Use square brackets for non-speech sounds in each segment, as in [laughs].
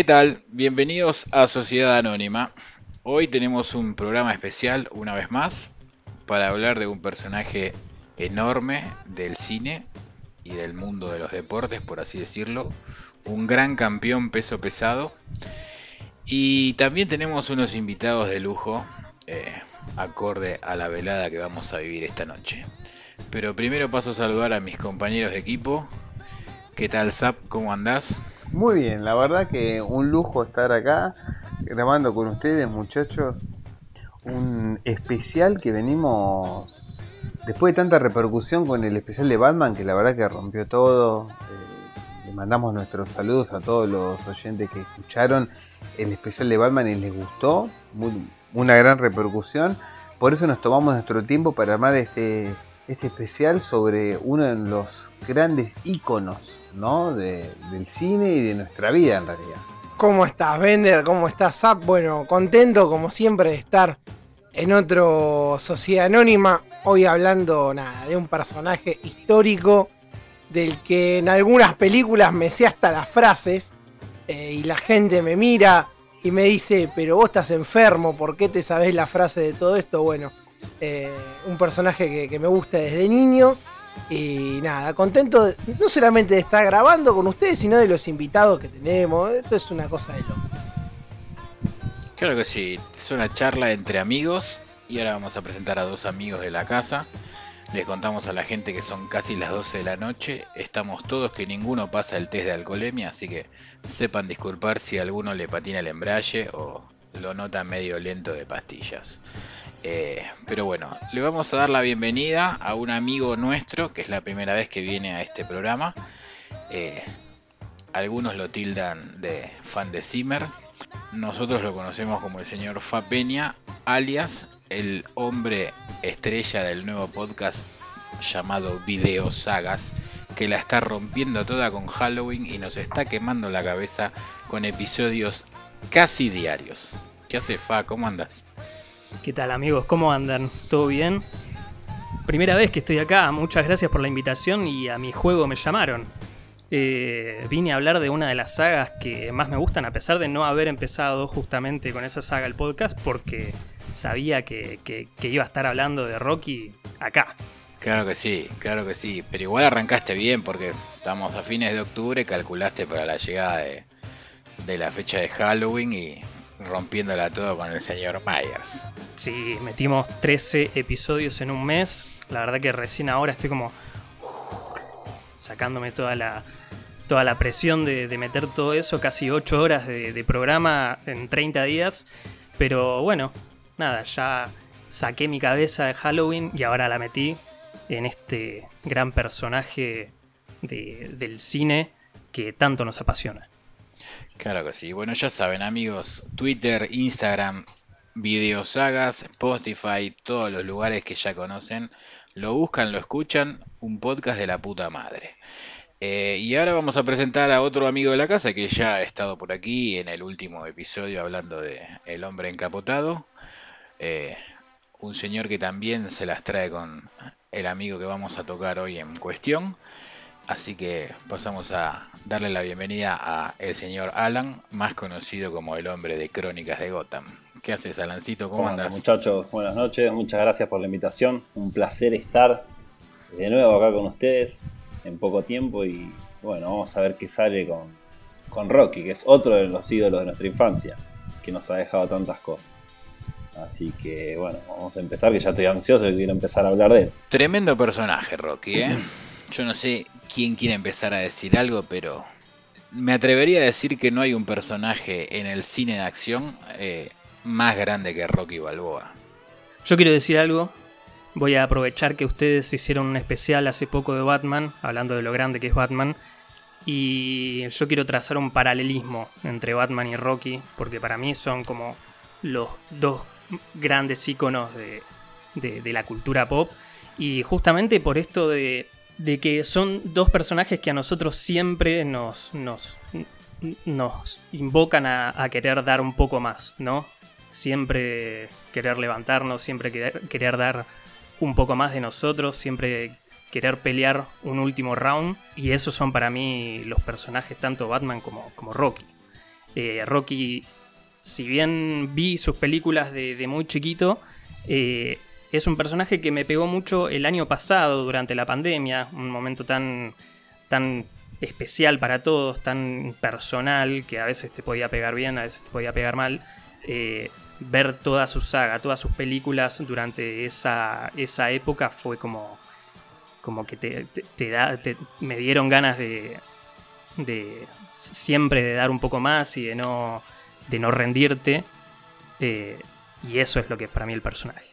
¿Qué tal? Bienvenidos a Sociedad Anónima. Hoy tenemos un programa especial, una vez más, para hablar de un personaje enorme del cine y del mundo de los deportes, por así decirlo. Un gran campeón peso pesado. Y también tenemos unos invitados de lujo, eh, acorde a la velada que vamos a vivir esta noche. Pero primero paso a saludar a mis compañeros de equipo. ¿Qué tal, Zap? ¿Cómo andás? Muy bien, la verdad que un lujo estar acá grabando con ustedes, muchachos. Un especial que venimos después de tanta repercusión con el especial de Batman, que la verdad que rompió todo. Eh, le mandamos nuestros saludos a todos los oyentes que escucharon el especial de Batman y les gustó. una gran repercusión. Por eso nos tomamos nuestro tiempo para armar este este especial sobre uno de los grandes íconos ¿no? del cine y de nuestra vida en realidad. ¿Cómo estás, Bender? ¿Cómo estás, Zap? Bueno, contento como siempre de estar en otro Sociedad Anónima. Hoy hablando nada, de un personaje histórico del que en algunas películas me sé hasta las frases eh, y la gente me mira y me dice, pero vos estás enfermo, ¿por qué te sabés la frase de todo esto? Bueno, eh, un personaje que, me gusta desde niño. Y nada, contento no solamente de estar grabando con ustedes, sino de los invitados que tenemos. Esto es una cosa de loco. Claro que sí, es una charla entre amigos y ahora vamos a presentar a dos amigos de la casa. Les contamos a la gente que son casi las 12 de la noche. Estamos todos que ninguno pasa el test de alcoholemia, así que sepan disculpar si alguno le patina el embrague o lo nota medio lento de pastillas. Eh, pero bueno, le vamos a dar la bienvenida a un amigo nuestro, que es la primera vez que viene a este programa. Eh, algunos lo tildan de fan de Zimmer. Nosotros lo conocemos como el señor Fa Peña, alias el hombre estrella del nuevo podcast llamado Video Sagas, que la está rompiendo toda con Halloween y nos está quemando la cabeza con episodios casi diarios. ¿Qué hace Fa? ¿Cómo andas? ¿Qué tal amigos? ¿Cómo andan? ¿Todo bien? Primera vez que estoy acá, muchas gracias por la invitación y a mi juego me llamaron. Eh, vine a hablar de una de las sagas que más me gustan, a pesar de no haber empezado justamente con esa saga el podcast, porque sabía que, iba a estar hablando de Rocky acá. Claro que sí, claro que sí, pero igual arrancaste bien porque estamos a fines de octubre, calculaste para la llegada de, de la fecha de Halloween y rompiéndola todo con el señor Myers. Sí, metimos 13 episodios en un mes. La verdad que recién ahora estoy como sacándome toda la, toda la presión de, meter todo eso, casi 8 horas de, programa en 30 días. Pero bueno, nada, ya saqué mi cabeza de Halloween y ahora la metí en este gran personaje del cine que tanto nos apasiona. Claro que sí. Bueno, ya saben, amigos, Twitter, Instagram, Videosagas, Spotify, todos los lugares que ya conocen. Lo buscan, lo escuchan, un podcast de la puta madre. Eh, y ahora vamos a presentar a otro amigo de la casa que ya ha estado por aquí en el último episodio hablando de El hombre encapotado. Eh, un señor que también se las trae con el amigo que vamos a tocar hoy en cuestión. Así que pasamos a darle la bienvenida a el señor Alan, más conocido como el hombre de Crónicas de Gotham. ¿Qué haces, Alancito? ¿Cómo, andas? Muchachos, buenas noches, muchas gracias por la invitación. Un placer estar de nuevo acá con ustedes en poco tiempo y bueno, vamos a ver qué sale con, con Rocky, que es otro de los ídolos de nuestra infancia, que nos ha dejado tantas cosas. Así que bueno, vamos a empezar, que ya estoy ansioso y quiero empezar a hablar de él. Tremendo personaje, Rocky, ¿eh? Yo no sé quién quiere empezar a decir algo, pero me atrevería a decir que no hay un personaje en el cine de acción eh, más grande que Rocky Balboa. Yo quiero decir algo. Voy a aprovechar que ustedes hicieron un especial hace poco de Batman, hablando de lo grande que es Batman. Y yo quiero trazar un paralelismo entre Batman y Rocky, porque para mí son como los dos grandes íconos de, de la cultura pop. Y justamente por esto de de que son dos personajes que a nosotros siempre nos, nos, nos invocan a, querer dar un poco más, ¿no? Siempre querer levantarnos, siempre querer, querer, dar un poco más de nosotros, siempre querer pelear un último round. Y esos son para mí los personajes, tanto Batman como, como Rocky. Eh, Rocky, si bien vi sus películas de, muy chiquito, eh, es un personaje que me pegó mucho el año pasado durante la pandemia, un momento tan, tan especial para todos, tan personal, que a veces te podía pegar bien, a veces te podía pegar mal. Eh, ver toda su saga, todas sus películas durante esa, esa época fue como, como que te, da, me dieron ganas de, siempre de dar un poco más y de no, de no rendirte. Eh, y eso es lo que es para mí el personaje.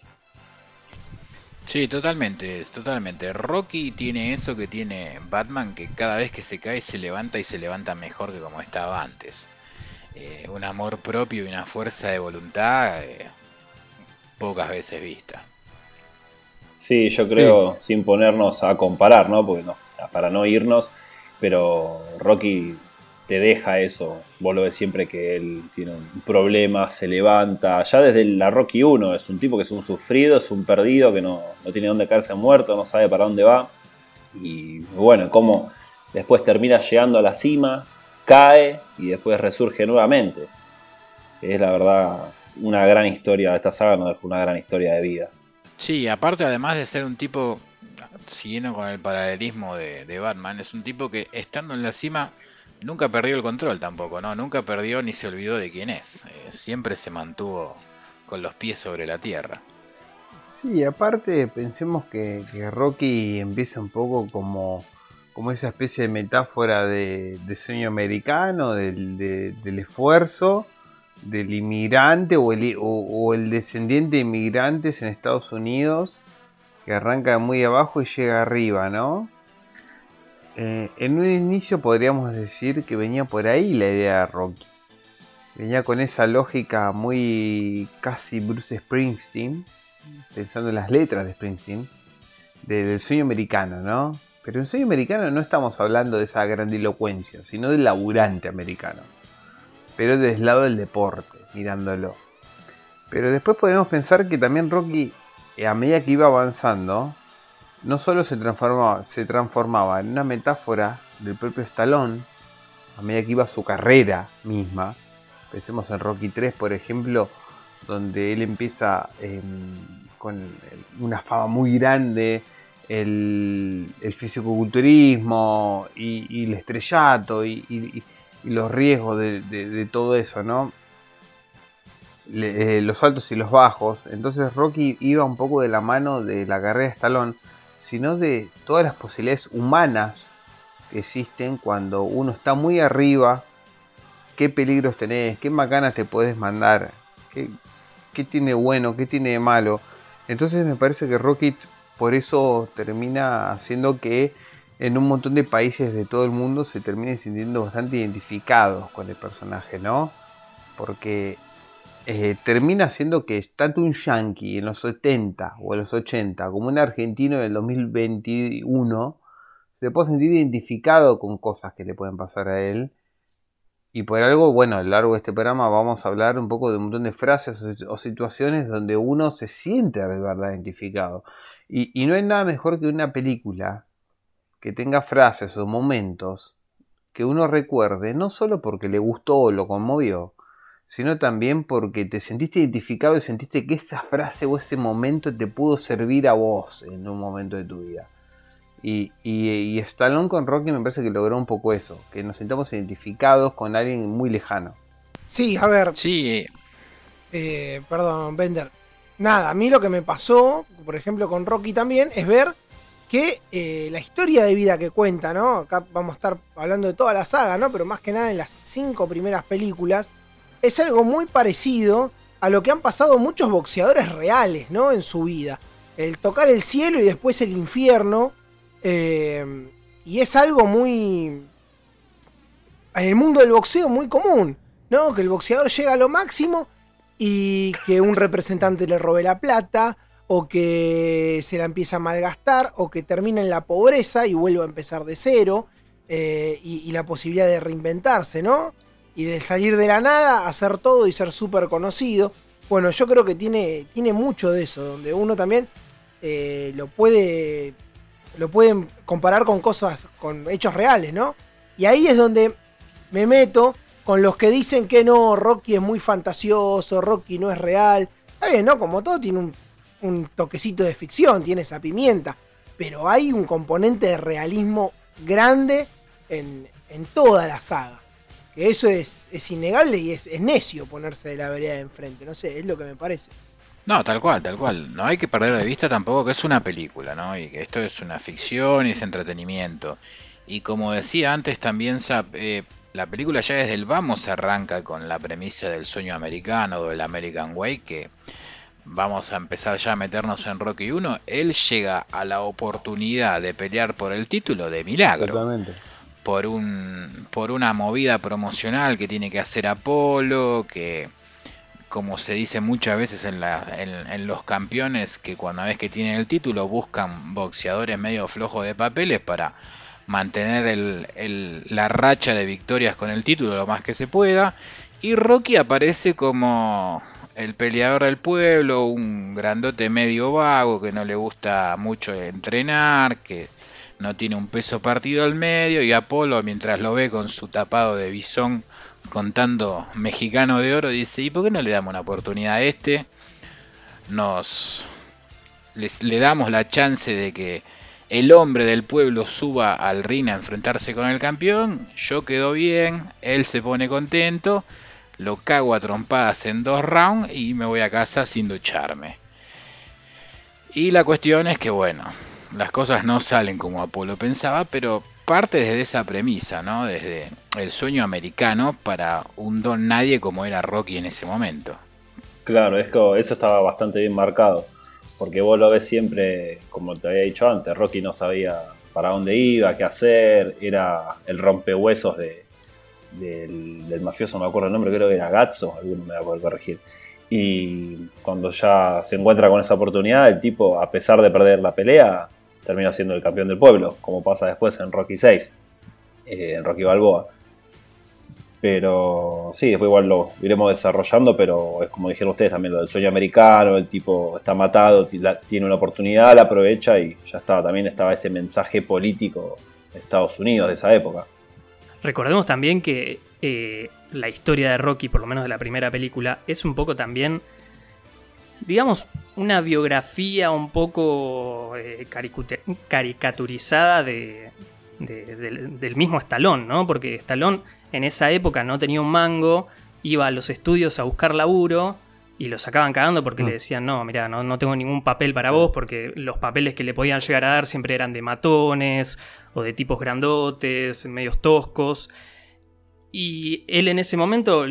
Sí, totalmente, totalmente. Rocky tiene eso que tiene Batman, que cada vez que se cae se levanta y se levanta mejor que como estaba antes. Eh, un amor propio y una fuerza de voluntad eh, pocas veces vista. Sí, yo creo, sin ponernos a comparar, ¿no? Porque no, para no irnos, pero Rocky te deja eso. Vos lo ves siempre que él tiene un problema, se levanta. Ya desde la Rocky 1 es un tipo que es un sufrido, es un perdido, que no, tiene dónde caerse muerto, no sabe para dónde va. Y bueno, como después termina llegando a la cima, cae y después resurge nuevamente. Es la verdad una gran historia, esta saga nos deja una gran historia de vida. Sí, aparte además de ser un tipo, siguiendo con el paralelismo de, de Batman, es un tipo que estando en la cima nunca perdió el control tampoco, ¿no? Nunca perdió ni se olvidó de quién es. Eh, siempre se mantuvo con los pies sobre la tierra. Sí, aparte pensemos que, Rocky empieza un poco como, como esa especie de metáfora de, sueño americano, del, esfuerzo del inmigrante o el, o el descendiente de inmigrantes en Estados Unidos que arranca muy abajo y llega arriba, ¿no? Eh, en un inicio podríamos decir que venía por ahí la idea de Rocky. Venía con esa lógica muy casi Bruce Springsteen, pensando en las letras de Springsteen, del sueño americano, ¿no? Pero en sueño americano no estamos hablando de esa grandilocuencia, sino del laburante americano. Pero desde el lado del deporte, mirándolo. Pero después podemos pensar que también Rocky, a medida que iba avanzando, no solo se transformaba, se transformaba en una metáfora del propio Stallone a medida que iba su carrera misma. Pensemos en Rocky 3, por ejemplo, donde él empieza em, con una fama muy grande, el, el fisicoculturismo y, el estrellato y, los riesgos de, todo eso, ¿no? Eh, los altos y los bajos. Entonces Rocky iba un poco de la mano de la carrera de Stallone sino de todas las posibilidades humanas que existen cuando uno está muy arriba, qué peligros tenés, qué macanas te puedes mandar, qué, tiene bueno, qué tiene de malo. Entonces me parece que Rocket por eso termina haciendo que en un montón de países de todo el mundo se termine sintiendo bastante identificados con el personaje, ¿no? Porque eh, termina siendo que tanto un yankee en los 70 o en los 80 como un argentino en el 2021 se puede sentir identificado con cosas que le pueden pasar a él. Y por algo, bueno, a lo largo de este programa vamos a hablar un poco de un montón de frases o situaciones donde uno se siente de verdad identificado. Y, y no hay nada mejor que una película que tenga frases o momentos que uno recuerde, no solo porque le gustó o lo conmovió, sino también porque te sentiste identificado y sentiste que esa frase o ese momento te pudo servir a vos en un momento de tu vida. Y, y, Stallone con Rocky me parece que logró un poco eso, que nos sintamos identificados con alguien muy lejano. Sí, a ver. Sí. Eh, perdón, Bender. Nada, a mí lo que me pasó, por ejemplo, con Rocky también, es ver que eh, la historia de vida que cuenta, ¿no? Acá vamos a estar hablando de toda la saga, ¿no? Pero más que nada en las cinco primeras películas, es algo muy parecido a lo que han pasado muchos boxeadores reales, ¿no? En su vida. El tocar el cielo y después el infierno. Eh, y es algo muy... En el mundo del boxeo muy común, ¿no? Que el boxeador llega a lo máximo y que un representante le robe la plata, o que se la empieza a malgastar, o que termina en la pobreza y vuelve a empezar de cero, eh, y, la posibilidad de reinventarse, ¿no? Y de salir de la nada, hacer todo y ser súper conocido. Bueno, yo creo que tiene, tiene mucho de eso, donde uno también eh, lo puede lo pueden comparar con cosas, con hechos reales, ¿no? Y ahí es donde me meto con los que dicen que no, Rocky es muy fantasioso, Rocky no es real. Está bien, ¿no? Como todo tiene un, un toquecito de ficción, tiene esa pimienta. Pero hay un componente de realismo grande en, en toda la saga. Que eso es, es innegable y es, es necio ponerse de la vereda de enfrente. No sé, es lo que me parece. No, tal cual, tal cual. No hay que perder de vista tampoco que es una película, ¿no? Y que esto es una ficción y es entretenimiento. Y como decía antes también, Zap, eh, la película ya desde el vamos arranca con la premisa del sueño americano o del American Way, que vamos a empezar ya a meternos en Rocky 1. Él llega a la oportunidad de pelear por el título de milagro. Totalmente. Por, un, por una movida promocional que tiene que hacer Apolo, que como se dice muchas veces en, los campeones, que cuando vez que tienen el título buscan boxeadores medio flojos de papeles para mantener la racha de victorias con el título lo más que se pueda. Y Rocky aparece como el peleador del pueblo, un grandote medio vago que no le gusta mucho entrenar, que no tiene un peso partido al medio y Apolo mientras lo ve con su tapado de bisón contando mexicano de oro, dice, ¿y por qué no le damos una oportunidad a este? Nos les, le damos la chance de que el hombre del pueblo suba al ring a enfrentarse con el campeón, yo quedo bien, él se pone contento, lo cago a trompadas en dos rounds y me voy a casa sin ducharme. Y la cuestión es que bueno, las cosas no salen como Apolo pensaba, pero parte desde esa premisa, ¿no? Desde el sueño americano para un don nadie como era Rocky en ese momento. Claro, es que eso estaba bastante bien marcado, porque vos lo ves siempre, como te había dicho antes, Rocky no sabía para dónde iba, qué hacer, era el rompehuesos de, del, mafioso, no me acuerdo el nombre, creo que era Gazzo, alguno me va a corregir. Y cuando ya se encuentra con esa oportunidad, el tipo, a pesar de perder la pelea, termina siendo el campeón del pueblo, como pasa después en Rocky 6, eh, en Rocky Balboa. Pero sí, después igual lo iremos desarrollando, pero es como dijeron ustedes también, lo del sueño americano, el tipo está matado, tiene una oportunidad, la aprovecha y ya estaba, también estaba ese mensaje político de Estados Unidos de esa época. Recordemos también que eh, la historia de Rocky, por lo menos de la primera película, es un poco también, digamos, una biografía un poco eh, caricaturizada de, de, de, del mismo Stallone, ¿no? Porque Stallone en esa época no tenía un mango, iba a los estudios a buscar laburo y lo sacaban cagando porque mm. le decían, no, mira, no, no, tengo ningún papel para vos, porque los papeles que le podían llegar a dar siempre eran de matones o de tipos grandotes, medios toscos. Y él en ese momento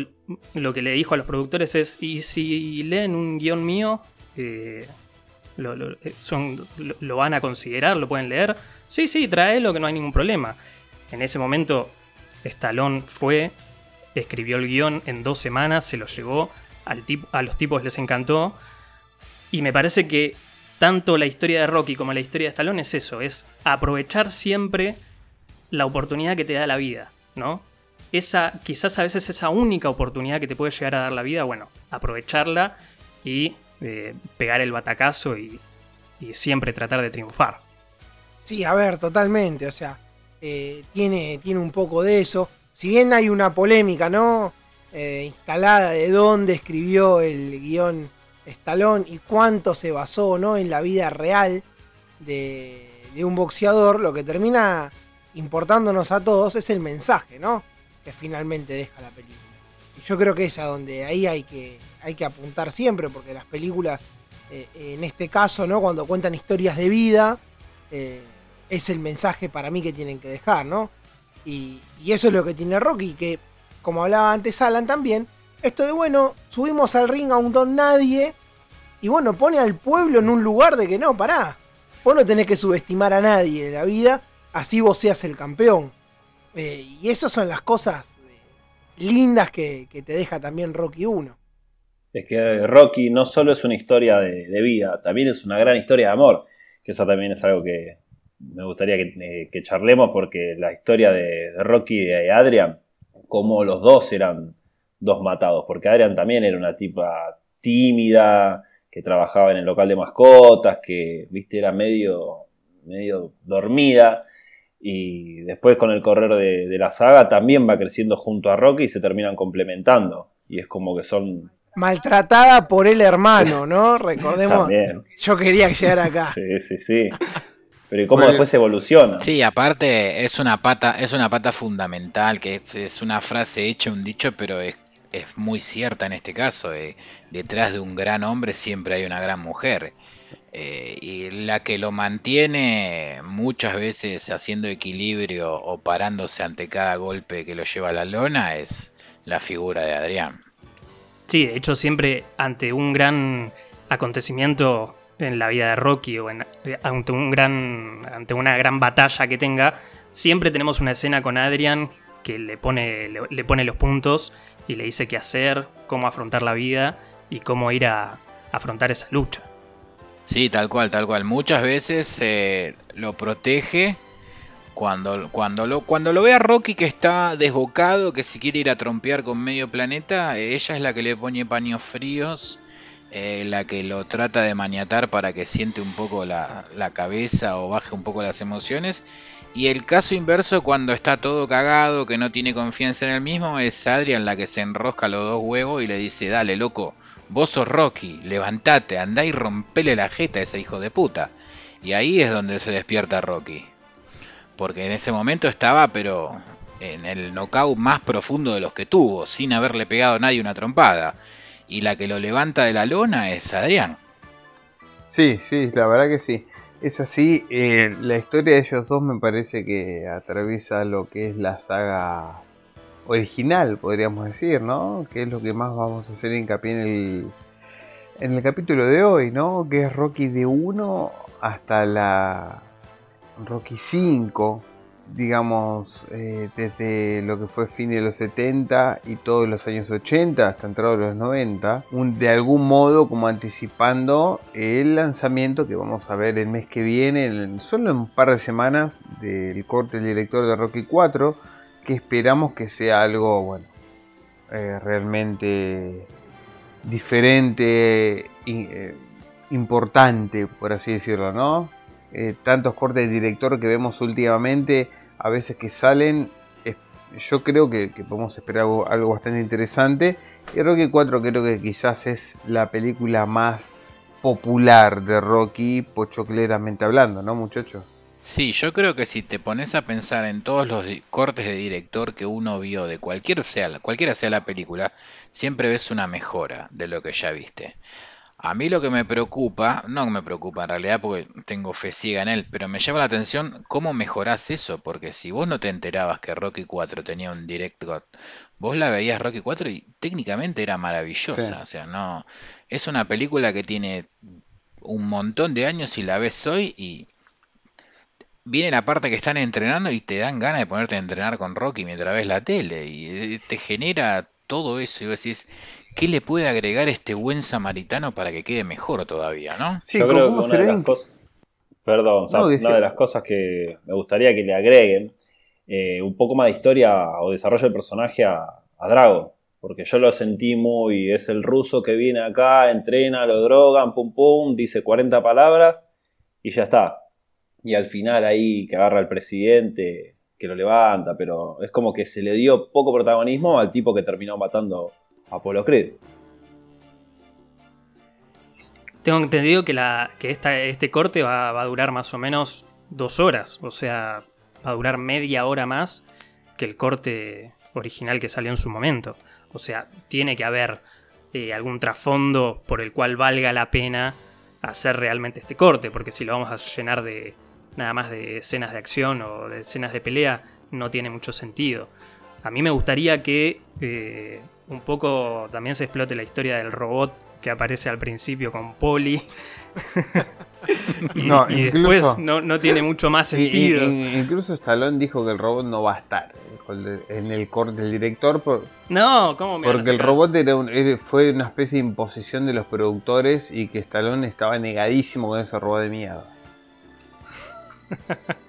lo que le dijo a los productores es, ¿y si leen un guion mío? Eh, lo, lo, son, lo, van a considerar? ¿Lo pueden leer? Sí, sí, tráelo que no hay ningún problema. En ese momento, Stallone fue, escribió el guion en dos semanas, se lo llevó, al a los tipos les encantó. Y me parece que tanto la historia de Rocky como la historia de Stallone es eso, es aprovechar siempre la oportunidad que te da la vida, ¿no? Esa, quizás a veces esa única oportunidad que te puede llegar a dar la vida, bueno, aprovecharla y eh, pegar el batacazo y, siempre tratar de triunfar. Sí, a ver, totalmente, o sea, eh, tiene, tiene un poco de eso. Si bien hay una polémica, ¿no? Eh, instalada de dónde escribió el guion Stallone y cuánto se basó, ¿no? En la vida real de un boxeador, lo que termina importándonos a todos es el mensaje, ¿no? Que finalmente deja la película. Y yo creo que es a donde ahí hay que, hay que apuntar siempre, porque las películas, eh, en este caso, ¿no? Cuando cuentan historias de vida, eh, es el mensaje para mí que tienen que dejar, ¿no? Y, y, eso es lo que tiene Rocky, que, como hablaba antes Alan también, esto de, bueno, subimos al ring a un don nadie, y bueno, pone al pueblo en un lugar de que no, pará, vos no tenés que subestimar a nadie de la vida, así vos seas el campeón. Eh, y esas son las cosas lindas que, te deja también Rocky 1 es que Rocky no solo es una historia de, vida, también es una gran historia de amor, que eso también es algo que me gustaría que, eh, charlemos porque la historia de, de, Rocky y Adrian, como los dos eran dos matados, porque Adrian también era una tipa tímida, que trabajaba en el local de mascotas, que, viste, era medio, medio dormida, Y después con el correr de, de la saga también va creciendo junto a Rocky y se terminan complementando. Y es como que son maltratada por el hermano, ¿no? [laughs] Recordemos. También. Yo quería llegar acá. [laughs] Sí, sí, sí. Pero ¿y cómo después evoluciona? Sí, aparte es una pata, es una pata fundamental, que es, es una frase hecha, un dicho, pero es, es muy cierta en este caso. eh, detrás de un gran hombre siempre hay una gran mujer. Eh, y la que lo mantiene muchas veces haciendo equilibrio o parándose ante cada golpe que lo lleva a la lona es la figura de Adrián. Sí, de hecho siempre ante un gran acontecimiento en la vida de Rocky o en- ante, una gran batalla que tenga, siempre tenemos una escena con Adrian que le pone, le pone los puntos y le dice qué hacer, cómo afrontar la vida y cómo ir a afrontar esa lucha. Sí, tal cual, tal cual. Muchas veces eh, lo protege cuando, cuando, lo, cuando lo ve a Rocky que está desbocado, que se quiere ir a trompear con medio planeta, ella es la que le pone paños fríos, eh, la que lo trata de maniatar para que siente un poco la, la cabeza o baje un poco las emociones. Y el caso inverso, cuando está todo cagado, que no tiene confianza en él mismo, es Adrian la que se enrosca los dos huevos y le dice, dale loco, vos sos Rocky, levantate, andá y rompele la jeta a ese hijo de puta. Y ahí es donde se despierta Rocky. Porque en ese momento estaba, pero en el knockout más profundo de los que tuvo, sin haberle pegado a nadie una trompada. Y la que lo levanta de la lona es Adrián. Sí, sí, la verdad que sí. Es así, eh, la historia de ellos dos me parece que atraviesa lo que es la saga original, podríamos decir, ¿no? Que es lo que más vamos a hacer hincapié en el, en el capítulo de hoy, ¿no? Que es Rocky de 1 hasta la Rocky 5, digamos, eh, desde lo que fue fin de los 70 y todos los años 80 hasta entrado los 90, un- de algún modo como anticipando el lanzamiento que vamos a ver el mes que viene, en- solo en un par de semanas, del corte del director de Rocky 4, que esperamos que sea algo, bueno, eh, realmente diferente, y, eh, importante, por así decirlo, ¿no? Eh, tantos cortes de director que vemos últimamente, a veces que salen, yo creo que, que podemos esperar algo, algo bastante interesante. Y Rocky 4 creo que quizás es la película más popular de Rocky, pochocleramente hablando, ¿no, muchachos? Sí, yo creo que si te pones a pensar en todos los cortes de director que uno vio de cualquier sea, la- cualquiera sea la película, siempre ves una mejora de lo que ya viste. A mí lo que me preocupa, no me preocupa en realidad porque tengo fe ciega en él, pero me llama la atención cómo mejorás eso, porque si vos no te enterabas que Rocky 4 tenía un direct cut, vos la veías Rocky 4 y técnicamente era maravillosa, Sí. o sea, no, es una película que tiene un montón de años y la ves hoy y viene la parte que están entrenando y te dan ganas de ponerte a entrenar con Rocky mientras ves la tele y eh, te genera todo eso y vos decís, ¿qué le puede agregar este buen samaritano para que quede mejor todavía, no? Sí, Yo ¿cómo- creo que una de las cosas. Perdón, No, una de las cosas que me gustaría que le agreguen eh, un poco más de historia o desarrollo del personaje a, a Drago. Porque yo lo sentí muy. Es el ruso que viene acá, entrena, lo drogan, pum pum, dice 40 palabras y ya está. Y al final ahí que agarra al presidente, que lo levanta, pero es como que se le dio poco protagonismo al tipo que terminó matando a Apolo Creed. Tengo entendido que, la, que esta, este corte va, va a durar más o menos dos horas. O sea, va a durar media hora más que el corte original que salió en su momento. O sea, tiene que haber eh, algún trasfondo por el cual valga la pena hacer realmente este corte. Porque si lo vamos a llenar de nada más de escenas de acción o de escenas de pelea, no tiene mucho sentido. A mí me gustaría que eh, un poco también se explote la historia del robot que aparece al principio con Polly. [laughs] y No, y incluso- después no, no tiene mucho más [laughs] sentido. incluso Stallone dijo que el robot no va a estar en el corte del director por- No, ¿cómo me porque el robot era un- fue una especie de imposición de los productores y que Stallone estaba negadísimo con ese robot de mierda. [laughs]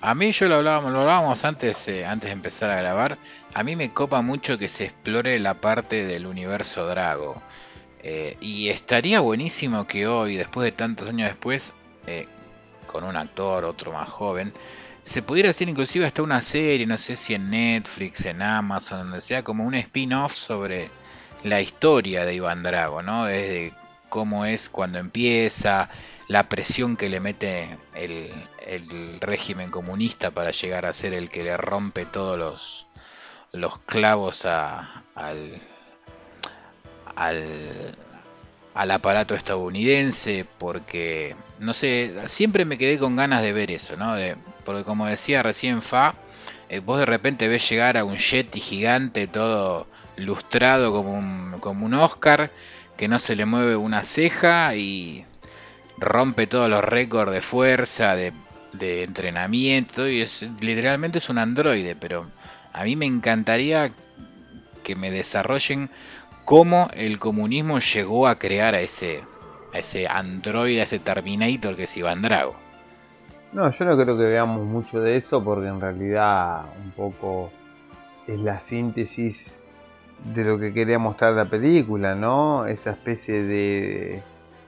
A mí yo lo hablábamos, antes, eh, antes de empezar a grabar. A mí me copa mucho que se explore la parte del universo Drago. Eh, y estaría buenísimo que hoy, después de tantos años después, eh, con un actor, otro más joven, se pudiera hacer inclusive hasta una serie, no sé si en Netflix, en Amazon, donde sea, como un spin-off sobre la historia de Iván Drago, ¿no? Desde cómo es cuando empieza, la presión que le mete el, régimen comunista para llegar a ser el que le rompe todos los, clavos a, al, al, aparato estadounidense, porque, no sé, siempre me quedé con ganas de ver eso, porque como decía recién Fa, eh, vos de repente ves llegar a un Yeti gigante todo lustrado como un, como un Oscar, que no se le mueve una ceja y rompe todos los récords de fuerza, de, entrenamiento, y es literalmente es un androide, pero a mí me encantaría que me desarrollen cómo el comunismo llegó a crear a ese, a ese androide, a ese Terminator que es Iván Drago. No, yo no creo que veamos mucho de eso porque en realidad un poco es la síntesis de lo que quería mostrar la película, ¿no? Esa especie de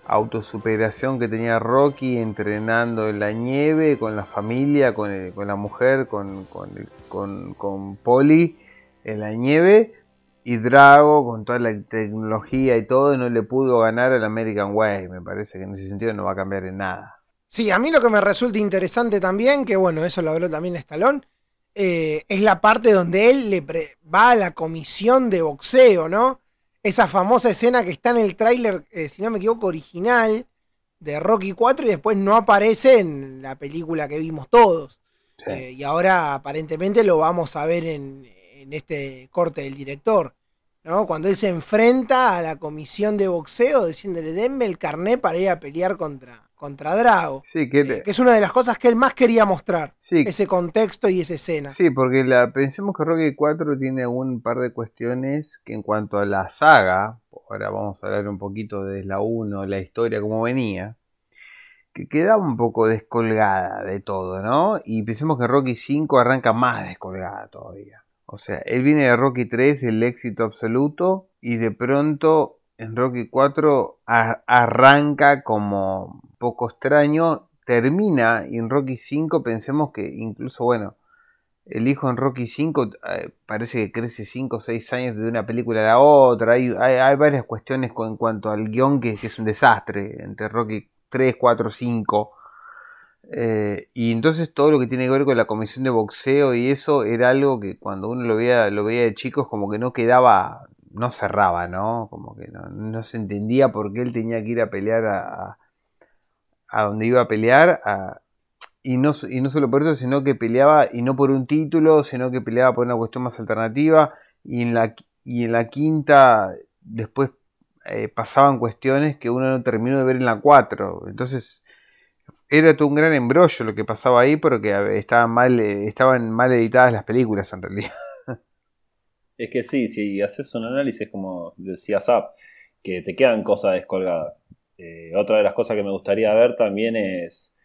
autosuperación que tenía Rocky entrenando en la nieve con la familia, con, con la mujer, con, con, con, con Polly en la nieve y Drago con toda la tecnología y todo no le pudo ganar al American Way. Me parece que en ese sentido no va a cambiar en nada. Sí, a mí lo que me resulta interesante también, que bueno, eso lo habló también Estalón, eh, es la parte donde él le va a la comisión de boxeo, ¿no? Esa famosa escena que está en el tráiler, eh, si no me equivoco, original de Rocky 4 y después no aparece en la película que vimos todos. Sí. Eh, y ahora aparentemente lo vamos a ver en, en este corte del director. ¿no? Cuando él se enfrenta a la comisión de boxeo diciéndole, denme el carné para ir a pelear contra, contra Drago. Sí, que, eh, que, es una de las cosas que él más quería mostrar. Sí, ese contexto y esa escena. Sí, porque la, pensemos que Rocky 4 tiene un par de cuestiones que en cuanto a la saga, ahora vamos a hablar un poquito de la 1, la historia como venía, que queda un poco descolgada de todo, ¿no? Y pensemos que Rocky 5 arranca más descolgada todavía. O sea, él viene de Rocky 3, el éxito absoluto, y de pronto en Rocky 4 a, arranca como poco extraño, termina, en Rocky 5 pensemos que incluso, bueno, el hijo en Rocky 5 eh, parece que crece 5 o 6 años de una película a la otra, hay, hay, varias cuestiones con, en cuanto al guion que, es un desastre entre Rocky 3, 4, 5. Eh, y entonces todo lo que tiene que ver con la comisión de boxeo y eso era algo que cuando uno lo veía, lo veía de chicos como que no quedaba, no cerraba, ¿no? Como que no, no se entendía por qué él tenía que ir a pelear a, a donde iba a pelear. Y, no, solo por eso, sino que peleaba, y no por un título, sino que peleaba por una cuestión más alternativa. Y en la, y en la quinta, después eh, pasaban cuestiones que uno no terminó de ver en la 4. Entonces era todo un gran embrollo lo que pasaba ahí porque estaban mal, estaban mal editadas las películas en realidad. [laughs] Es que sí, si haces un análisis como decía Zap, que te quedan cosas descolgadas. Eh, otra de las cosas que me gustaría ver también es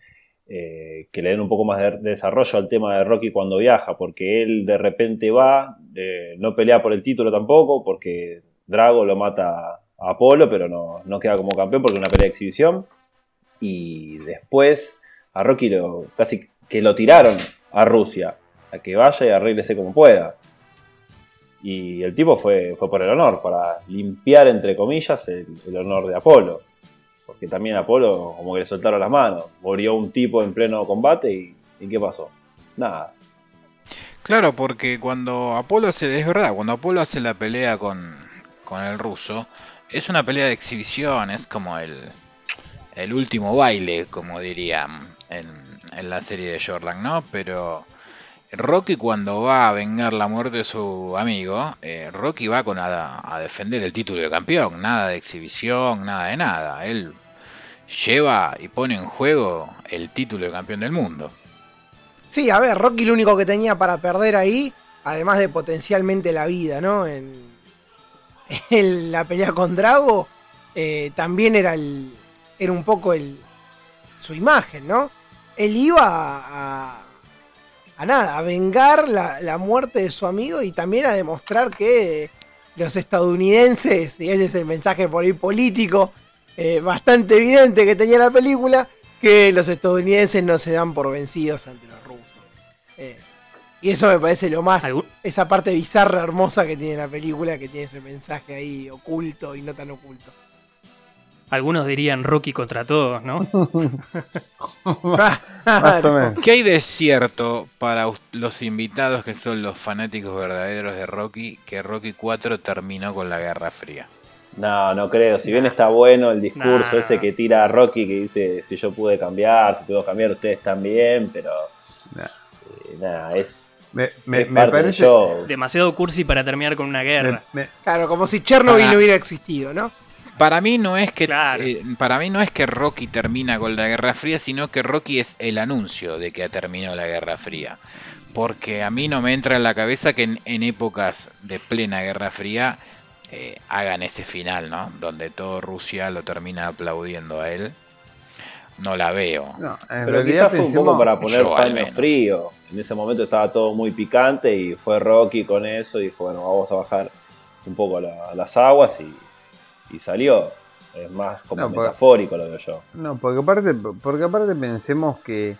eh, que le den un poco más de, de, desarrollo al tema de Rocky cuando viaja, porque él de repente va, eh, no pelea por el título tampoco, porque Drago lo mata a Apolo, pero no, no queda como campeón porque es una pelea de exhibición y después a Rocky lo, casi que lo tiraron a Rusia, a que vaya y arréglese como pueda. Y el tipo fue, fue por el honor, para limpiar, entre comillas, el, el, honor de Apolo. Porque también Apolo, como que le soltaron las manos. Murió un tipo en pleno combate y, y ¿qué pasó? Nada. Claro, porque cuando Apolo hace, es verdad, cuando Apolo hace la pelea con, con el ruso, es una pelea de exhibición, es como el, el último baile, como dirían en, en, la serie de Jordan, ¿no? Pero Rocky cuando va a vengar la muerte de su amigo, eh, Rocky va con a, a, defender el título de campeón, nada de exhibición, nada de nada. Él lleva y pone en juego el título de campeón del mundo. Sí, a ver, Rocky lo único que tenía para perder ahí, además de potencialmente la vida, ¿no? En, [laughs] la pelea con Drago, eh, también era el, era un poco el, su imagen, ¿no? Él iba a, a nada, a vengar la, la, muerte de su amigo y también a demostrar que los estadounidenses, y ese es el mensaje por ahí político, eh, bastante evidente que tenía la película, que los estadounidenses no se dan por vencidos ante los rusos. Eh, y eso me parece lo más, Algún- esa parte bizarra, hermosa que tiene la película, que tiene ese mensaje ahí oculto y no tan oculto. Algunos dirían Rocky contra todos, ¿no? [laughs] Más o menos. ¿Qué hay de cierto para los invitados que son los fanáticos verdaderos de Rocky que Rocky 4 terminó con la Guerra Fría? No, no creo. Si bien está bueno el discurso Nah. ese que tira Rocky que dice si yo pude cambiar, si puedo cambiar, ustedes también, pero Nah. eh, nada, es, Me, me- me parte del parece. show. Demasiado cursi para terminar con una guerra. me- Claro, como si Chernobyl no hubiera existido, ¿no? Para mí no es que Claro. eh, para mí no es que Rocky termina con la Guerra Fría, sino que Rocky es el anuncio de que terminó la Guerra Fría. Porque a mí no me entra en la cabeza que en, en épocas de plena Guerra Fría eh, hagan ese final, ¿no? Donde todo Rusia lo termina aplaudiendo a él. No la veo. no, en Pero quizás fue un poco para poner paño frío. En ese momento estaba todo muy picante y fue Rocky con eso y dijo, bueno, vamos a bajar un poco la- las aguas y, y salió. Es más como No, metafórico lo veo yo. No, porque aparte, porque aparte pensemos que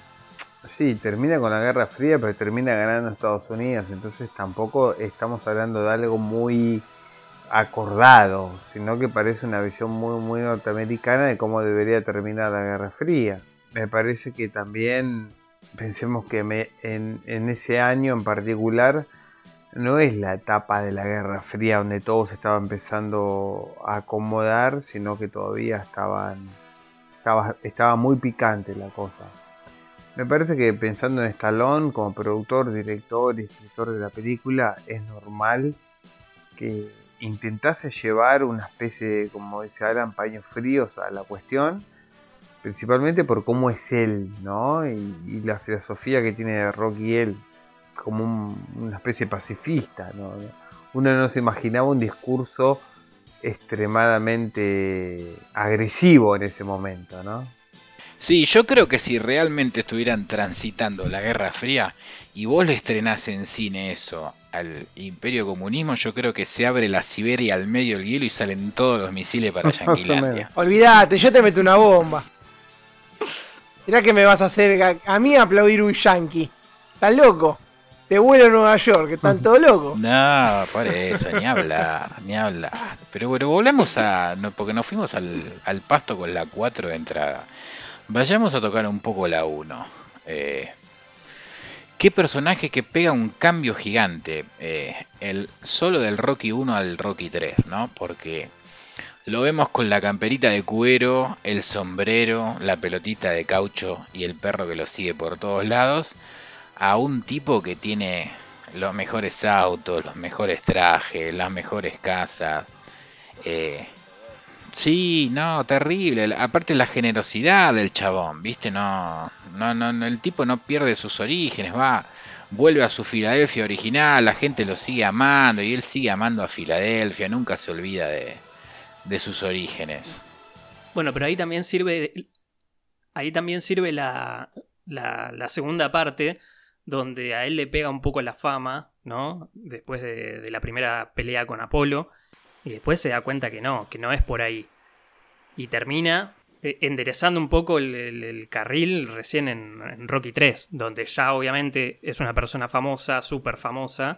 sí, termina con la Guerra Fría, pero termina ganando Estados Unidos, entonces tampoco estamos hablando de algo muy acordado, sino que parece una visión muy muy norteamericana de cómo debería terminar la Guerra Fría. Me parece que también pensemos que me- en, en ese año en particular no es la etapa de la Guerra Fría donde todo se estaba empezando a acomodar, sino que todavía estaban estaba, estaba muy picante la cosa. Me parece que pensando en Stallone como productor, director y escritor de la película, es normal que intentase llevar una especie de, como dice Alan, paños fríos a la cuestión, principalmente por cómo es él, ¿no? Y, y la filosofía que tiene Rocky él, como un- una especie de pacifista, ¿no? Uno no se imaginaba un discurso extremadamente agresivo en ese momento, ¿no? Sí, yo creo que si realmente estuvieran transitando la Guerra Fría y vos le estrenás en cine eso al Imperio Comunismo, yo creo que se abre la Siberia al medio del hielo y salen todos los misiles para [laughs] Yanquilandia. Olvídate, yo te meto una bomba. Mirá que me vas a hacer a, a mí aplaudir un yankee. ¿Estás loco? Te vuelo a Nueva York, que están [laughs] todos locos. No, por eso, ni hablar, ni hablar. Pero bueno, volvemos a. no, porque nos fuimos al, al pasto con la 4 de entrada. Vayamos a tocar un poco la 1. Eh, ¿Qué personaje que pega un cambio gigante? eh, el, solo del Rocky 1 al Rocky 3, ¿no? Porque lo vemos con la camperita de cuero, el sombrero, la pelotita de caucho y el perro que lo sigue por todos lados. A un tipo que tiene los mejores autos, los mejores trajes, las mejores casas. Eh, sí, no, terrible. Aparte la generosidad del chabón, ¿viste? No, no, no, el tipo no pierde sus orígenes, va, vuelve a su Filadelfia original, la gente lo sigue amando y él sigue amando a Filadelfia, nunca se olvida de, de sus orígenes. Bueno, pero ahí también sirve. Ahí también sirve la, la segunda parte, donde a él le pega un poco la fama, ¿no? Después de, la primera pelea con Apolo. Y después se da cuenta que no, que no es por ahí. Y termina eh, enderezando un poco el, carril recién en, en Rocky 3, donde ya obviamente es una persona famosa, súper famosa,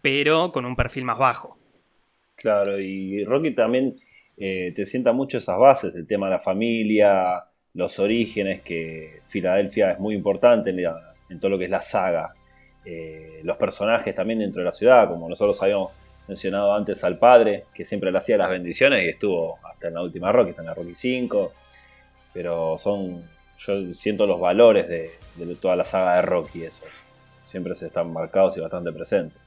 pero con un perfil más bajo. Claro, y Rocky también eh, te sienta mucho esas bases, el tema de la familia, los orígenes, que Filadelfia es muy importante en, la- en todo lo que es la saga. Eh, los personajes también dentro de la ciudad, como nosotros habíamos mencionado antes al padre, que siempre le hacía las bendiciones y estuvo hasta en la última Rocky, está en la Rocky 5. Pero son, yo siento los valores de, de toda la saga de Rocky, eso. Siempre se están marcados y bastante presentes.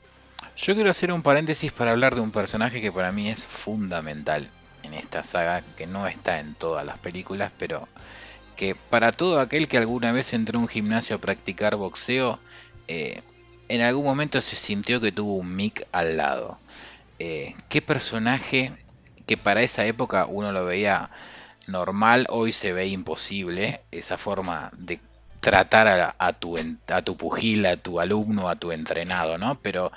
Yo quiero hacer un paréntesis para hablar de un personaje que para mí es fundamental en esta saga, que no está en todas las películas, pero que para todo aquel que alguna vez entró a un gimnasio a practicar boxeo, eh, en algún momento se sintió que tuvo un mic al lado. Eh, ¿Qué personaje que para esa época uno lo veía normal, hoy se ve imposible esa forma de tratar a, tu, a tu pugil, a tu alumno, a tu entrenado, ¿no? Pero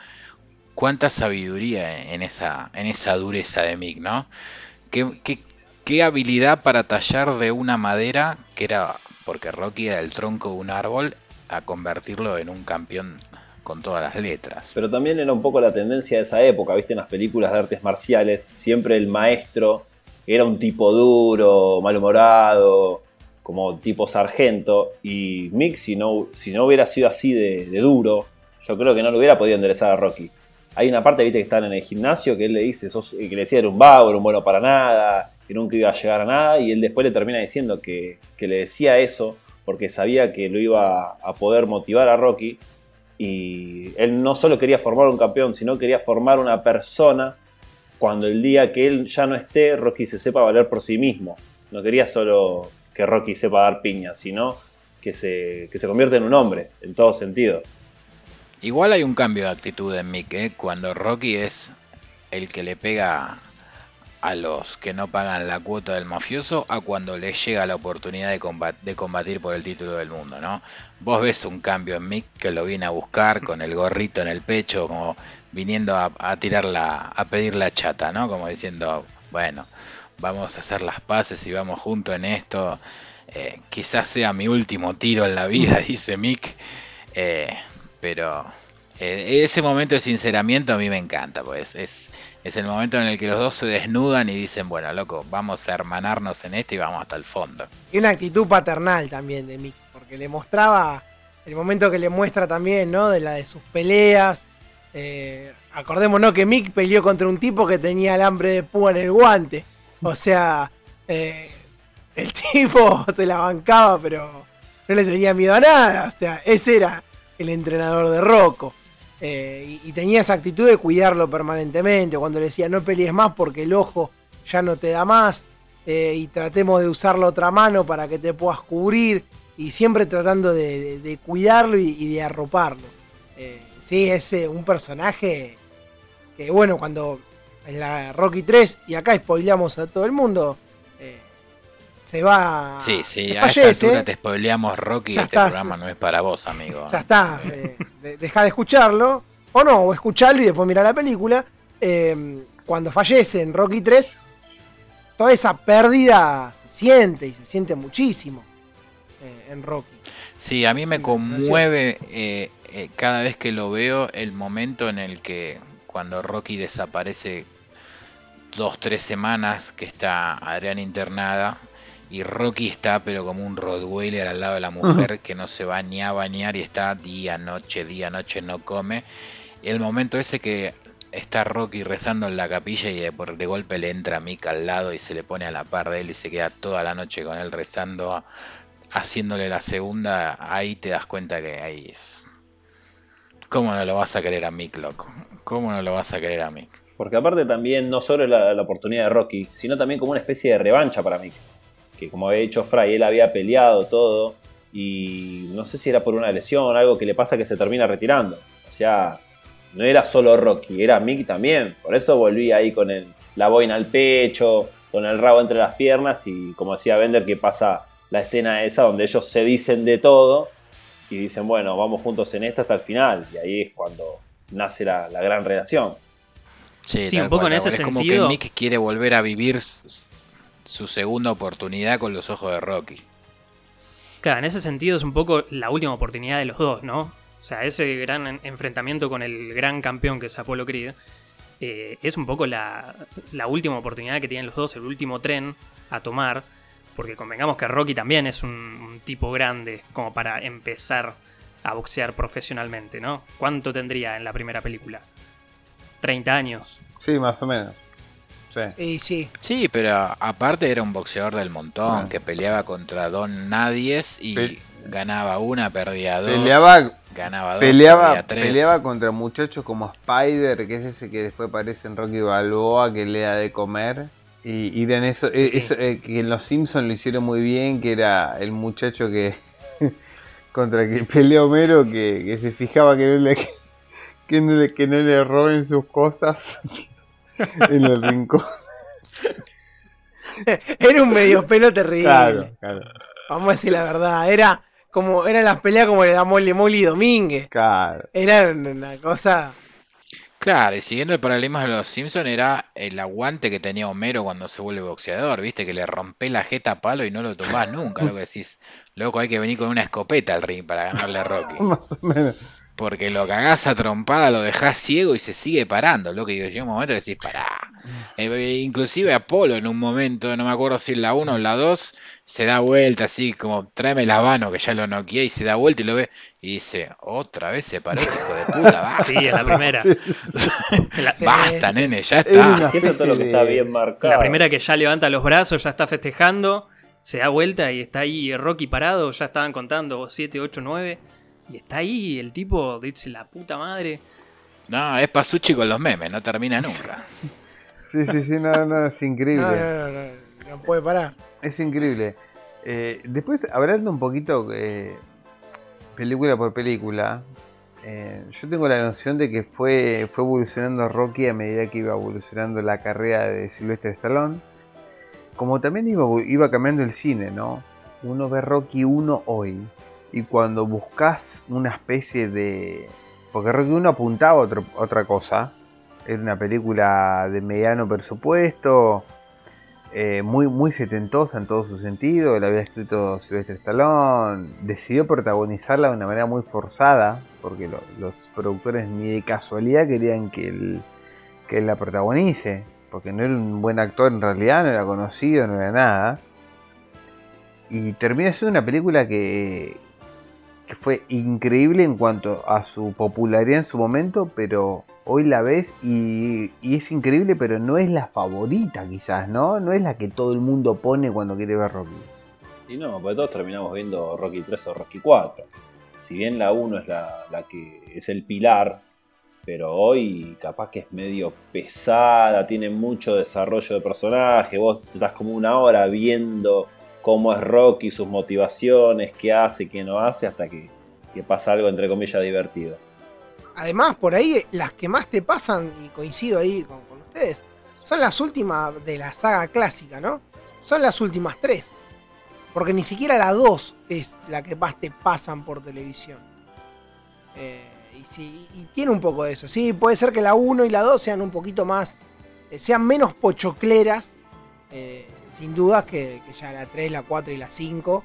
cuánta sabiduría en esa, en esa dureza de Mick, ¿no? Qué, qué- qué habilidad para tallar de una madera, que era, porque Rocky era el tronco de un árbol, a convertirlo en un campeón con todas las letras. Pero también era un poco la tendencia de esa época, viste, en las películas de artes marciales, siempre el maestro era un tipo duro, malhumorado, como tipo sargento, y Mick, si no, si no hubiera sido así de, duro, yo creo que no lo hubiera podido enderezar a Rocky. Hay una parte, viste, que están en el gimnasio que él le dice, que le decía era un vago, era un bueno para nada, que nunca iba a llegar a nada, y él después le termina diciendo que, que le decía eso porque sabía que lo iba a poder motivar a Rocky y él no solo quería formar un campeón, sino quería formar una persona cuando el día que él ya no esté, Rocky se sepa valer por sí mismo. No quería solo que Rocky sepa dar piña, sino que se, que se convierta en un hombre, en todo sentido. Igual hay un cambio de actitud en Mick, ¿eh? cuando Rocky es el que le pega a los que no pagan la cuota del mafioso a cuando les llega la oportunidad de, combatir por el título del mundo, ¿no? Vos ves un cambio en Mick que lo viene a buscar con el gorrito en el pecho, como viniendo a, a tirar a pedir la chata, ¿no? Como diciendo, bueno, vamos a hacer las paces y vamos juntos en esto. Eh, quizás sea mi último tiro en la vida, [laughs] dice Mick. Eh, pero eh, ese momento de sinceramiento a mí me encanta, pues es, es el momento en el que los dos se desnudan y dicen, bueno, loco, vamos a hermanarnos en esto y vamos hasta el fondo. Y una actitud paternal también de Mick, porque le mostraba el momento que le muestra también, ¿no? De la de sus peleas. Eh, acordémonos que Mick peleó contra un tipo que tenía alambre de púa en el guante. O sea, eh, el [laughs] tipo se la bancaba, pero no le tenía miedo a nada. O sea, ese era el entrenador de Rocco. Eh, y, tenía esa actitud de cuidarlo permanentemente. Cuando le decía no pelees más porque el ojo ya no te da más. Eh, y tratemos de usar la otra mano para que te puedas cubrir. Y siempre tratando de, cuidarlo y, de arroparlo. Eh, sí, es un personaje que, bueno, cuando en la Rocky 3, y acá spoileamos a todo el mundo, se va. Sí, sí, a esta altura te spoileamos Rocky. este programa no es para vos, amigo. Ya está. Eh, deja de escucharlo. O no, o escucharlo y después mirar la película. Eh, cuando fallece en Rocky 3, toda esa pérdida se siente y se siente muchísimo eh, en Rocky. Sí, a mí me conmueve cada vez que lo veo el momento en el que cuando Rocky desaparece dos, tres semanas que está Adrián internada y Rocky está pero como un Rottweiler al lado de la mujer que no se va ni a bañar y está día, noche, día, noche, no come. el momento ese que está Rocky rezando en la capilla y de, por, de golpe le entra Mick al lado y se le pone a la par de él y se queda toda la noche con él rezando, haciéndole la segunda, ahí te das cuenta que ahí es... ¿Cómo no lo vas a querer a Mick, loco? ¿Cómo no lo vas a querer a Mick? Porque aparte también no solo la, la oportunidad de Rocky, sino también como una especie de revancha para Mick que como había dicho Fry, él había peleado todo y no sé si era por una lesión o algo que le pasa que se termina retirando. O sea, no era solo Rocky, era Mick también. Por eso volví ahí con el, la boina al pecho, con el rabo entre las piernas y como decía Bender que pasa la escena esa donde ellos se dicen de todo y dicen, bueno, vamos juntos en esta hasta el final. Y ahí es cuando nace la, gran relación. Sí, un poco en ese sentido. Es como que Mick quiere volver a vivir su segunda oportunidad con los ojos de Rocky. Claro, en ese sentido es un poco la última oportunidad de los dos, ¿no? O sea, ese gran enfrentamiento con el gran campeón que es Apolo Creed eh, es un poco la, última oportunidad que tienen los dos, el último tren a tomar, porque convengamos que Rocky también es un, un tipo grande como para empezar a boxear profesionalmente, ¿no? ¿Cuánto tendría en la primera película? ¿30 años? Sí, más o menos. Sí. sí. Sí, pero aparte era un boxeador del montón ah. que peleaba contra Don Nadies y ganaba una, perdía dos. Peleaba, ganaba dos, peleaba, peleaba contra muchachos como Spider, que es ese que después aparece en Rocky Balboa, que le da de comer. Y, y en eso, eh, eh, que en Los Simpsons lo hicieron muy bien, que era el muchacho que [laughs] contra que pelea Homero, que, se fijaba que no le, [laughs] que no le, que no le roben sus cosas. [laughs] [laughs] en el rincón. [laughs] Era un medio pelo terrible. Vamos a decir la verdad. Era como eran las peleas como le da Molly Molly Domínguez. Era una cosa. Claro, y siguiendo el paralelismo de los Simpsons era el aguante que tenía Homero cuando se vuelve boxeador, viste, que le rompe la jeta a palo y no lo tomás nunca, lo que decís, loco, hay que venir con una escopeta al ring para ganarle a Rocky. [laughs] Más o menos. Porque lo cagás a trompada, lo dejás ciego y se sigue parando, loco, y llega un momento que decís, pará. Eh, inclusive Apolo en un momento, no me acuerdo si en la 1 o en la 2, se da vuelta así como, tráeme la mano que ya lo noqueé y se da vuelta y lo ve y dice, otra vez se paró, hijo de puta, basta. Sí, en la primera. [laughs] Sí, sí, sí. [laughs] La, Basta, nene, ya está. Eso es todo lo que está bien marcado. la primera que ya levanta los brazos, ya está festejando, se da vuelta y está ahí Rocky parado, ya estaban contando 7, 8, 9. Y está ahí el tipo, dice la puta madre. No, es Pasucci con los memes, no termina nunca. [laughs] Sí, sí, sí, no, no, es increíble. No, no, no, no, no puede parar. Es increíble. Eh, después, hablando un poquito eh, película por película, eh, yo tengo la noción de que fue, fue evolucionando Rocky a medida que iba evolucionando la carrera de Sylvester Stallone. Como también iba, iba cambiando el cine, ¿no? Uno ve Rocky 1 hoy. Y cuando buscas una especie de... Porque Rocky 1 apuntaba a otro- otra cosa. Era una película de mediano presupuesto, eh, muy, muy setentosa en todo su sentido. La había escrito Sylvester Stallone. Decidió protagonizarla de una manera muy forzada, porque lo- los productores ni de casualidad querían que él, que él la protagonice, porque no era un buen actor en realidad, no era conocido, no era nada. Y termina siendo una película que, que fue increíble en cuanto a su popularidad en su momento, pero hoy la ves y, es increíble, pero no es la favorita quizás, ¿no? No es la que todo el mundo pone cuando quiere ver Rocky. Y no, porque todos terminamos viendo Rocky 3 o Rocky 4. Si bien la 1 es la, la que es el pilar, pero hoy capaz que es medio pesada, tiene mucho desarrollo de personaje, vos estás como una hora viendo cómo es Rocky, sus motivaciones, qué hace, qué no hace, hasta que, que pasa algo entre comillas divertido. Además, por ahí, las que más te pasan, y coincido ahí con, ustedes, son las últimas de la saga clásica, ¿no? Son las últimas tres. Porque ni siquiera la 2 es la que más te pasan por televisión. Eh, y, sí, tiene un poco de eso. Sí, puede ser que la 1 y la 2 sean un poquito más. eh, sean menos pochocleras. eh, sin duda que, ya la 3, la 4 y la 5.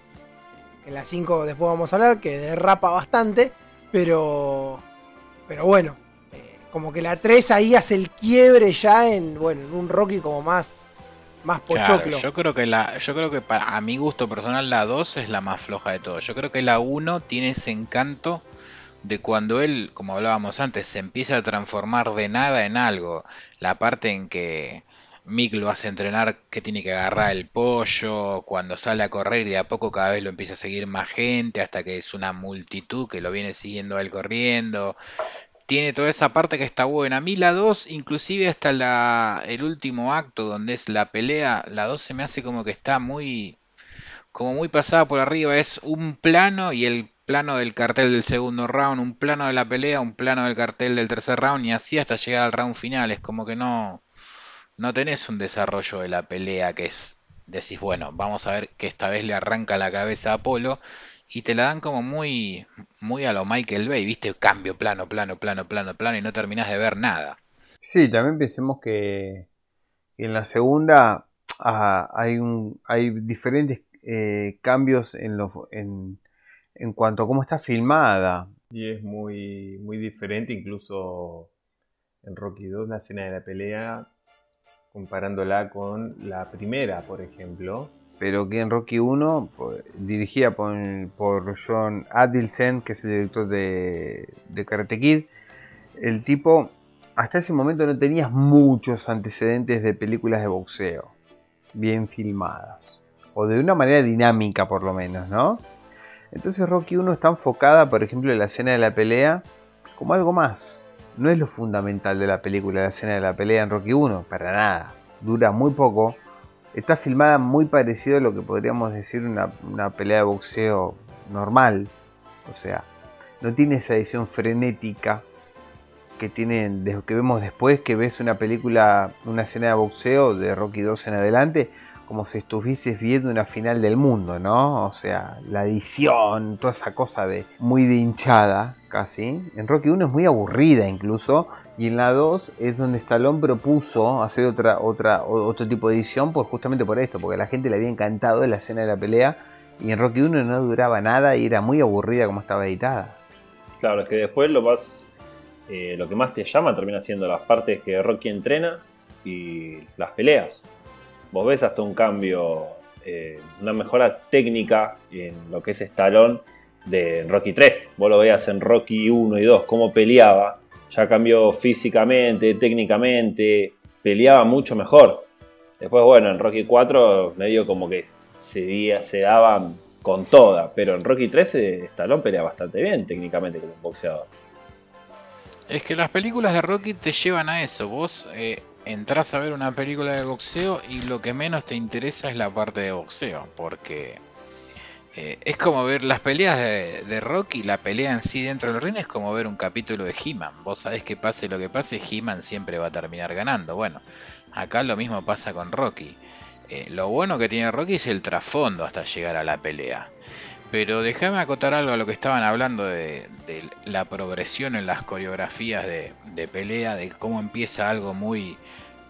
Que la 5 después vamos a hablar, que derrapa bastante. Pero. Pero bueno. eh, como que la 3 ahí hace el quiebre ya en. Bueno, en un Rocky como más. Más pochoclo. yo creo que la, yo creo que para a mi gusto personal la 2 es la más floja de todo. Yo creo que la 1 tiene ese encanto de cuando él, como hablábamos antes, se empieza a transformar de nada en algo. La parte en que Mick lo hace entrenar que tiene que agarrar el pollo, cuando sale a correr y de a poco cada vez lo empieza a seguir más gente, hasta que es una multitud que lo viene siguiendo él corriendo. Tiene toda esa parte que está buena. A mí la 2, inclusive hasta el último acto donde es la pelea, la 2 se me hace como que está muy, como muy pasada por arriba. Es un plano y el plano del cartel del segundo round, un plano de la pelea, un plano del cartel del tercer round y así hasta llegar al round final. Es como que no, no tenés un desarrollo de la pelea que es, decís, bueno, vamos a ver que esta vez le arranca la cabeza a Apolo y te la dan como muy, muy a lo Michael Bay, viste, cambio, plano, plano, plano, plano, plano y no terminás de ver nada. Sí, también pensemos que en la segunda ah, hay, un, hay diferentes eh, cambios en, lo, en, en cuanto a cómo está filmada. Y es muy, muy diferente, incluso en Rocky 2, la escena de la pelea, comparándola con la primera, por ejemplo. Pero que en Rocky 1, por- dirigida por, John Adelson, que es el director de, de Karate Kid, el tipo hasta ese momento no tenías muchos antecedentes de películas de boxeo bien filmadas. O de una manera dinámica por lo menos, ¿no? Entonces Rocky 1 está enfocada, por ejemplo, en la escena de la pelea como algo más. No es lo fundamental de la película, la escena de la pelea en Rocky 1, para nada. Dura muy poco. Está filmada muy parecido a lo que podríamos decir una, una pelea de boxeo normal. O sea, no tiene esa edición frenética que tienen que vemos después que ves una película, una escena de boxeo de Rocky 2 en adelante, como si estuvieses viendo una final del mundo, ¿no? O sea, la edición, toda esa cosa de muy de hinchada, casi. En Rocky 1 es muy aburrida incluso. Y en la 2 es donde Stallone propuso hacer otra, otra, otro tipo de edición, pues justamente por esto, porque a la gente le había encantado la escena de la pelea. Y en Rocky 1 no duraba nada y era muy aburrida como estaba editada. Claro, es que después lo más. Eh, lo que más te llama termina siendo las partes que Rocky entrena y las peleas. Vos ves hasta un cambio, eh, una mejora técnica en lo que es Stallone de Rocky 3. Vos lo veas en Rocky 1 y 2, cómo peleaba. Ya cambió físicamente, técnicamente, peleaba mucho mejor. Después, bueno, en Rocky 4 medio como que se, se daban con toda, pero en Rocky 3 eh, Stallone pelea bastante bien técnicamente como boxeador. Es que las películas de Rocky te llevan a eso. Vos eh, entras a ver una película de boxeo y lo que menos te interesa es la parte de boxeo, porque eh, es como ver las peleas de, Rocky, la pelea en sí dentro del ring es como ver un capítulo de He-Man. Vos sabés que pase lo que pase, He-Man siempre va a terminar ganando. Bueno, acá lo mismo pasa con Rocky. Eh, lo bueno que tiene Rocky es el trasfondo hasta llegar a la pelea. Pero déjame acotar algo a lo que estaban hablando de, la progresión en las coreografías de, pelea, de cómo empieza algo muy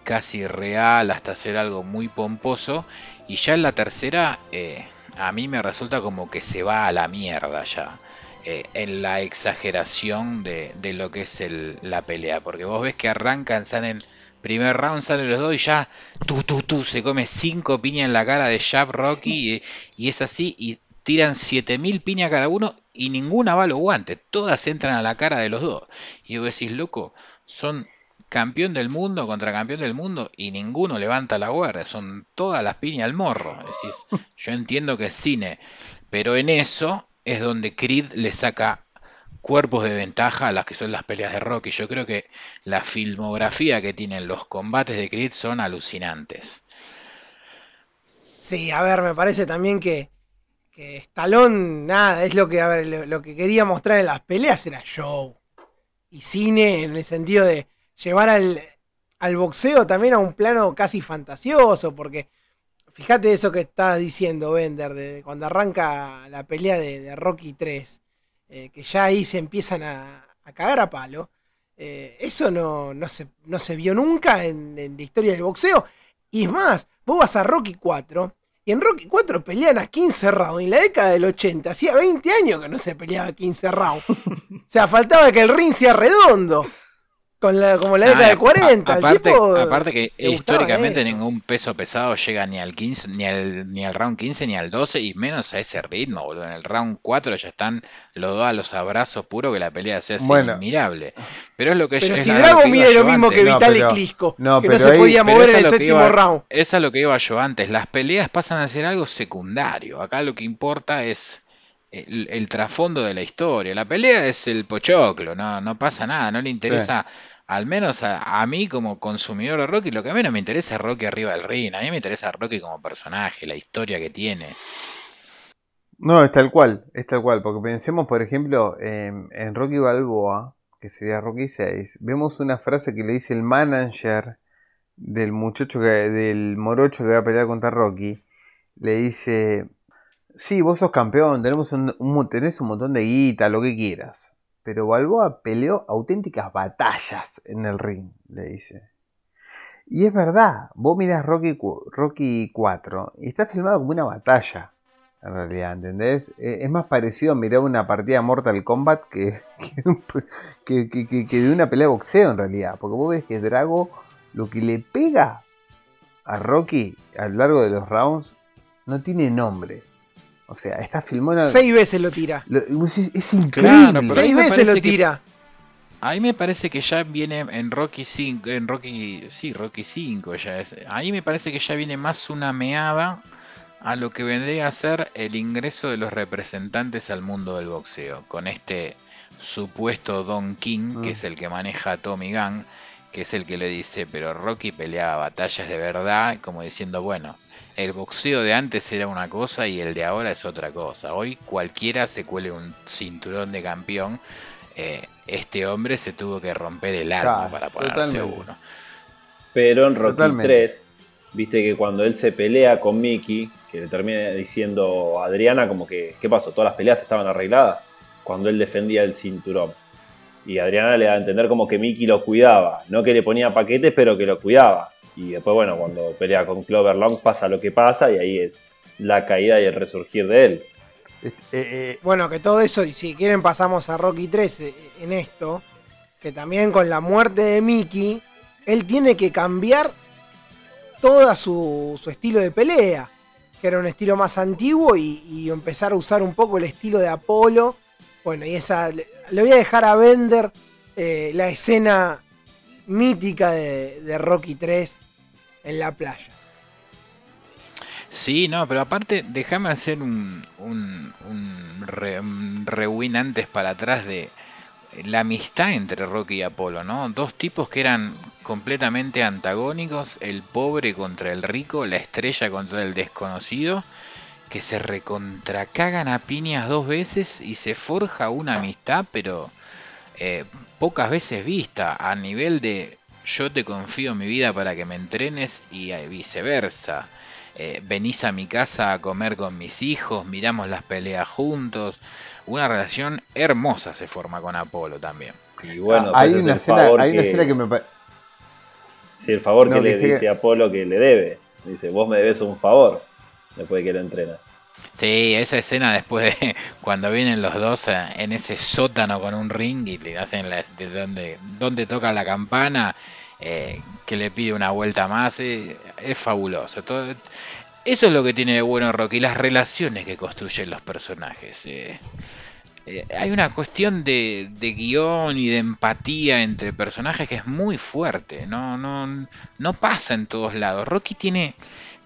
casi real hasta ser algo muy pomposo. Y ya en la tercera, eh, a mí me resulta como que se va a la mierda ya. Eh, en la exageración de, lo que es la pelea. Porque vos ves que arrancan, salen primer round, salen los dos y ya tú, tú, tú, se come cinco piñas en la cara de Jab Rocky y, y, es así. Y tiran 7000 piñas cada uno y ninguna va a los guantes. Todas entran a la cara de los dos. Y vos decís, loco, son campeón del mundo contra campeón del mundo y ninguno levanta la guardia. Son todas las piñas al morro. Decís, [laughs] yo entiendo que es cine, pero en eso es donde Creed le saca cuerpos de ventaja a las que son las peleas de Rocky. Yo creo que la filmografía que tienen los combates de Creed son alucinantes. Sí, a ver, me parece también que que Stallone, nada, es lo que, a ver, lo, que quería mostrar en las peleas era show. Y cine en el sentido de llevar al, al boxeo también a un plano casi fantasioso, porque fíjate eso que estás diciendo, Bender, de, cuando arranca la pelea de, Rocky 3, eh, que ya ahí se empiezan a, cagar a palo. Eh, eso no, no, se, no se vio nunca en, en, la historia del boxeo. Y es más, vos vas a Rocky 4 y en Rocky 4 pelean a 15 rounds. Y en la década del 80, hacía 20 años que no se peleaba a 15 rounds. [laughs] o sea, faltaba que el ring sea redondo como la década de 40. Aparte, que históricamente ningún peso pesado llega ni al 15, ni al, ni al round 15, ni al 12, y menos a ese ritmo, boludo. En el round 4 ya están los dos a los abrazos puros que la pelea sea así admirable. Pero es lo que Pero si Drago mide lo mismo que Vitalik Klitschko, que no se podía mover en el séptimo round. Esa es lo que iba yo antes. Las peleas pasan a ser algo secundario. Acá lo que importa es el, trasfondo de la historia. La pelea es el pochoclo, no, no pasa nada, no le interesa al menos a, mí como consumidor de Rocky, lo que no me interesa es Rocky arriba del ring, a mí me interesa Rocky como personaje, la historia que tiene. No, es tal cual, es tal cual, porque pensemos, por ejemplo, en, Rocky Balboa, que sería Rocky 6, vemos una frase que le dice el manager del muchacho, del morocho que va a pelear contra Rocky, le dice, sí, vos sos campeón, tenemos un, tenés un montón de guita, lo que quieras, pero Balboa peleó auténticas batallas en el ring, le dice. Y es verdad, vos mirás Rocky, Rocky 4 y está filmado como una batalla, en realidad, ¿entendés? E, es más parecido a mirar una partida de Mortal Kombat [laughs] que, que, que, de una pelea de boxeo, en realidad. Porque vos ves que Drago lo que le pega a Rocky a lo largo de los rounds no tiene nombre. O sea, está filmado. Seis veces lo tira. es, increíble. Seis veces lo tira. A mí me parece que ya viene en Rocky 5, en Rocky, sí, Rocky 5 ya es. Ahí me parece que ya viene más una meada a lo que vendría a ser el ingreso de los representantes al mundo del boxeo, con este supuesto Don King, que mm. es el que maneja a Tommy Gunn, que es el que le dice, pero Rocky peleaba batallas de verdad, como diciendo, bueno, el boxeo de antes era una cosa y el de ahora es otra cosa. Hoy cualquiera se cuele un cinturón de campeón. Eh, este hombre se tuvo que romper el alma para ponerse uno. Pero en Rocky 3 viste que cuando él se pelea con Mickey, que le termina diciendo a Adriana como que, ¿qué pasó? Todas las peleas estaban arregladas cuando él defendía el cinturón. Y Adriana le da a entender como que Mickey lo cuidaba, no que le ponía paquetes, pero que lo cuidaba. Y después, bueno, cuando pelea con Clover Long pasa lo que pasa y ahí es la caída y el resurgir de él. Este, eh, eh, Bueno, que todo eso, y si quieren pasamos a Rocky 3 en esto, que también con la muerte de Mickey, él tiene que cambiar todo su, su estilo de pelea, que era un estilo más antiguo, y, empezar a usar un poco el estilo de Apolo. Bueno, y esa, le, voy a dejar a Bender eh, la escena mítica de, de Rocky 3 en la playa. Sí, no, pero aparte, déjame hacer un, un, un, re- un rewind antes para atrás de la amistad entre Rocky y Apolo, ¿no? Dos tipos que eran completamente antagónicos, el pobre contra el rico, la estrella contra el desconocido, que se recontracagan a piñas dos veces y se forja una amistad, pero eh, pocas veces vista, a nivel de yo te confío mi vida para que me entrenes y eh, viceversa. Eh, venís a mi casa a comer con mis hijos, miramos las peleas juntos. Una relación hermosa se forma con Apolo también. Y bueno, hay entonces una el escena, favor hay una que- escena que me Sí, el favor No, que que le dice Apolo que le debe. Dice, vos me debes un favor. Después de que lo entrena. Sí, esa escena después de [laughs] cuando vienen los dos eh, en ese sótano con un ring y le hacen la, de donde, donde toca la campana, eh, que le pide una vuelta más, eh, es fabuloso. Eso es lo que tiene de bueno Rocky, las relaciones que construyen los personajes. hay una cuestión de, de guion y de empatía entre personajes que es muy fuerte. No, no, no pasa en todos lados. Rocky tiene,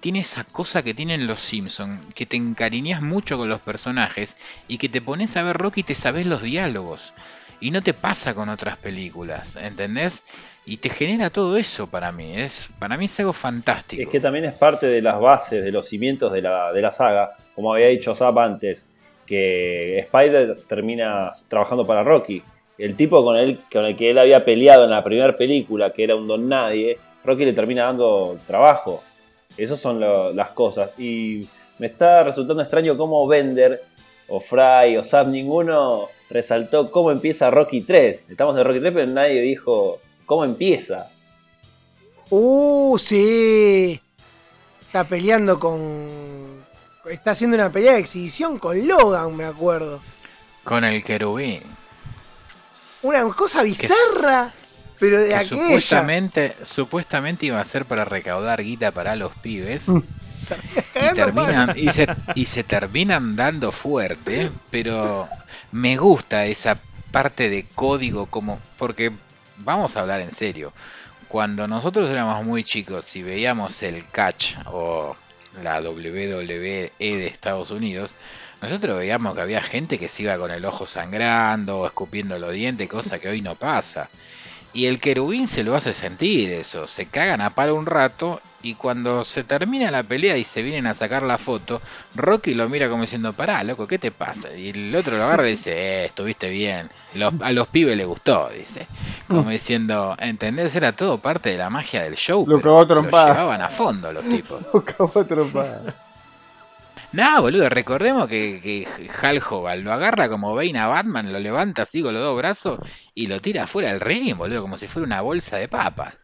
tiene esa cosa que tienen los Simpsons, que te encariñas mucho con los personajes y que te pones a ver Rocky y te sabes los diálogos. Y no te pasa con otras películas, ¿entendés? Y te genera todo eso para mí. Es, para mí es algo fantástico. Es que también es parte de las bases, de los cimientos de la, de la saga. Como había dicho Zap antes, que Spider termina trabajando para Rocky. El tipo con el, con el que él había peleado en la primera película, que era un don nadie, Rocky le termina dando trabajo. Esas son lo- las cosas. Y me está resultando extraño cómo Bender, o Fry, o Zap, ninguno resaltó cómo empieza Rocky 3. Estamos en Rocky 3, pero nadie dijo cómo empieza. Uh, sí. Está peleando con. Está haciendo una pelea de exhibición con Logan, me acuerdo. Con el querubín. Una cosa bizarra, pero de Que aquella. supuestamente, supuestamente iba a ser para recaudar guita para los pibes. Mm. y, terminan, y, se, y se terminan dando fuerte, pero me gusta esa parte de código como porque vamos a hablar en serio. Cuando nosotros éramos muy chicos y veíamos el catch o la WWE de Estados Unidos, nosotros veíamos que había gente que se iba con el ojo sangrando o escupiendo los dientes, cosa que hoy no pasa. Y el querubín se lo hace sentir eso, se cagan a palo un rato y cuando se termina la pelea y se vienen a sacar la foto, Rocky lo mira como diciendo, pará, loco, ¿qué te pasa? Y el otro lo agarra y dice, eh, estuviste bien, Los- a los pibes les gustó, dice. Como diciendo, ¿entendés? Era todo parte de la magia del show. Lo pero cagó trompada. llevaban a fondo los tipos. [laughs] Acabó trompada. No, boludo, recordemos que, que Hal Hogan lo agarra como Bane a Batman, lo levanta así con los dos brazos y lo tira fuera del ring, boludo, como si fuera una bolsa de papas.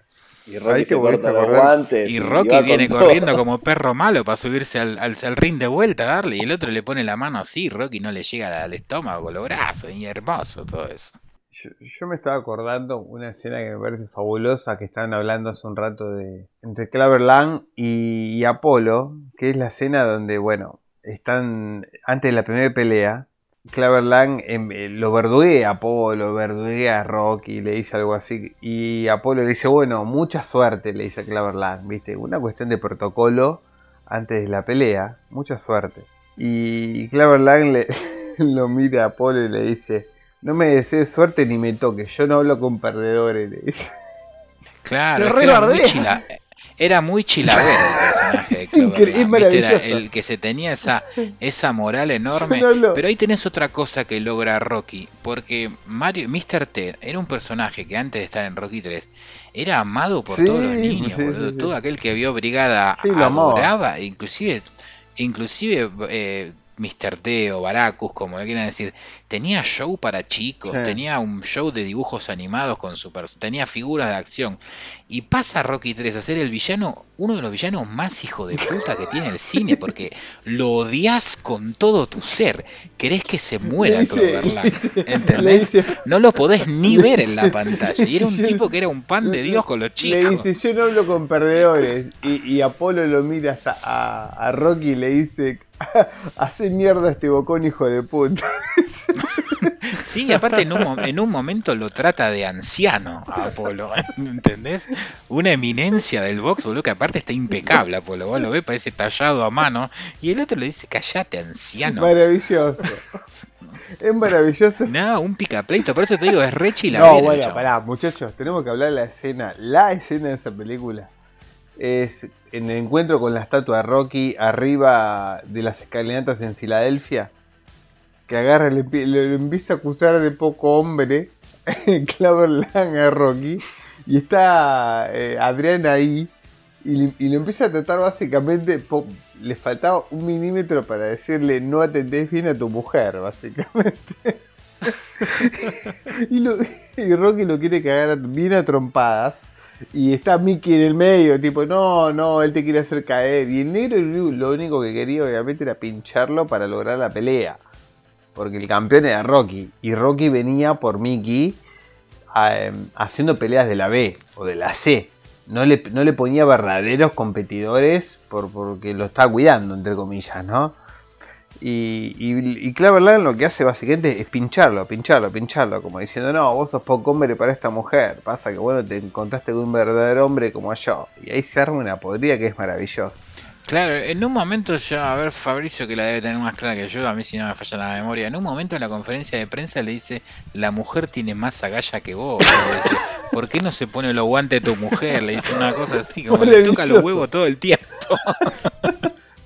Y Rocky se corta los guantes. Y Rocky viene todo. corriendo como perro malo para subirse al, al, al ring de vuelta a darle y el otro le pone la mano así, Rocky no le llega al estómago con los brazos, y hermoso todo eso. Yo, yo me estaba acordando una escena que me parece fabulosa que estaban hablando hace un rato de entre Claver Lang y, y Apolo, que es la escena donde, bueno, están antes de la primera pelea. Claver Lang em, eh, lo verduguea a Apolo, verduguea a Rocky, le dice algo así. Y Apolo le dice, bueno, mucha suerte, le dice a Claver Lang, ¿viste? Una cuestión de protocolo antes de la pelea, mucha suerte. Y Claver Lang le, [laughs] lo mira a Apolo y le dice, no me desees suerte ni me toques, yo no hablo con perdedores. Claro, Lo es que era muy chila- Era muy chilavero el personaje de [laughs] Cloverland, es. Era el que se tenía esa, esa moral [laughs] enorme. No Pero ahí tenés otra cosa que logra Rocky, porque Mario, Mr. Ted era un personaje que antes de estar en Rocky 3 era amado por Sí, todos los niños, sí, boludo. sí, sí. Todo aquel que vio Brigada Sí, lo amaba. adoraba, inclusive, inclusive eh, Mr. T o Baracus, como le quieran decir, tenía show para chicos, Sí. tenía un show de dibujos animados con su pers- tenía figuras de acción. Y pasa Rocky 3 a ser el villano, uno de los villanos más hijo de puta que tiene el cine, [laughs] porque lo odias con todo tu ser. Querés que se muera Le dice- Cloverland, le ¿entendés? le No lo podés ni le ver en la pantalla. Y era un [laughs] yo- tipo que era un pan de Dios con los Le chicos. dice, yo no hablo con perdedores. Y, y Apolo lo mira hasta a, a Rocky y le dice, [laughs] hace mierda este bocón, hijo de puta. Sí, aparte en un, en un momento lo trata de anciano a Apolo, ¿entendés? Una eminencia del box, boludo, que aparte está impecable Apolo, vos lo ves, parece tallado a mano, y el otro le dice, callate, anciano. Maravilloso. [laughs] Es maravilloso. No, un picapleito, por eso te digo, es rechi la No, bueno, pará, muchachos, tenemos que hablar de la escena. La escena de esa película es en el encuentro con la estatua de Rocky arriba de las escalinatas en Filadelfia. Que agarra, le, le- le empieza a acusar de poco hombre. [laughs] Cloverland a Rocky. [laughs] Y está eh, Adrián ahí. Y, y lo empieza a tratar básicamente. le faltaba un milímetro para decirle no atendés bien a tu mujer, básicamente. [laughs] y, y Rocky lo quiere cagar bien a trompadas. Y está Mickey en el medio, tipo, no, no, él te quiere hacer caer. Y el negro lo único que quería, obviamente, era pincharlo para lograr la pelea. Porque el campeón era Rocky. Y Rocky venía por Mickey haciendo peleas de la B o de la C. No le, no le ponía verdaderos competidores por, porque lo estaba cuidando, entre comillas, ¿no? Y, y, y lo que hace básicamente es pincharlo, pincharlo, pincharlo, como diciendo, no, vos sos poco hombre para esta mujer. Pasa que bueno, te encontraste con un verdadero hombre como yo. Y ahí se arma una podrida que es maravillosa. Claro, en un momento ya, a ver Fabricio que la debe tener más clara que yo, a mí si no me falla la memoria, en un momento en la conferencia de prensa le dice, la mujer tiene más agallas que vos. Dice, ¿Por qué no se pone los guantes tu mujer? Le dice una cosa así, como le toca los huevos todo el tiempo.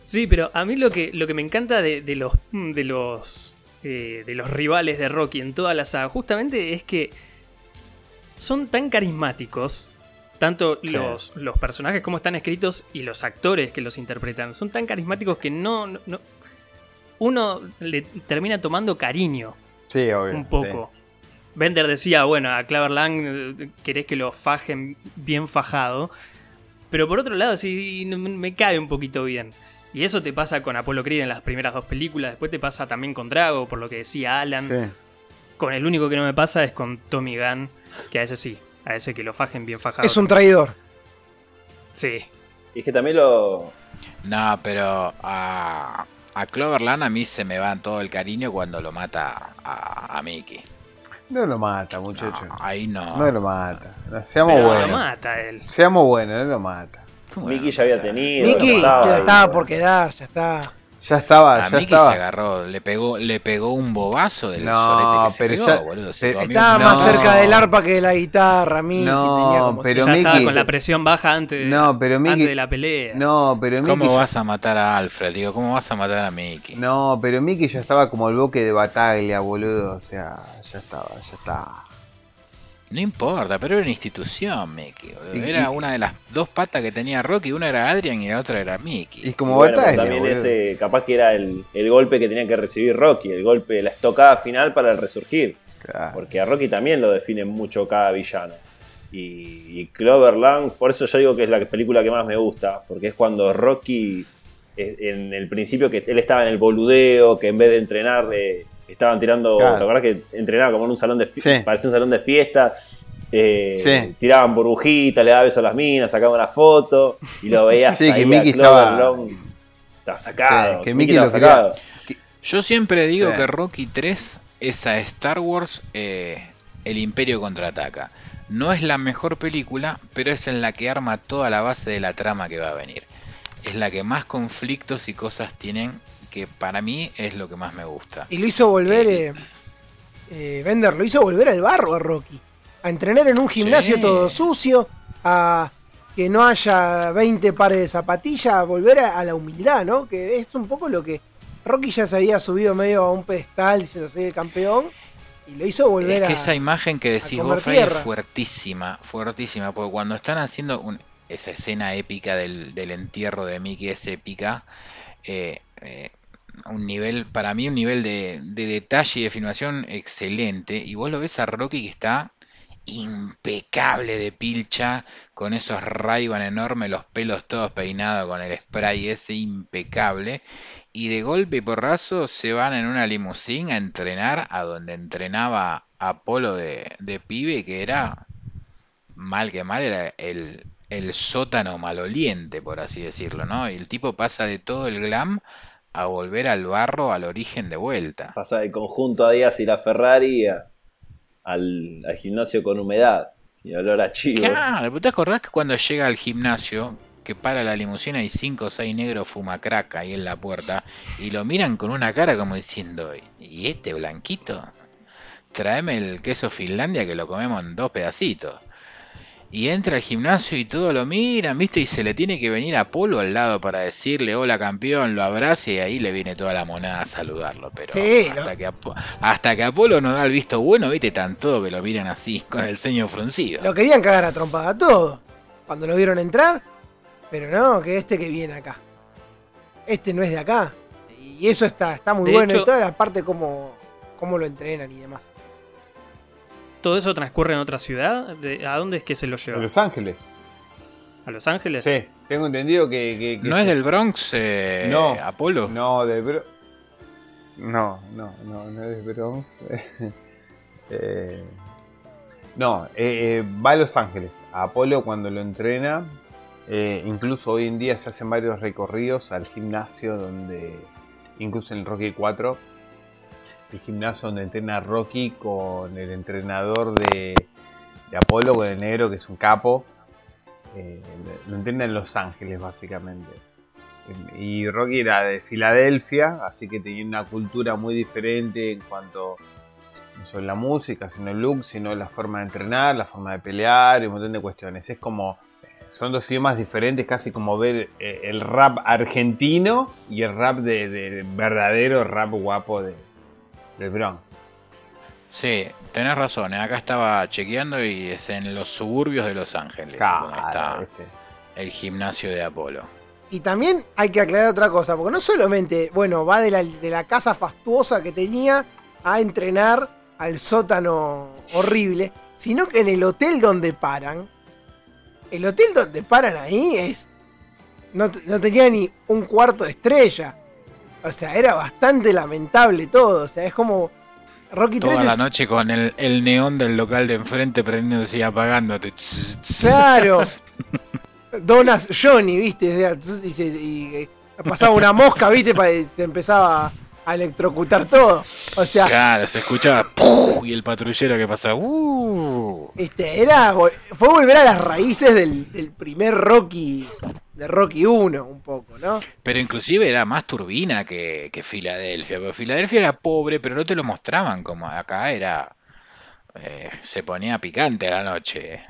Sí, pero a mí lo que, lo que me encanta de, de los de los eh, de los rivales de Rocky en toda la saga, justamente es que son tan carismáticos, tanto los, los personajes como están escritos y los actores que los interpretan, son tan carismáticos que no, no- no- uno le termina tomando cariño Sí, obvio. un poco. Bender decía, bueno, a Cloverland eh, querés que lo fajen bien fajado. Pero por otro lado, sí, me cae un poquito bien. Y eso te pasa con Apollo Creed en las primeras dos películas. Después te pasa también con Drago, por lo que decía Alan. Sí. Con el único que no me pasa es con Tommy Gunn, que a ese sí, a ese que lo fajen bien fajado. Es un traidor. Sí. Y es que también lo. No, pero a, a Cloverland a mí se me va todo el cariño cuando lo mata a, a Mickey. No lo mata, No, muchacho. ahí no. No lo mata. No, seamos Pero lo buenos. mata él. Seamos buenos, no lo mata. ¿Cómo Mickey no ya había tenido. Mickey lo ya estaba por quedar, ya está. Ya estaba, A ya Mickey estaba. se agarró, le pegó, le pegó un bobazo del No, solete que se pero pegó, ya- boludo. Se pero comió Estaba más No. cerca del arpa que de la guitarra, Mickey. No, tenía como pero ya Mickey- estaba con la presión baja antes, de- No, pero Mickey- antes de la pelea. No, pero Mickey. ¿Cómo vas a matar a Alfred? Digo, ¿cómo vas a matar a Mickey? No, pero Mickey ya estaba como el boque de Bataglia, boludo. O sea, ya estaba, ya estaba. No importa, pero era una institución, Mickey. boludo. Y- Era y- una de las dos patas que tenía Rocky. Una era Adrian y la otra era Y Mickey. como Bueno, pero Bataglia, también boludo. ese, capaz que era el, el golpe que tenía que recibir Rocky, el golpe, la estocada final para el resurgir. Claro. Porque a Rocky también lo define mucho cada villano. Y, y Cloverland, por eso yo digo que es la película que más me gusta, porque es cuando Rocky, eh, en el principio que él estaba en el boludeo, que en vez de entrenar, eh, estaban tirando, Claro. ¿te acordás que entrenaba como en un salón de Sí. fiesta? Parecía un salón de fiesta. eh, Sí. Tiraban burbujitas, le daban besos a las minas, sacaban una foto y lo veías Sí, ahí que a Mickey estaba-. Estaba sacado. Sí, que Mickey Mickey estaba sacado. Yo siempre digo Sí. que Rocky 3 es a Star Wars eh, El Imperio contraataca. No es la mejor película, pero es en la que arma toda la base de la trama que va a venir. Es la que más conflictos y cosas tienen, que para mí es lo que más me gusta. Y lo hizo volver, eh, eh, Bender, lo hizo volver al barro a Rocky. A entrenar en un gimnasio Sí. todo sucio, a que no haya 20 pares de zapatillas, volver a, a la humildad, ¿no? Que es un poco lo que Rocky ya se había subido medio a un pedestal diciendo soy el campeón y lo hizo volver Es que a... esa imagen que decís vos, Fray, es fuertísima, fuertísima, porque cuando están haciendo un- esa escena épica del, del entierro de Mickey es épica, eh, eh, un nivel, para mí un nivel de, de detalle y de filmación excelente, y vos lo ves a Rocky que está impecable de pilcha, con esos ray enormes, los pelos todos peinados con el spray ese impecable, y de golpe y porrazo se van en una limusín a entrenar a donde entrenaba Apolo de, de pibe, que era, mal que mal, era el, el sótano maloliente, por así decirlo, ¿no? Y el tipo pasa de todo el glam a volver al barro, al origen de vuelta. Pasa del conjunto a Díaz y la Ferrari a- al, al gimnasio con humedad y olor a chivo. Claro, ¿pero ¿te acordás que cuando llega al gimnasio, que para la limusina y cinco o seis negros fumacraca ahí en la puerta, y lo miran con una cara como diciendo, ¿y este blanquito? Tráeme el queso Finlandia que lo comemos en dos pedacitos. Y entra al gimnasio y todo lo miran, ¿viste? Y se le tiene que venir Apolo al lado para decirle, hola campeón, lo abraza y ahí le viene toda la monada a saludarlo. Pero Sí, hasta, ¿no? que Apo- hasta que Apolo no da el visto bueno, ¿viste? Tan todo que lo miran así, con el ceño fruncido. Lo querían cagar a trompada todo. Cuando lo vieron entrar, pero no, que este que viene acá. Este no es de acá. Y eso está, está muy De bueno. hecho- y toda la parte como, cómo lo entrenan y demás. ¿Todo eso transcurre en otra ciudad? ¿De- ¿A dónde es que se lo lleva? Los Ángeles. ¿A Los Ángeles? Sí, tengo entendido que. que- que ¿No se- es del Bronx, eh, No. Apolo? No, del Bronx. No, no, no, no es del Bronx. [laughs] Eh, no, eh, eh, va a Los Ángeles. A Apolo cuando lo entrena. eh, incluso hoy en día se hacen varios recorridos al gimnasio donde. Incluso en el Rocky 4. El gimnasio donde entrena Rocky con el entrenador de, Apolo, con el negro que es un capo. Eh, lo entrena en Los Ángeles, básicamente. Y Rocky era de Filadelfia, así que tenía una cultura muy diferente en cuanto no solo la música, sino el look, sino la forma de entrenar, la forma de pelear y un montón de cuestiones. Es como, son dos idiomas diferentes, casi como ver eh, el rap argentino y el rap de, de verdadero rap guapo de, del Bronx. Sí, tenés razón. eh, Acá estaba chequeando y es en los suburbios de Los Ángeles donde está ¿viste? el gimnasio de Apolo. Y también hay que aclarar otra cosa, porque no solamente, bueno, va de la, de la casa fastuosa que tenía a entrenar al sótano horrible, sino que en el hotel donde paran, el hotel donde paran ahí es. No, no tenía ni un cuarto de estrella. O sea, era bastante lamentable todo. O sea, es como. Rocky 3 Toda la es- noche con el, el neón del local de enfrente prendiéndose y apagándote. Claro. [laughs] Donas Johnny, ¿viste? Y, y, eh, pasaba una mosca, ¿viste? Y Se empezaba a electrocutar todo. O sea, Claro, se escuchaba y el patrullero que pasaba. ¡uh! este, era, fue volver a las raíces del, del primer Rocky, de Rocky 1, un poco, ¿no? Pero inclusive era más turbina que, que Filadelfia. Porque Filadelfia era pobre, pero no te lo mostraban como acá era. eh, se ponía picante a la noche.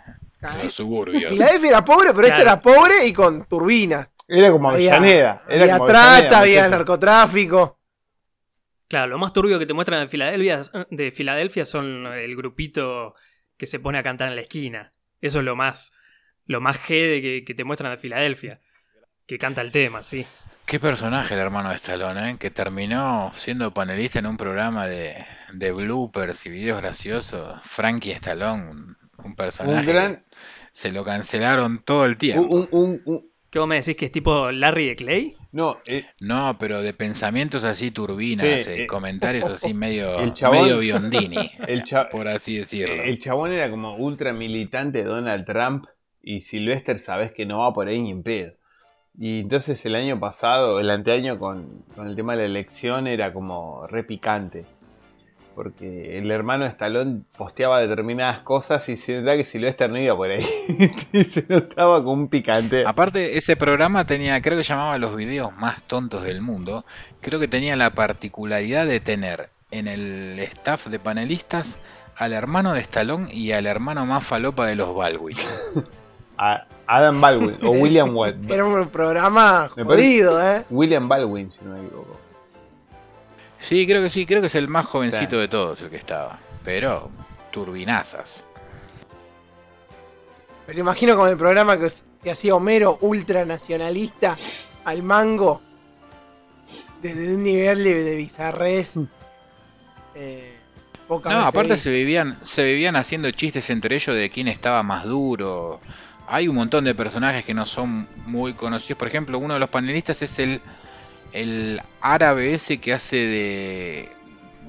en los suburbios. Filadelfia era pobre, pero este era pobre y con turbinas. Era como Había, Avellaneda. Era había como trata, Avellaneda, había muchacho. narcotráfico. Claro, lo más turbio que te muestran de Filadelfia, de Filadelfia son el grupito que se pone a cantar en la esquina. Eso es lo más, lo más G de que, que te muestran de Filadelfia. Que canta el tema, sí. Qué personaje el hermano de Stallone, ¿eh? que terminó siendo panelista en un programa de, de bloopers y videos graciosos. Frankie Stallone, un, un personaje Un gran. que se lo cancelaron todo el tiempo. Un, un- un- ¿Qué vos me decís que es tipo Larry de Clay? no, eh, No, pero de pensamientos así turbinas, Sí, eh, eh, comentarios así medio, [laughs] el chabón- medio biondini, [laughs] el, cha- por así decirlo. el chabón era como ultra militante de Donald Trump y Sylvester sabes que no va por ahí ni en pedo. Y entonces el año pasado, el anteaño con, con el tema de la elección era como re picante. Porque el hermano de Stallone posteaba determinadas cosas y se notaba que Sylvester no iba por ahí. [laughs] y se notaba como un picante. Aparte, ese programa tenía, creo que llamaba los videos más tontos del mundo. Creo que tenía la particularidad de tener en el staff de panelistas al hermano de Stallone y al hermano más falopa de los Baldwin. [laughs] Adam Baldwin o [laughs] William Webb. Era un programa jodido, ¿eh? William Baldwin, si no me equivoco. Sí, creo que sí, creo que es el más jovencito de todos el que estaba. Pero, turbinazas. Pero imagino con el programa que, hacía Homero ultranacionalista al mango. Desde un nivel de, de bizarrés. Mm. Eh, no, aparte se vivían, se vivían haciendo chistes entre ellos de quién estaba más duro. Hay un montón de personajes que no son muy conocidos. Por ejemplo, uno de los panelistas es el, el árabe ese que hace de,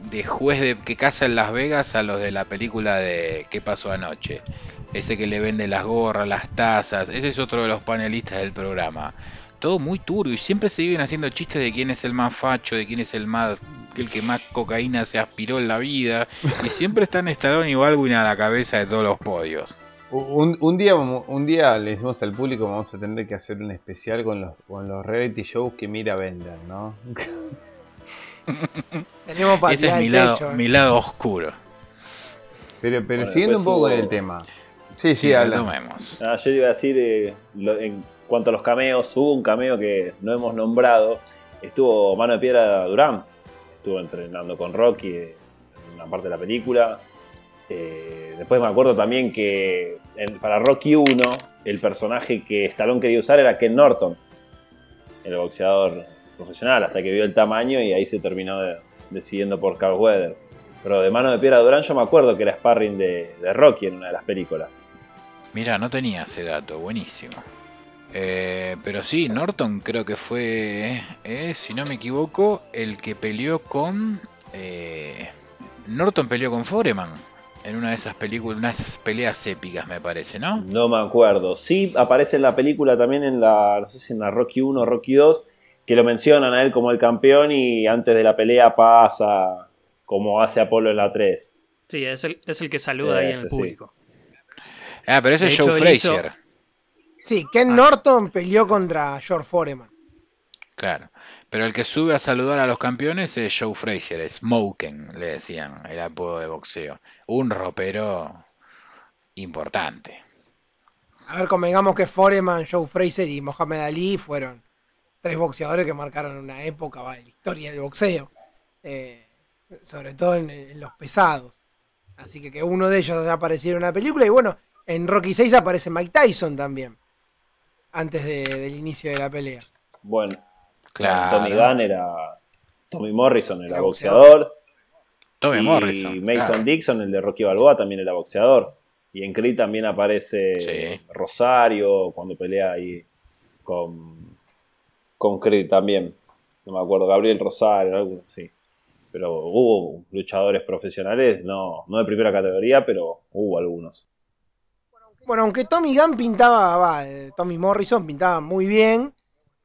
de juez de, que caza en Las Vegas a los de la película de ¿Qué pasó anoche? Ese que le vende las gorras, las tazas. Ese es otro de los panelistas del programa todo muy turbio y siempre se viven haciendo chistes de quién es el más facho, de quién es el más el que más cocaína se aspiró en la vida y siempre están Stallone y Baldwin a la cabeza de todos los podios. Un, día un día le decimos al público vamos a tener que hacer un especial con los, con los reality shows que mira vender, ¿no? [laughs] Tenemos Ese es mi lado, ¿eh? mi lado oscuro. Pero, pero siguiendo un poco con el tema. Sí, sí, sí hablamos. Ah, yo iba a decir, eh, en cuanto a los cameos, hubo un cameo que no hemos nombrado. Estuvo Mano de Piedra Durán. Estuvo entrenando con Rocky en una parte de la película. Eh, después me acuerdo también que para Rocky 1 el personaje que Stallone quería usar era Ken Norton, el boxeador profesional, hasta que vio el tamaño y ahí se terminó decidiendo por Carl Weathers. Pero de Mano de Piedra Durán yo me acuerdo que era sparring de, Rocky en una de las películas. Mira, no tenía ese dato, buenísimo. Eh, pero sí, Norton creo que fue, eh, si no me equivoco, el que peleó con... Norton peleó con Foreman en una de esas películas, una de esas peleas épicas me parece, ¿no? No me acuerdo. Sí aparece en la película también en la, no sé si en la Rocky 1 o Rocky 2, que lo mencionan a él como el campeón y antes de la pelea pasa como hace Apolo en la 3. Sí, es el, es el que saluda ahí en el público. Ah, pero ese es Joe Frazier. Sí, Ken ah. Norton peleó contra George Foreman. Claro. Pero el que sube a saludar a los campeones es Joe Frazier, Smoken, le decían, el apodo de boxeo. Un ropero importante. A ver, convengamos que Foreman, Joe Frazier y Mohamed Ali fueron tres boxeadores que marcaron una época, va, en la historia del boxeo. Eh, sobre todo en, los pesados. Así que que uno de ellos haya aparecido en una película. Y bueno, en Rocky 6 aparece Mike Tyson también antes del inicio de la pelea. Bueno, Tommy Gunn era. Tommy Morrison era boxeador. Tommy y Morrison. Mason Dixon, el de Rocky Balboa, también era boxeador. Y en Creed también aparece Rosario cuando pelea ahí con, con Creed también. No me acuerdo, Gabriel Rosario, algo así. Pero hubo luchadores profesionales, no, no de primera categoría, pero hubo algunos. Bueno, aunque Tommy Gunn pintaba, va, eh, Tommy Morrison pintaba muy bien.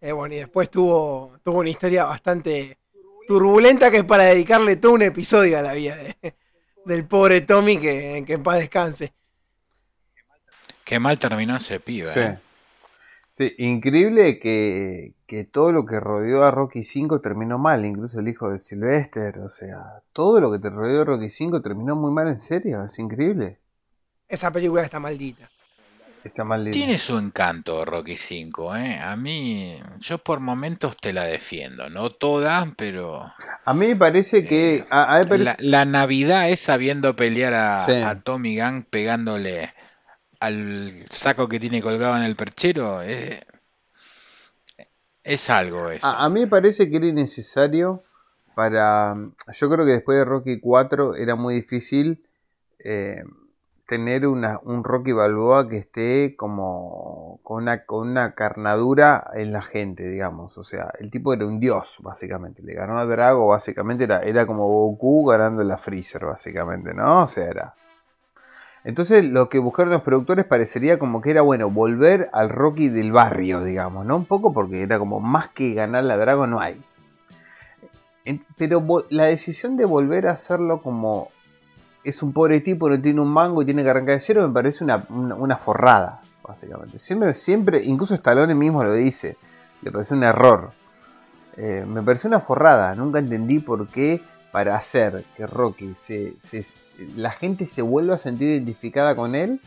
Eh, bueno, y después tuvo, tuvo una historia bastante turbulenta que es para dedicarle todo un episodio a la vida del pobre Tommy que, que en paz descanse. Qué mal terminó ese pibe. Sí. ¿eh? Sí, increíble que, que, todo lo que rodeó a Rocky V terminó mal, incluso el hijo de Sylvester, o sea, todo lo que te rodeó a Rocky V terminó muy mal en serio, es increíble. Esa película está maldita. Está. Tiene su encanto Rocky 5, ¿eh? A mí, yo por momentos te la defiendo, no toda, pero... A mí me parece que... Eh, la, Navidad es sabiendo pelear a, Tommy Gunn pegándole al saco que tiene colgado en el perchero. Eh, es algo eso. A, a, mí me parece que era innecesario para... Yo creo que después de Rocky 4 era muy difícil... Eh, tener un Rocky Balboa que esté como con una, con una carnadura en la gente, digamos. O sea, el tipo era un dios, básicamente. Le ganó a Drago, básicamente era, era como Goku ganando la Freezer, básicamente, ¿no? O sea, era. Entonces lo que buscaron los productores parecería como que era bueno volver al Rocky del barrio, digamos, ¿no? Un poco porque era como más que ganar la Drago no hay. Pero la decisión de volver a hacerlo como es un pobre tipo, no tiene un mango y tiene que arrancar de cero, me parece una, forrada, básicamente. Siempre, siempre, incluso Stallone mismo lo dice, le parece un error. Eh, me parece una forrada, nunca entendí por qué para hacer que Rocky se, la gente se vuelva a sentir identificada con él,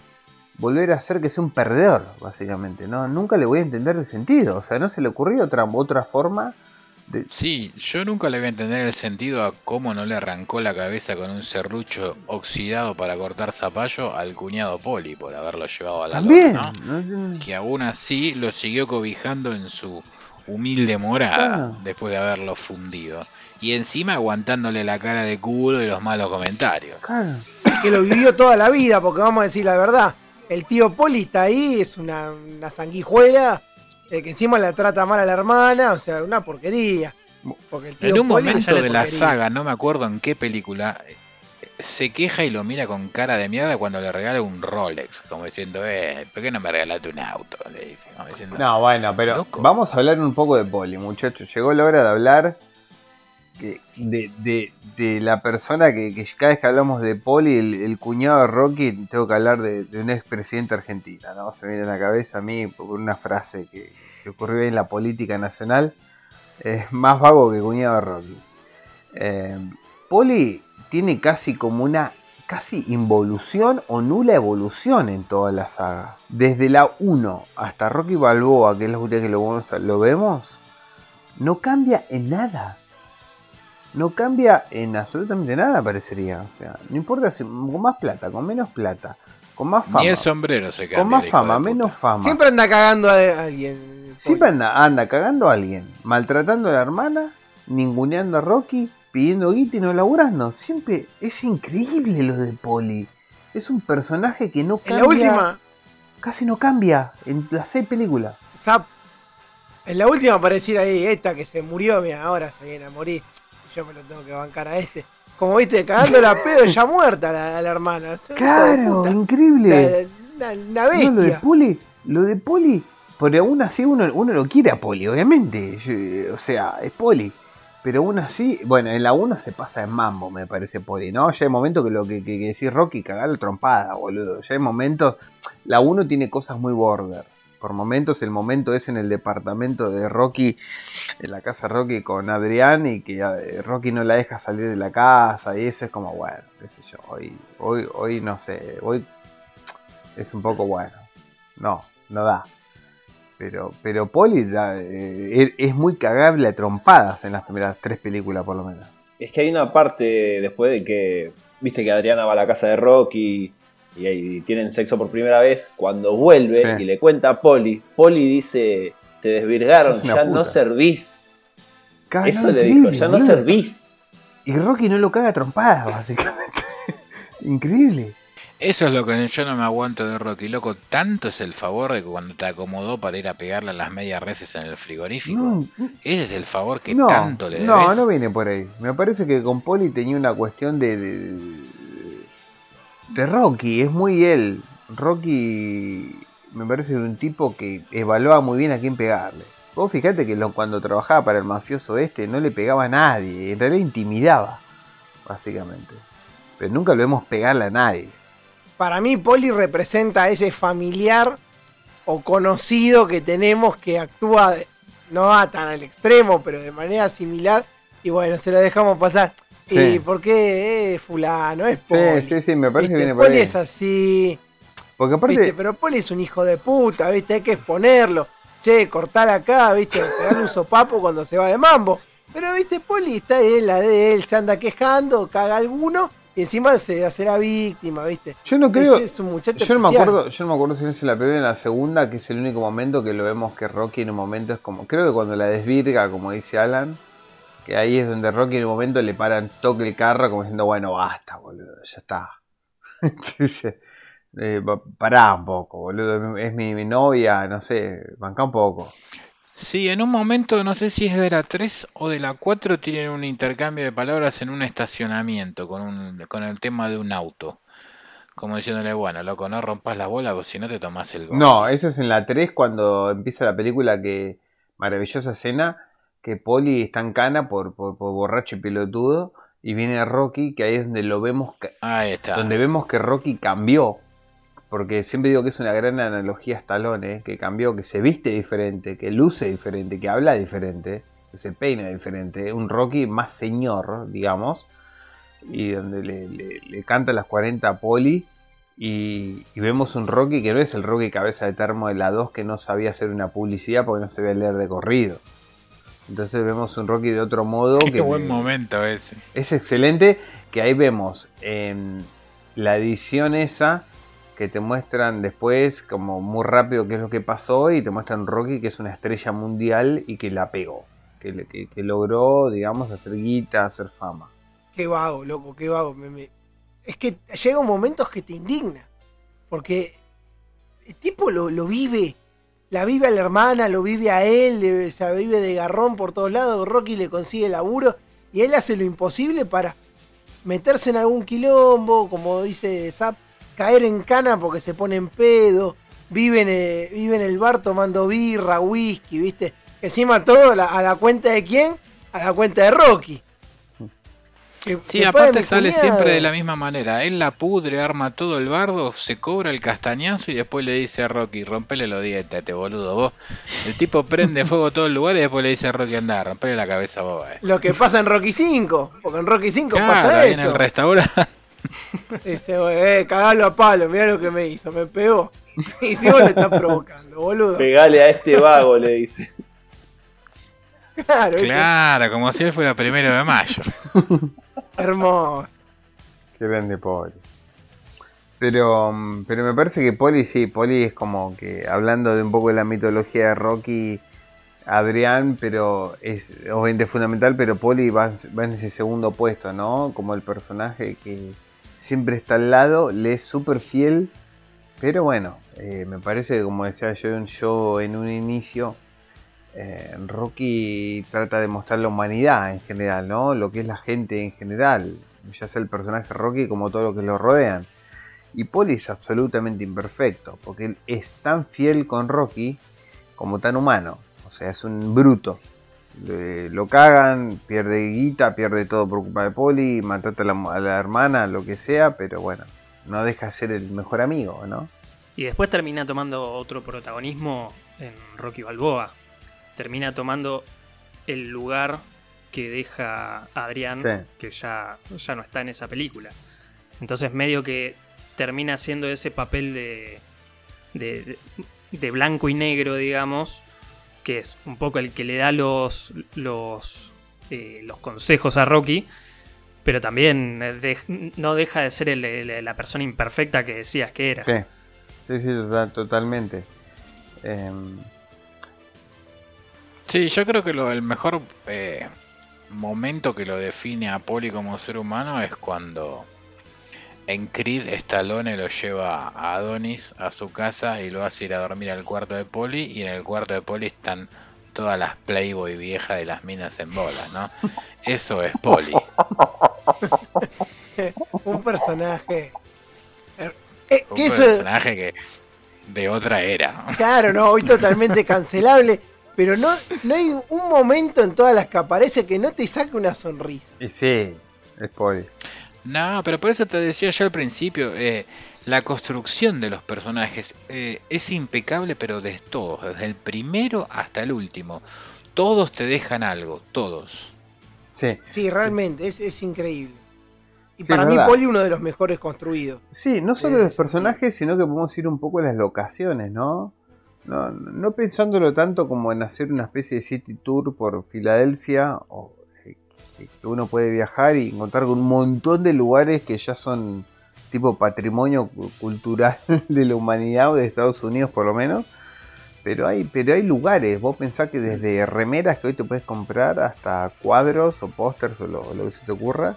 volver a hacer que sea un perdedor, básicamente. ¿no? Nunca le voy a entender el sentido. O sea, no se le ocurrió otra, otra forma de... Sí, yo nunca le voy a entender el sentido a cómo no le arrancó la cabeza con un serrucho oxidado para cortar zapallo al cuñado Poli por haberlo llevado a la También. lona, ¿no? Que aún así lo siguió cobijando en su humilde morada Claro. después de haberlo fundido. Y encima aguantándole la cara de culo y los malos comentarios. Claro. que lo vivió toda la vida, porque vamos a decir la verdad. El tío Poli está ahí, es una, una sanguijuela, eh, que encima la trata mal a la hermana, o sea, una porquería. Porque el tío En un Poli momento de la porquería. saga, no me acuerdo en qué película, eh, se queja y lo mira con cara de mierda cuando le regala un Rolex, como diciendo, eh, ¿por qué no me regalaste un auto? Le dice, como diciendo, No, bueno, pero Loco. vamos a hablar un poco de Poli, muchachos. Llegó la hora de hablar de, de- de la persona que, cada vez que hablamos de Poli, el, cuñado de Rocky, tengo que hablar de, de un expresidente argentino, ¿no? Se me viene a la cabeza a mí por una frase que, que ocurrió en la política nacional. Es más vago que cuñado de Rocky. Eh, Poli tiene casi como una casi involución o nula evolución en toda la saga. Desde la 1 hasta Rocky Balboa, que es la última que lo vemos, no cambia en nada. No cambia en absolutamente nada, parecería. O sea, no importa si con más plata, con menos plata, con más fama, ni el sombrero se cambia. con más fama, menos fama. Siempre anda cagando a alguien. Siempre anda, anda cagando a alguien, maltratando a la hermana, ninguneando a Rocky, pidiendo guita y no laburando. Siempre es increíble lo de Poli. Es un personaje que no En cambia. la última, Casi no cambia en las seis películas. Zap, en la última apareciera ahí, esta que se murió, mira, ahora se viene a morir. Yo me lo tengo que bancar a este. Como viste, cagando la pedo ya muerta la, la hermana. Claro, increíble. La- la- una No, bestia. lo de Poli, lo de Poli, pero aún así uno, uno lo quiere a Poli, obviamente. Yo- o sea, es Poli. Pero aún así, bueno, en la 1 se pasa de mambo, me parece Poli, ¿no? Ya hay momentos que lo que, que, que decís Rocky, cagar la trompada, boludo. Ya hay momentos. La 1 tiene cosas muy border. Por momentos, el momento es en el departamento de Rocky, en la casa Rocky con Adrián, y que eh, Rocky no la deja salir de la casa, y eso es como, bueno, qué sé yo. Hoy, hoy, hoy no sé, hoy es un poco bueno. No, no da. Pero, pero Poli eh, es muy cagable a trompadas en las primeras tres películas, por lo menos. Es que hay una parte después de que, viste que Adriana va a la casa de Rocky y, ahí tienen sexo por primera vez. Cuando vuelve Sí. y le cuenta a Poli, Poli dice: Te desvirgaron, ya puta". no servís. Caga, Eso le increíble, dijo: Ya no servís. Y Rocky no lo caga trompadas, [laughs] básicamente. increíble. Eso es lo que yo no me aguanto de Rocky, loco. Tanto es el favor de que cuando te acomodó para ir a pegarle a las medias reses en el frigorífico. No, Ese es el favor que no, tanto le debes. no, no viene por ahí. Me parece que con Poli tenía una cuestión de, de, de Rocky. Es muy él. Rocky me parece un tipo que evaluaba muy bien a quién pegarle. Vos fijate que lo- cuando trabajaba para el mafioso este no le pegaba a nadie. En realidad intimidaba, básicamente. Pero nunca lo vemos pegarle a nadie. Para mí, Poli representa a ese familiar o conocido que tenemos que actúa, no va tan al extremo, pero de manera similar. Y bueno, se lo dejamos pasar. Sí. ¿Y por qué fulano? Es Poli. Sí, sí, sí, me parece que viene por Poli ahí. es así. Porque aparte, ¿viste? Pero Poli es un hijo de puta, ¿viste? Hay que exponerlo. Che, cortala acá, ¿viste? Pegarle un sopapo cuando se va de mambo. Pero, ¿viste? Poli está en la de él, se anda quejando, caga alguno y encima se hace la víctima, ¿viste? yo no creo. es, es un muchacho Yo no, me acuerdo, yo no me acuerdo si es en la primera o en la segunda, que es el único momento que lo vemos que Rocky en un momento es como. Creo que cuando la desvirga, como dice Alan, que ahí es donde Rocky en un momento le paran toque el carro, como diciendo, bueno, basta, boludo, ya está. [laughs] Dice, eh, pa- pará un poco, boludo, es mi, mi novia, no sé, banca un poco. Sí, en un momento, no sé si es de la 3 o de la 4, tienen un intercambio de palabras en un estacionamiento con, un, con el tema de un auto. Como diciéndole, bueno, loco, no rompas la bola, o si no te tomás el gol. No, eso es en la 3 cuando empieza la película que maravillosa escena que Polly está en cana por, por, por borracho y pelotudo y viene Rocky, que ahí es donde lo vemos ca- Ahí está. donde vemos que Rocky cambió. Porque siempre digo que es una gran analogía a Stallone, ¿eh? que cambió, que se viste diferente, que luce diferente, que habla diferente, que se peina diferente. Un Rocky más señor, digamos, y donde le, le- le canta las 40 a Poli Y, vemos un Rocky que no es el Rocky cabeza de termo de la 2 que no sabía hacer una publicidad porque no sabía leer de corrido. Entonces vemos un Rocky de otro modo. Qué buen momento ese. Es excelente que ahí vemos en la edición esa que te muestran después como muy rápido qué es lo que pasó y te muestran Rocky que es una estrella mundial y que la pegó, que, logró, digamos, hacer guita, hacer fama. Qué vago, loco, qué vago. Es que llega un momento que te indigna, porque el tipo lo, vive, la vive a la hermana, lo vive a él, se vive de garrón por todos lados, Rocky le consigue laburo y él hace lo imposible para meterse en algún quilombo, como dice Zap, caer en cana porque se pone en pedo, vive en, el, vive en el bar tomando birra, whisky, ¿viste? Encima todo a la cuenta de quién? A la cuenta de Rocky. Sí, aparte sale siempre de la misma manera. Él la pudre, arma todo el bardo, se cobra el castañazo y después le dice a Rocky, rompele los dientes, te boludo vos. El tipo prende [laughs] fuego todo el lugar y después le dice a Rocky, anda, rompele la cabeza vos. Eh. Lo que pasa en Rocky 5, porque en Rocky 5 pasa eso. en el restaurante. [laughs] Dice, eh, cagalo a palo, mira lo que me hizo, me pegó. Y si vos le estás provocando, boludo. Pegale a este vago, le dice. Claro, claro como si él fuera primero de mayo. [laughs] Hermoso. Qué grande Poli. Pero, mm, pero me parece que Poli sí, Poli es como que hablando de un poco de la mitología de Rocky, Adrián, pero es obviamente fundamental, pero Poli va, va en ese segundo puesto, ¿no? Como el personaje que siempre está al lado, le es súper fiel, pero bueno, eh, me parece que como decía yo, yo en un inicio, eh, Rocky trata de mostrar la humanidad en general, ¿no? Lo que es la gente en general, ya sea el personaje Rocky como todo lo que lo rodean. Y Poli es absolutamente imperfecto, porque él es tan fiel con Rocky como tan humano, o sea, es un bruto lo cagan, pierde guita, pierde todo por culpa de Poli, matate a la, hermana, lo que sea, pero bueno, no deja de ser el mejor amigo, ¿no? Y después termina tomando otro protagonismo en Rocky Balboa. Termina tomando el lugar que deja Adrián, que ya, ya no está en esa película. Entonces medio que termina haciendo ese papel de, de blanco y negro, digamos, que es un poco el que le da los, los, eh, los consejos a Rocky, pero también no deja de ser la persona imperfecta que decías que era. Sí, sí, sí totalmente. Em, sí, yo creo que lo, el mejor eh, momento que lo define a Poli como ser humano es cuando en Creed, Stallone lo lleva a Adonis a su casa y lo hace ir a dormir al cuarto de Poli. Y en el cuarto de Poli están todas las Playboy viejas de las minas en bola, ¿no? [laughs] Eso es Poli. [laughs] Un personaje. Eh, un personaje que de otra era. Claro, no, hoy totalmente [laughs] cancelable. Pero no, no hay un momento en todas las que aparece que no te saque una sonrisa. Y sí, es Poli. No, pero por eso te decía yo al principio, eh, la construcción de los personajes eh, es impecable, pero de todos, desde el primero hasta el último. Todos te dejan algo, todos. Sí, sí realmente, es, es increíble. Y para mí Poli uno de los mejores construidos. Sí, no solo de los personajes, sino que podemos ir un poco a las locaciones, ¿no? No, no pensándolo tanto como en hacer una especie de city tour por Filadelfia o que uno puede viajar y encontrar un montón de lugares que ya son tipo patrimonio cultural [laughs] de la humanidad o de Estados Unidos por lo menos. Pero hay, pero hay lugares, vos pensás que desde remeras que hoy te puedes comprar hasta cuadros o pósters o lo, que se te ocurra.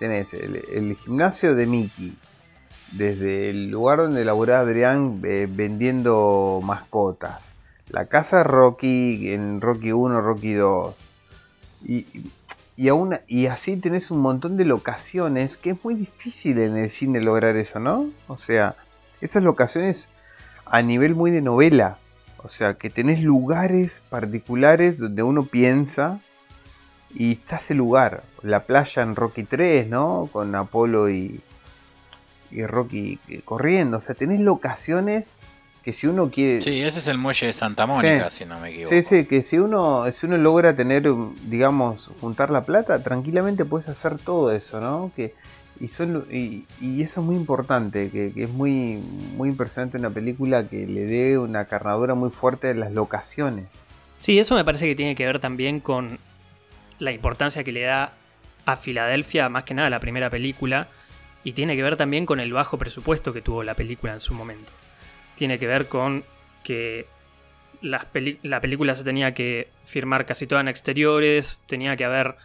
Tenés el, gimnasio de Mickey, desde el lugar donde laburaba Adrián eh, vendiendo mascotas, la casa Rocky en Rocky 1, Rocky 2. Y, y, aún, y así tenés un montón de locaciones que es muy difícil en el cine lograr eso, ¿no? O sea, esas locaciones a nivel muy de novela. O sea, que tenés lugares particulares donde uno piensa y está ese lugar. La playa en Rocky 3, ¿no? Con Apolo y, y Rocky corriendo. O sea, tenés locaciones que si uno quiere... Sí, ese es el muelle de Santa Mónica, si no me equivoco. Sí, sí, que si uno, si uno logra tener, digamos, juntar la plata, tranquilamente puedes hacer todo eso, ¿no? Que, Y, son, y, eso es muy importante, que, es muy, muy impresionante una película que le dé una carnadura muy fuerte a las locaciones. Sí, eso me parece que tiene que ver también con la importancia que le da a Filadelfia, más que nada la primera película, y tiene que ver también con el bajo presupuesto que tuvo la película en su momento. Tiene que ver con que la película se tenía que firmar casi toda en exteriores, tenía que haber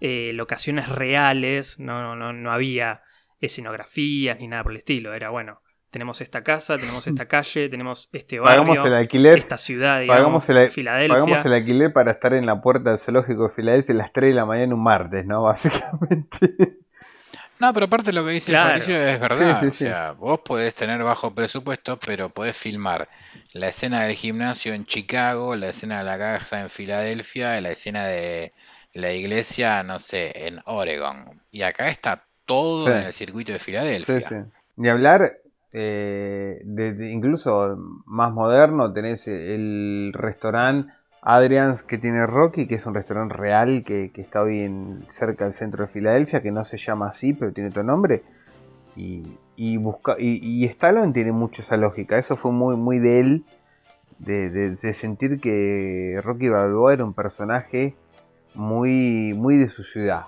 eh, locaciones reales, no, no, no había escenografías ni nada por el estilo, era bueno, tenemos esta casa, tenemos esta [laughs] calle, tenemos este barrio, pagamos el alquiler, esta ciudad, digamos, pagamos el, Filadelfia. Pagamos el alquiler para estar en la puerta del zoológico de Filadelfia a las 3 de la mañana un martes, ¿no? [laughs] Básicamente. No, pero aparte lo que dice es verdad. O sea, vos podés tener bajo presupuesto, pero podés filmar la escena del gimnasio en Chicago, la escena de la casa en Filadelfia, la escena de la iglesia, no sé, en Oregon. Y acá está todo en el circuito de Filadelfia. Sí, sí. Ni hablar, eh, de, incluso más moderno, tenés el restaurante Adrian's que tiene Rocky, que es un restaurante real que, está hoy en, cerca del centro de Filadelfia, que no se llama así, pero tiene otro nombre. Y, y, busca, y, Stallone tiene mucho esa lógica. Eso fue muy, muy de él, de, sentir que Rocky Balboa era un personaje muy, muy de su ciudad.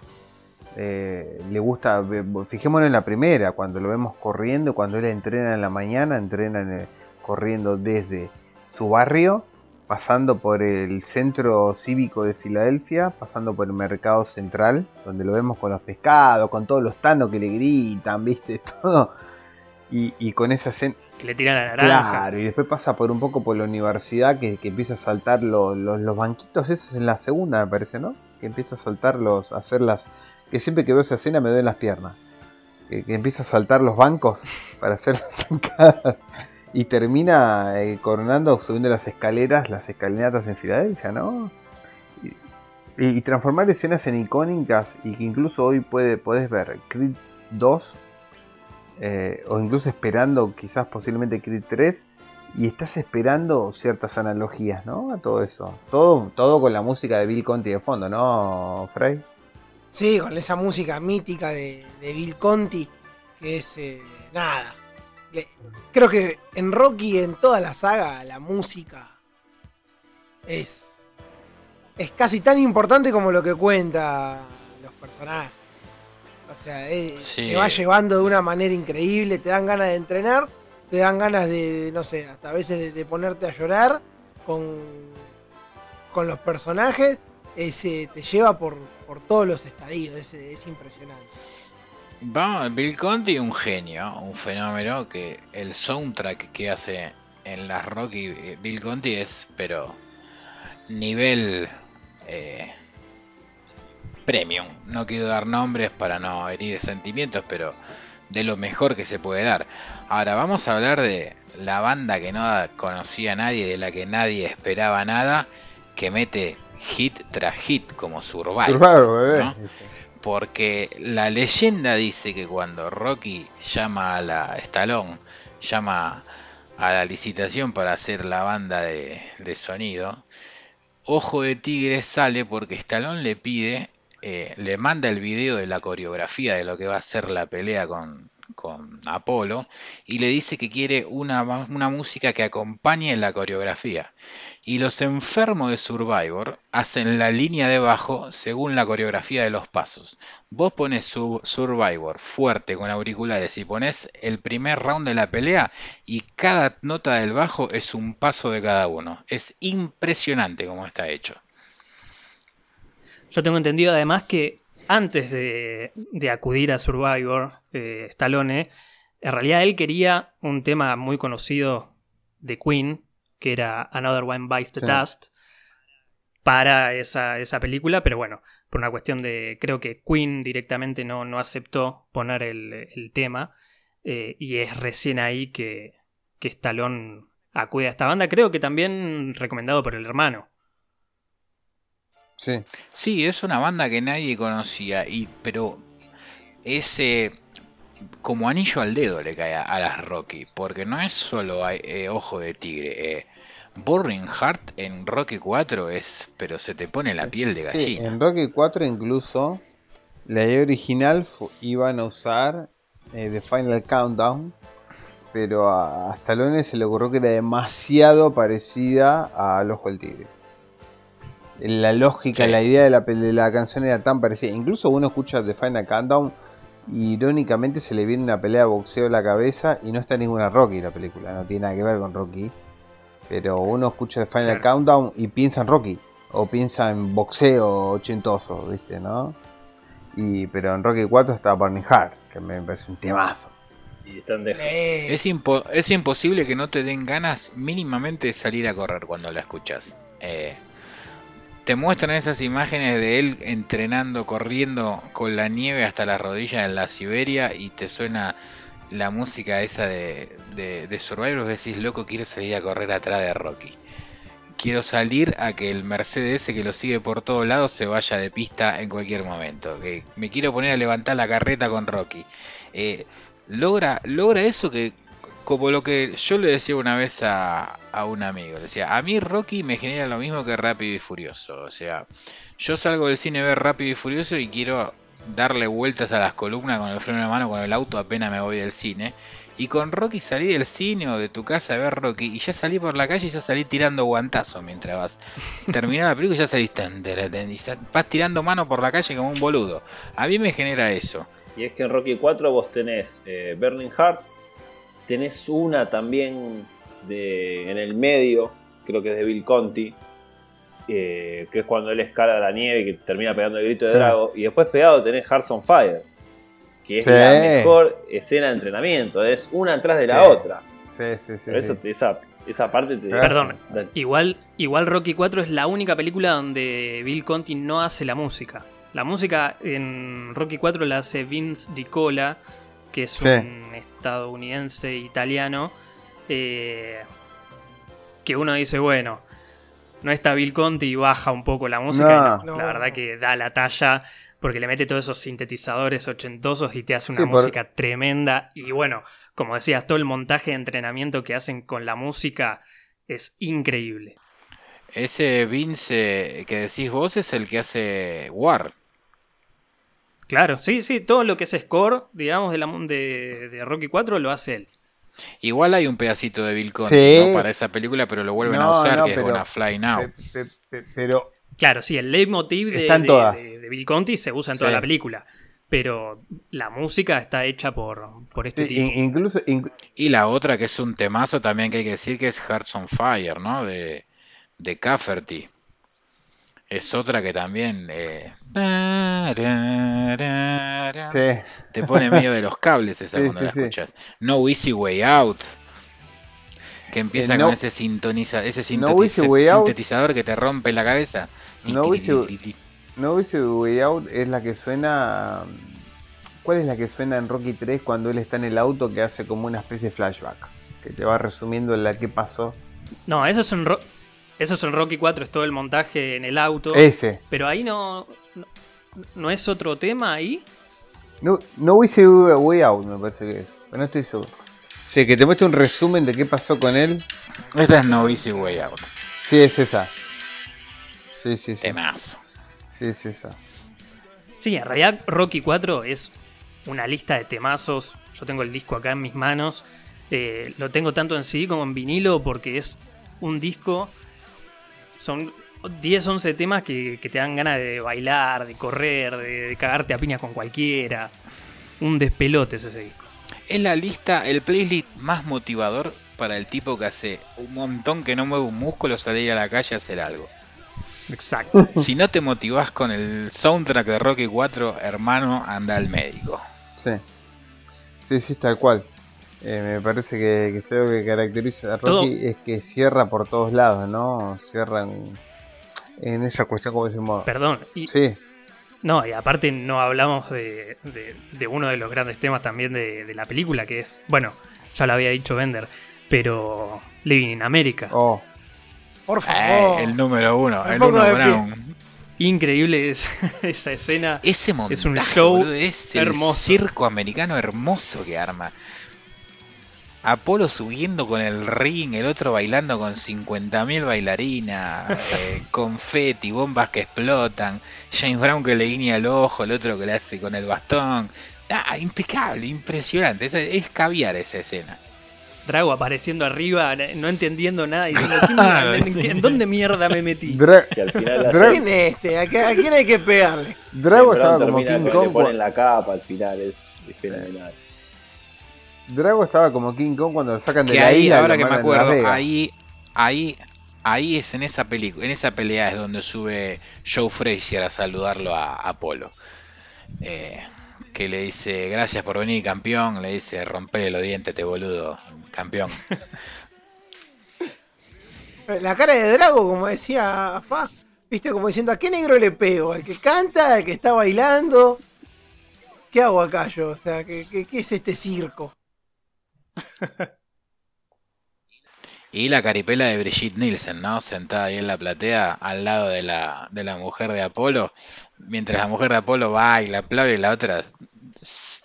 Eh, le gusta, fijémonos en la primera, cuando lo vemos corriendo, cuando él entrena en la mañana, entrena corriendo desde su barrio pasando por el centro cívico de Filadelfia, pasando por el mercado central, donde lo vemos con los pescados, con todos los tanos que le gritan, viste, [laughs] todo. Y, con esa escena. Que le tiran la naranja. Claro, y después pasa por un poco por la universidad, que, empieza a saltar los, banquitos, eso es en la segunda, me parece, ¿no? Que empieza a saltar los, a hacer las. Que siempre que veo esa escena me duelen las piernas. Que, que empieza a saltar los bancos [laughs] para hacer las [laughs] zancadas y termina eh, coronando subiendo las escaleras, las escalinatas en Filadelfia, ¿no? Y, transformar escenas en icónicas y que incluso hoy puede, puedes ver Creed 2 eh, o incluso esperando quizás posiblemente Creed 3 y estás esperando ciertas analogías, ¿no? A todo eso. Todo, todo con la música de Bill Conti de fondo, ¿no, Frey? Sí, con esa música mítica de, Bill Conti, que es eh, nada, creo que en Rocky, en toda la saga, la música es, es casi tan importante como lo que cuenta los personajes. O sea, te va llevando de una manera increíble, te dan ganas de entrenar, te dan ganas de, no sé, hasta a veces de, ponerte a llorar con, con los personajes. Ese, te lleva por, por todos los estadios, es impresionante. Vamos, Bill Conti un genio, un fenómeno que el soundtrack que hace en las Rocky eh, Bill Conti es, pero nivel eh, premium. No quiero dar nombres para no herir sentimientos, pero de lo mejor que se puede dar. Ahora vamos a hablar de la banda que no conocía a nadie, de la que nadie esperaba nada, que mete hit tras hit como Survival. Survival, porque la leyenda dice que cuando Rocky llama a la Stallone, llama a la licitación para hacer la banda de, sonido, Ojo de Tigre sale porque Stallone le pide, eh, le manda el video de la coreografía de lo que va a ser la pelea con, Apolo y le dice que quiere una, una música que acompañe la coreografía. Y los enfermos de Survivor hacen la línea de bajo según la coreografía de los pasos. Vos pones su Survivor fuerte con auriculares y pones el primer round de la pelea y cada nota del bajo es un paso de cada uno. Es impresionante como está hecho. Yo tengo entendido además que antes de, acudir a Survivor, eh, Stallone, en realidad él quería un tema muy conocido de Queen, que era Another One Bites the Dust, para esa, película, pero bueno, por una cuestión de, creo que Queen directamente no, no aceptó poner el, tema, eh, y es recién ahí que, que Stallone acude a esta banda, creo que también recomendado por el hermano. Sí. es una banda que nadie conocía, y, pero ese como anillo al dedo le cae a, las Rocky, porque no es solo eh, Ojo de Tigre. Eh, Boring Heart en Rocky 4 es, pero se te pone la piel de gallina. Sí, en Rocky 4 incluso La idea original iban a usar eh, The Final Countdown, pero a, Stallone se le ocurrió que era demasiado parecida a Ojo del Tigre. La lógica, la idea de la, de la, canción era tan parecida. Incluso uno escucha The Final Countdown y irónicamente se le viene una pelea de boxeo a la cabeza y no está ninguna Rocky la película, no tiene nada que ver con Rocky. Pero uno escucha The Final Countdown y piensa en Rocky o piensa en boxeo ochentoso, ¿viste? ¿No? Y, pero en Rocky 4 está Burning Heart, que me parece un temazo. es, es, imposible que no te den ganas mínimamente de salir a correr cuando la escuchas. Eh, te muestran esas imágenes de él entrenando, corriendo con la nieve hasta las rodillas en la Siberia y te suena la música esa de, de, de Survivor, decís, loco, quiero salir a correr atrás de Rocky quiero salir a que el Mercedes que lo sigue por todos lados se vaya de pista en cualquier momento. Me quiero poner a levantar la carreta con Rocky. Eh, logra, logra eso que, como lo que yo le decía una vez a, a un amigo, decía, a mí Rocky me genera lo mismo que Rápido y Furioso. O sea, yo salgo del cine a ver Rápido y Furioso y quiero darle vueltas a las columnas con el freno de mano con el auto apenas me voy del cine. Y con Rocky salí del cine o de tu casa a ver Rocky y ya salí por la calle y ya salí tirando guantazo mientras vas. Terminaba la película y ya saliste vas tirando mano por la calle como un boludo. A mí me genera eso. Y es que en Rocky 4 vos tenés eh, Heart, tenés una también de, en el medio, creo que es de Bill Conti, eh, que es cuando él escala la nieve y que termina pegando el grito de Drago. Y después pegado tenés Hearts on Fire que es la mejor escena de entrenamiento, es una atrás de la otra. Sí, sí, sí. eso, esa, esa parte te... Perdón, igual, igual Rocky 4 es la única película donde Bill Conti no hace la música. La música en Rocky 4 la hace Vince DiCola, que es un estadounidense italiano, eh, que uno dice, bueno, no está Bill Conti y baja un poco la música. la verdad que da la talla porque le mete todos esos sintetizadores ochentosos y te hace una música tremenda. Y bueno, como decías, todo el montaje de entrenamiento que hacen con la música es increíble. Ese Vince que decís vos es el que hace War. Claro, sí, sí, todo lo que es score, digamos, de, la, de, de Rocky 4 lo hace él. Igual hay un pedacito de Bill Conti para esa película, pero lo vuelven a usar, que es una Fly Now. Pero Claro, sí, el leitmotiv de, de, Bill Conti se usa en toda la película. Pero la música está hecha por, por este tipo. Incluso, y la otra que es un temazo también que hay que decir que es Hearts on Fire, ¿no? De, de Cafferty. Es otra que también eh, te pone medio de los cables esa [laughs] cuando la escuchas. No Easy Way Out. Que empieza eh, con ese sintoniza, ese sintetizador que te rompe la cabeza. No Easy Way Out es la que suena. ¿Cuál es la que suena en Rocky 3 cuando él está en el auto que hace como una especie de flashback? Que te va resumiendo la que pasó. No, eso es en, eso es en Rocky 4, es todo el montaje en el auto. Ese. Pero ahí no. ¿No, es otro tema ahí? No, no Easy Way Out, me parece que es. Pero no estoy seguro. Sí, que te muestre un resumen de qué pasó con él. Esta es No Easy Way Out. Sí, es esa. Sí, sí, sí. Temazo. Sí, es esa. Sí, en realidad Rocky 4 es una lista de temazos. Yo tengo el disco acá en mis manos. Eh, lo tengo tanto en CD como en vinilo porque es un disco. Son 10, 11 temas que, te dan ganas de bailar, de correr, de, de cagarte a piñas con cualquiera. Un despelote es ese disco es la lista, el playlist más motivador para el tipo que hace un montón que no mueve un músculo, salir a la calle a hacer algo. Exacto. [laughs] si no te motivás con el soundtrack de Rocky 4, hermano, anda al médico. Sí. Sí, sí, tal cual. Eh, me parece que, que algo que caracteriza a Rocky es que cierra por todos lados, ¿no? Cierra en, esa cuestión, como decimos. Perdón. sí. No, y aparte no hablamos de, uno de los grandes temas también de, la película, que es, bueno, ya lo había dicho Bender, pero Living in America. Oh. Por eh, favor. el número uno, el, número Brown. Increíble esa [laughs] escena. Ese montaje, es un show hermoso. circo americano hermoso que arma. Apolo subiendo con el ring, el otro bailando con 50.000 bailarinas, [laughs] eh, confeti, bombas que explotan, James Brown que le guiña el ojo, el otro que le hace con el bastón. Ah, impecable, impresionante. Es, es caviar esa escena. Drago apareciendo arriba, no entendiendo nada, diciendo, [laughs] ¿quién mierda- ¿en, en dónde mierda me metí? Dra- Que al final Dra- ¿Quién es este? ¿A, qué- a quién hay que pegarle? Drago Brown estaba como King Kong. le ponen la capa al final, es, es fenomenal. Drago estaba como King Kong cuando lo sacan de que la ahí, isla. ahora que me acuerdo, ahí, ahí, ahí es en esa película, en esa pelea es donde sube Joe Frazier a saludarlo a Apolo. Eh, que le dice, gracias por venir, campeón. Le dice, rompele los dientes, te boludo, campeón. La cara de Drago, como decía Fa, viste, como diciendo, ¿a qué negro le pego? ¿Al que canta? ¿Al que está bailando? ¿Qué hago acá yo? O sea, ¿qué, qué- qué es este circo? [laughs] Y la caripela de Brigitte Nielsen, ¿no? Sentada ahí en la platea, al lado de la, de la mujer de Apolo. Mientras la mujer de Apolo baila, aplaude y la otra,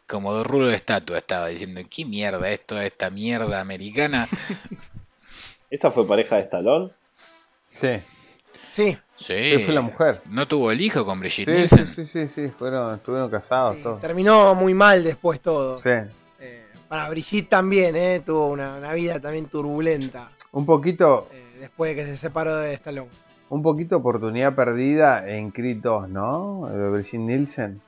como de rulo de estatua, estaba diciendo, ¿qué mierda esto, esta mierda americana? [laughs] ¿Esa fue pareja de Stallone? Sí, Sí, Sí. sí, fue la mujer. No tuvo el hijo con Brigitte Sí, sí, Nielsen. sí, sí, sí, fueron, estuvieron casados sí, todos. terminó muy mal después todo. Sí, para Brigitte también, ¿eh? Tuvo una, una vida también turbulenta un poquito, eh, después de que se separó de Stallone. un poquito oportunidad perdida en Creed 2, ¿no? El de Brigitte Nielsen.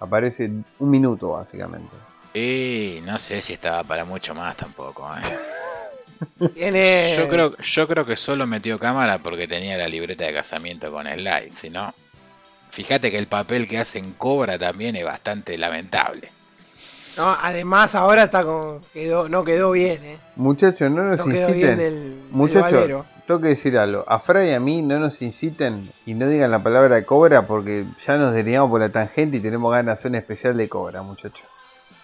Aparece un minuto, básicamente. Y no sé si estaba para mucho más tampoco. ¿eh? [laughs] Tiene. Yo, creo, yo creo que solo metió cámara porque tenía la libreta de casamiento con Slide, si no... Fíjate que el papel que hace en Cobra también es bastante lamentable. No, además ahora está con, quedó, no quedó bien, ¿eh? Muchachos, no nos No quedó bien inciten. Muchachos, tengo que decir algo. A Fray y a mí no nos inciten y no digan la palabra cobra porque ya nos derivamos por la tangente y tenemos ganas de hacer un especial de cobra, muchachos.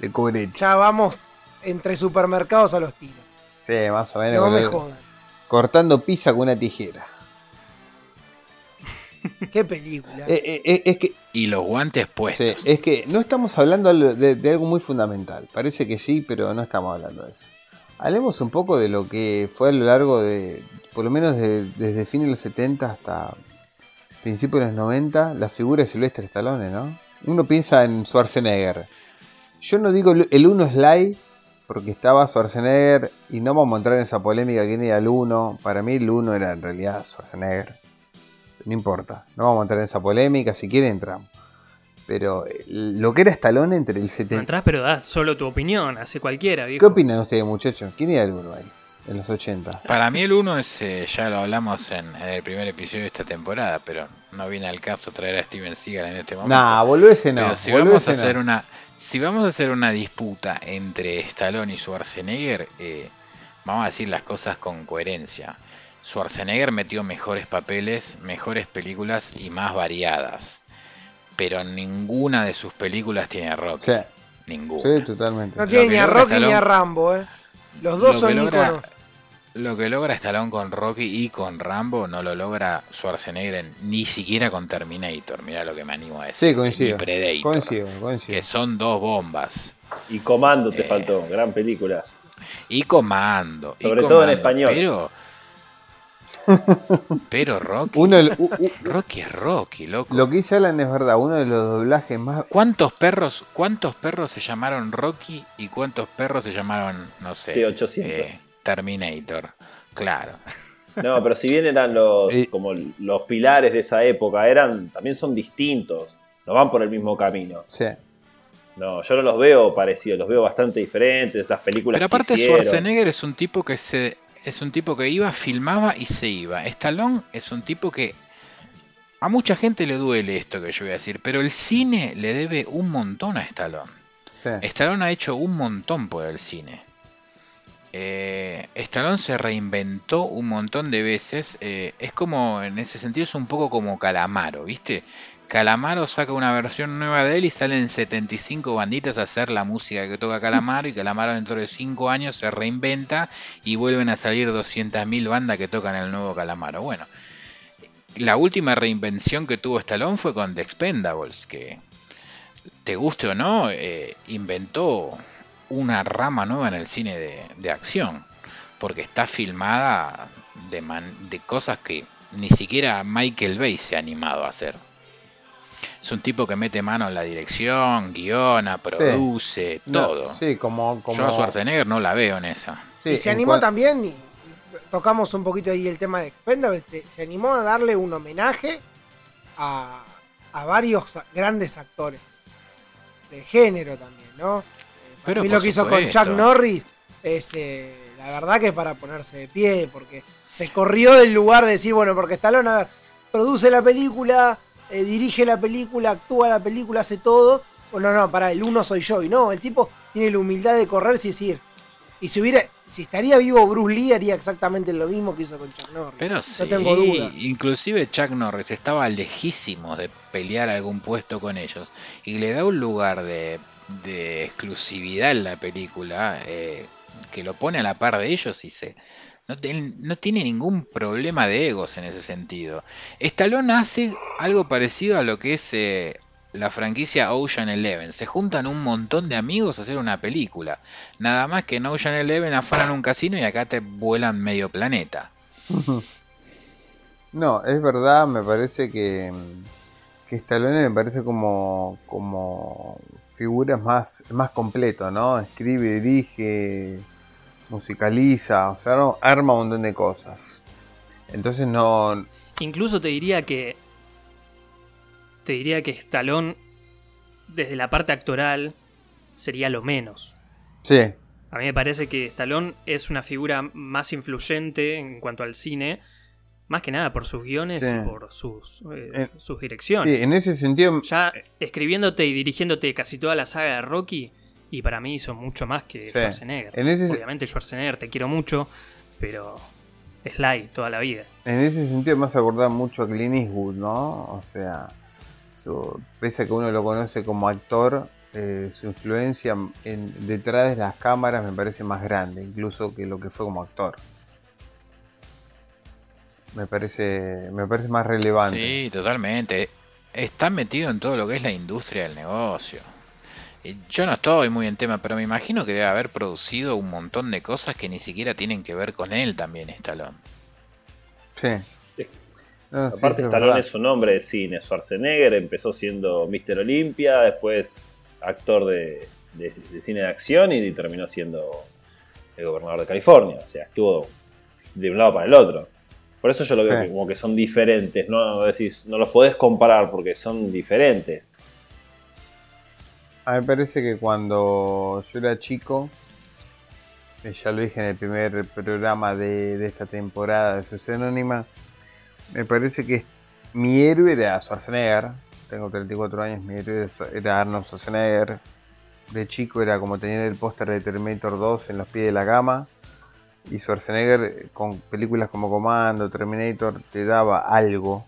De cobrete. Ya vamos entre supermercados a los tiros. Sí, más o menos. No me jodan. cortando pizza con una tijera. [laughs] Qué película. Eh, eh, eh, es que Y los guantes Sí, puestos. es que no estamos hablando de, de algo muy fundamental. Parece que sí, pero no estamos hablando de eso. Hablemos un poco de lo que fue a lo largo de, por lo menos de- desde fines de los 70 hasta principios de los 90, la figura de Sylvester Stallone, ¿no? Uno piensa en Schwarzenegger. Yo no digo el 1 Sly, porque estaba Schwarzenegger, y no vamos a entrar en esa polémica quién era el 1. Para mí el 1 era en realidad Schwarzenegger. No importa, no vamos a entrar en esa polémica, si quieren entramos. Pero eh, lo que era Stallone entre el No 70... entrás, pero das solo tu opinión, hace cualquiera, ¿Qué opinan ustedes, muchachos? ¿Quién era el uno ahí? En los 80. Para mí el 1 es, eh, ya lo hablamos en, en el primer episodio de esta temporada, pero no viene al caso traer a Steven Seagal en este momento. Nah, boludo ese no. Pero si vamos a hacer no. una, si vamos a hacer una disputa entre Stallone y Schwarzenegger, eh, vamos a decir las cosas con coherencia. Schwarzenegger metió mejores papeles, mejores películas y más variadas. Pero ninguna de sus películas tiene a Rocky. Sí, Ninguna. sí, totalmente. no tiene ni a Rocky ni a Rambo, ¿eh? Los dos Lo son que logra- íconos. Lo que logra Stallone con Rocky y con Rambo no lo logra Schwarzenegger en- ni siquiera con Terminator. Mira lo que me animo a decir. Sí, coincido. Ni Predator. Coincido, coincido. Que son dos bombas. Y Comando te Eh. faltó, gran película. Y Comando. y Sobre todo en español. Pero. Pero Rocky. Uno, de- u- u- Rocky es Rocky, loco. lo que dice Alan es verdad, uno de los doblajes más... ¿Cuántos perros, cuántos perros se llamaron Rocky y cuántos perros se llamaron, no sé, T-800. eh, Terminator? Claro. No, pero si bien eran los Eh. como los pilares de esa época, eran también son distintos. No van por el mismo camino. Sí. No, yo no los veo parecidos, los veo bastante diferentes. Las películas Pero aparte que. Schwarzenegger es un tipo que se es un tipo que iba, filmaba y se iba. Stallone es un tipo que a mucha gente le duele esto que yo voy a decir, pero el cine le debe un montón a Stallone. sí. Stallone ha hecho un montón por el cine. Eh, Stallone se reinventó un montón de veces. eh, es como, en ese sentido, es un poco como Calamaro, ¿viste? Calamaro saca una versión nueva de él y salen 75 banditas a hacer la música que toca Calamaro. Y Calamaro dentro de 5 años se reinventa y vuelven a salir 200.000 bandas que tocan el nuevo Calamaro. Bueno, la última reinvención que tuvo Stallone fue con The Expendables, que te guste o no, eh, inventó una rama nueva en el cine de, acción, porque está filmada de, de cosas que ni siquiera Michael Bay se ha animado a hacer. Es un tipo que mete mano en la dirección, guiona, produce, todo. sí, como, como... Yo a Schwarzenegger no la veo en esa. y se animó también, y tocamos un poquito ahí el tema de Expendables, se, animó a darle un homenaje a, a varios grandes actores de género también, ¿no? Pero lo que hizo con Chuck Norris es eh, la verdad que es para ponerse de pie, porque se corrió del lugar de decir, bueno, porque Stallone, a ver, produce la película, eh, dirige la película, actúa la película, hace todo. Bueno, no, para el uno soy yo. Y no, el tipo tiene la humildad de correr y decir. Y si hubiera, si estaría vivo Bruce Lee haría exactamente lo mismo que hizo con Chuck Norris. Pero no tengo duda. Inclusive Chuck Norris estaba lejísimo de pelear algún puesto con ellos y le da un lugar de, exclusividad en la película eh, que lo pone a la par de ellos y se no, tiene ningún problema de egos en ese sentido. Stallone hace algo parecido a lo que es eh, la franquicia Ocean Eleven. Se juntan un montón de amigos a hacer una película. Nada más que en Ocean Eleven afanan un casino y acá te vuelan medio planeta. [laughs] No, es verdad, me parece que, que Stallone me parece como, como figura más, más completo, ¿no? Escribe, dirige, musicaliza, o sea, arma un montón de cosas. Entonces no... Incluso te diría que... Te diría que Stallone, desde la parte actoral, sería lo menos. Sí. A mí me parece que Stallone es una figura más influyente en cuanto al cine, más que nada por sus guiones y por sus, eh, sus direcciones. Sí, en ese sentido... Ya escribiéndote y dirigiéndote casi toda la saga de Rocky, y para mí hizo mucho más que Schwarzenegger. Obviamente Schwarzenegger te quiero mucho, pero es light toda la vida. En ese sentido me hace acordar mucho a Clint Eastwood, ¿no? O sea, pese a que uno lo conoce como actor, eh, su influencia en, detrás de las cámaras me parece más grande, incluso que lo que fue como actor. Me parece, me parece más relevante. Sí, totalmente. Está metido en todo lo que es la industria del negocio. Yo no estoy muy en tema, pero me imagino que debe haber producido un montón de cosas que ni siquiera tienen que ver con él también, Stallone. Sí. Aparte, Stallone es un hombre de cine. Schwarzenegger empezó siendo Mr. Olympia, después actor de, cine de acción y terminó siendo el gobernador de California. O sea, estuvo de un lado para el otro. Por eso yo lo veo como que son diferentes. No, decís, no los podés comparar porque son diferentes. A me parece que cuando yo era chico, eh, ya lo dije en el primer programa de, esta temporada de Sociedad Anónima, me parece que mi héroe era Schwarzenegger. Tengo 34 años, mi héroe era Arnold Schwarzenegger. De chico era como tener el póster de Terminator 2 en los pies de la cama. Y Schwarzenegger eh, con películas como Comando, Terminator, te daba algo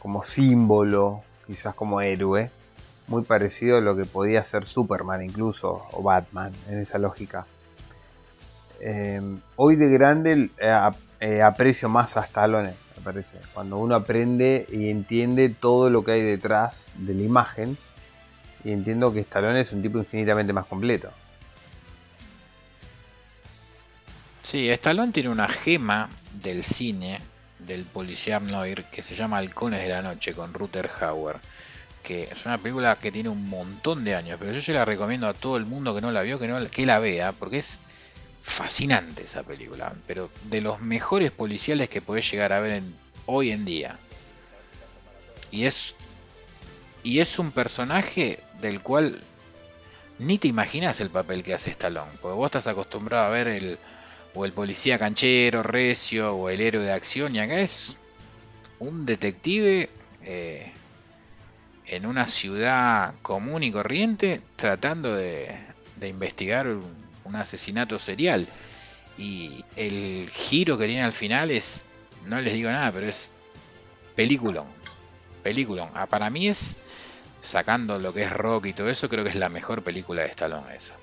como símbolo, quizás como héroe muy parecido a lo que podía ser Superman incluso, o Batman, en esa lógica. Em, hoy de grande eh, eh, aprecio más a Stallone, me parece. Cuando uno aprende y entiende todo lo que hay detrás de la imagen, y entiendo que Stallone es un tipo infinitamente más completo. Sí, Stallone tiene una gema del cine, del policial noir, que se llama Halcones de la Noche, con Ruther Hauer que es una película que tiene un montón de años, pero yo se la recomiendo a todo el mundo que no la vio, que, no, que la vea, porque es fascinante esa película, pero de los mejores policiales que podés llegar a ver hoy en día. Y es, y es un personaje del cual ni te imaginas el papel que hace Stallone, porque vos estás acostumbrado a ver el, o el policía canchero, recio, o el héroe de acción, y acá es un detective eh, en una ciudad común y corriente tratando de, investigar un, asesinato serial. Y el giro que tiene al final es, no les digo nada, pero es peliculón. Peliculón. Ah, para mí es, sacando lo que es rock y todo eso, creo que es la mejor película de Stallone esa.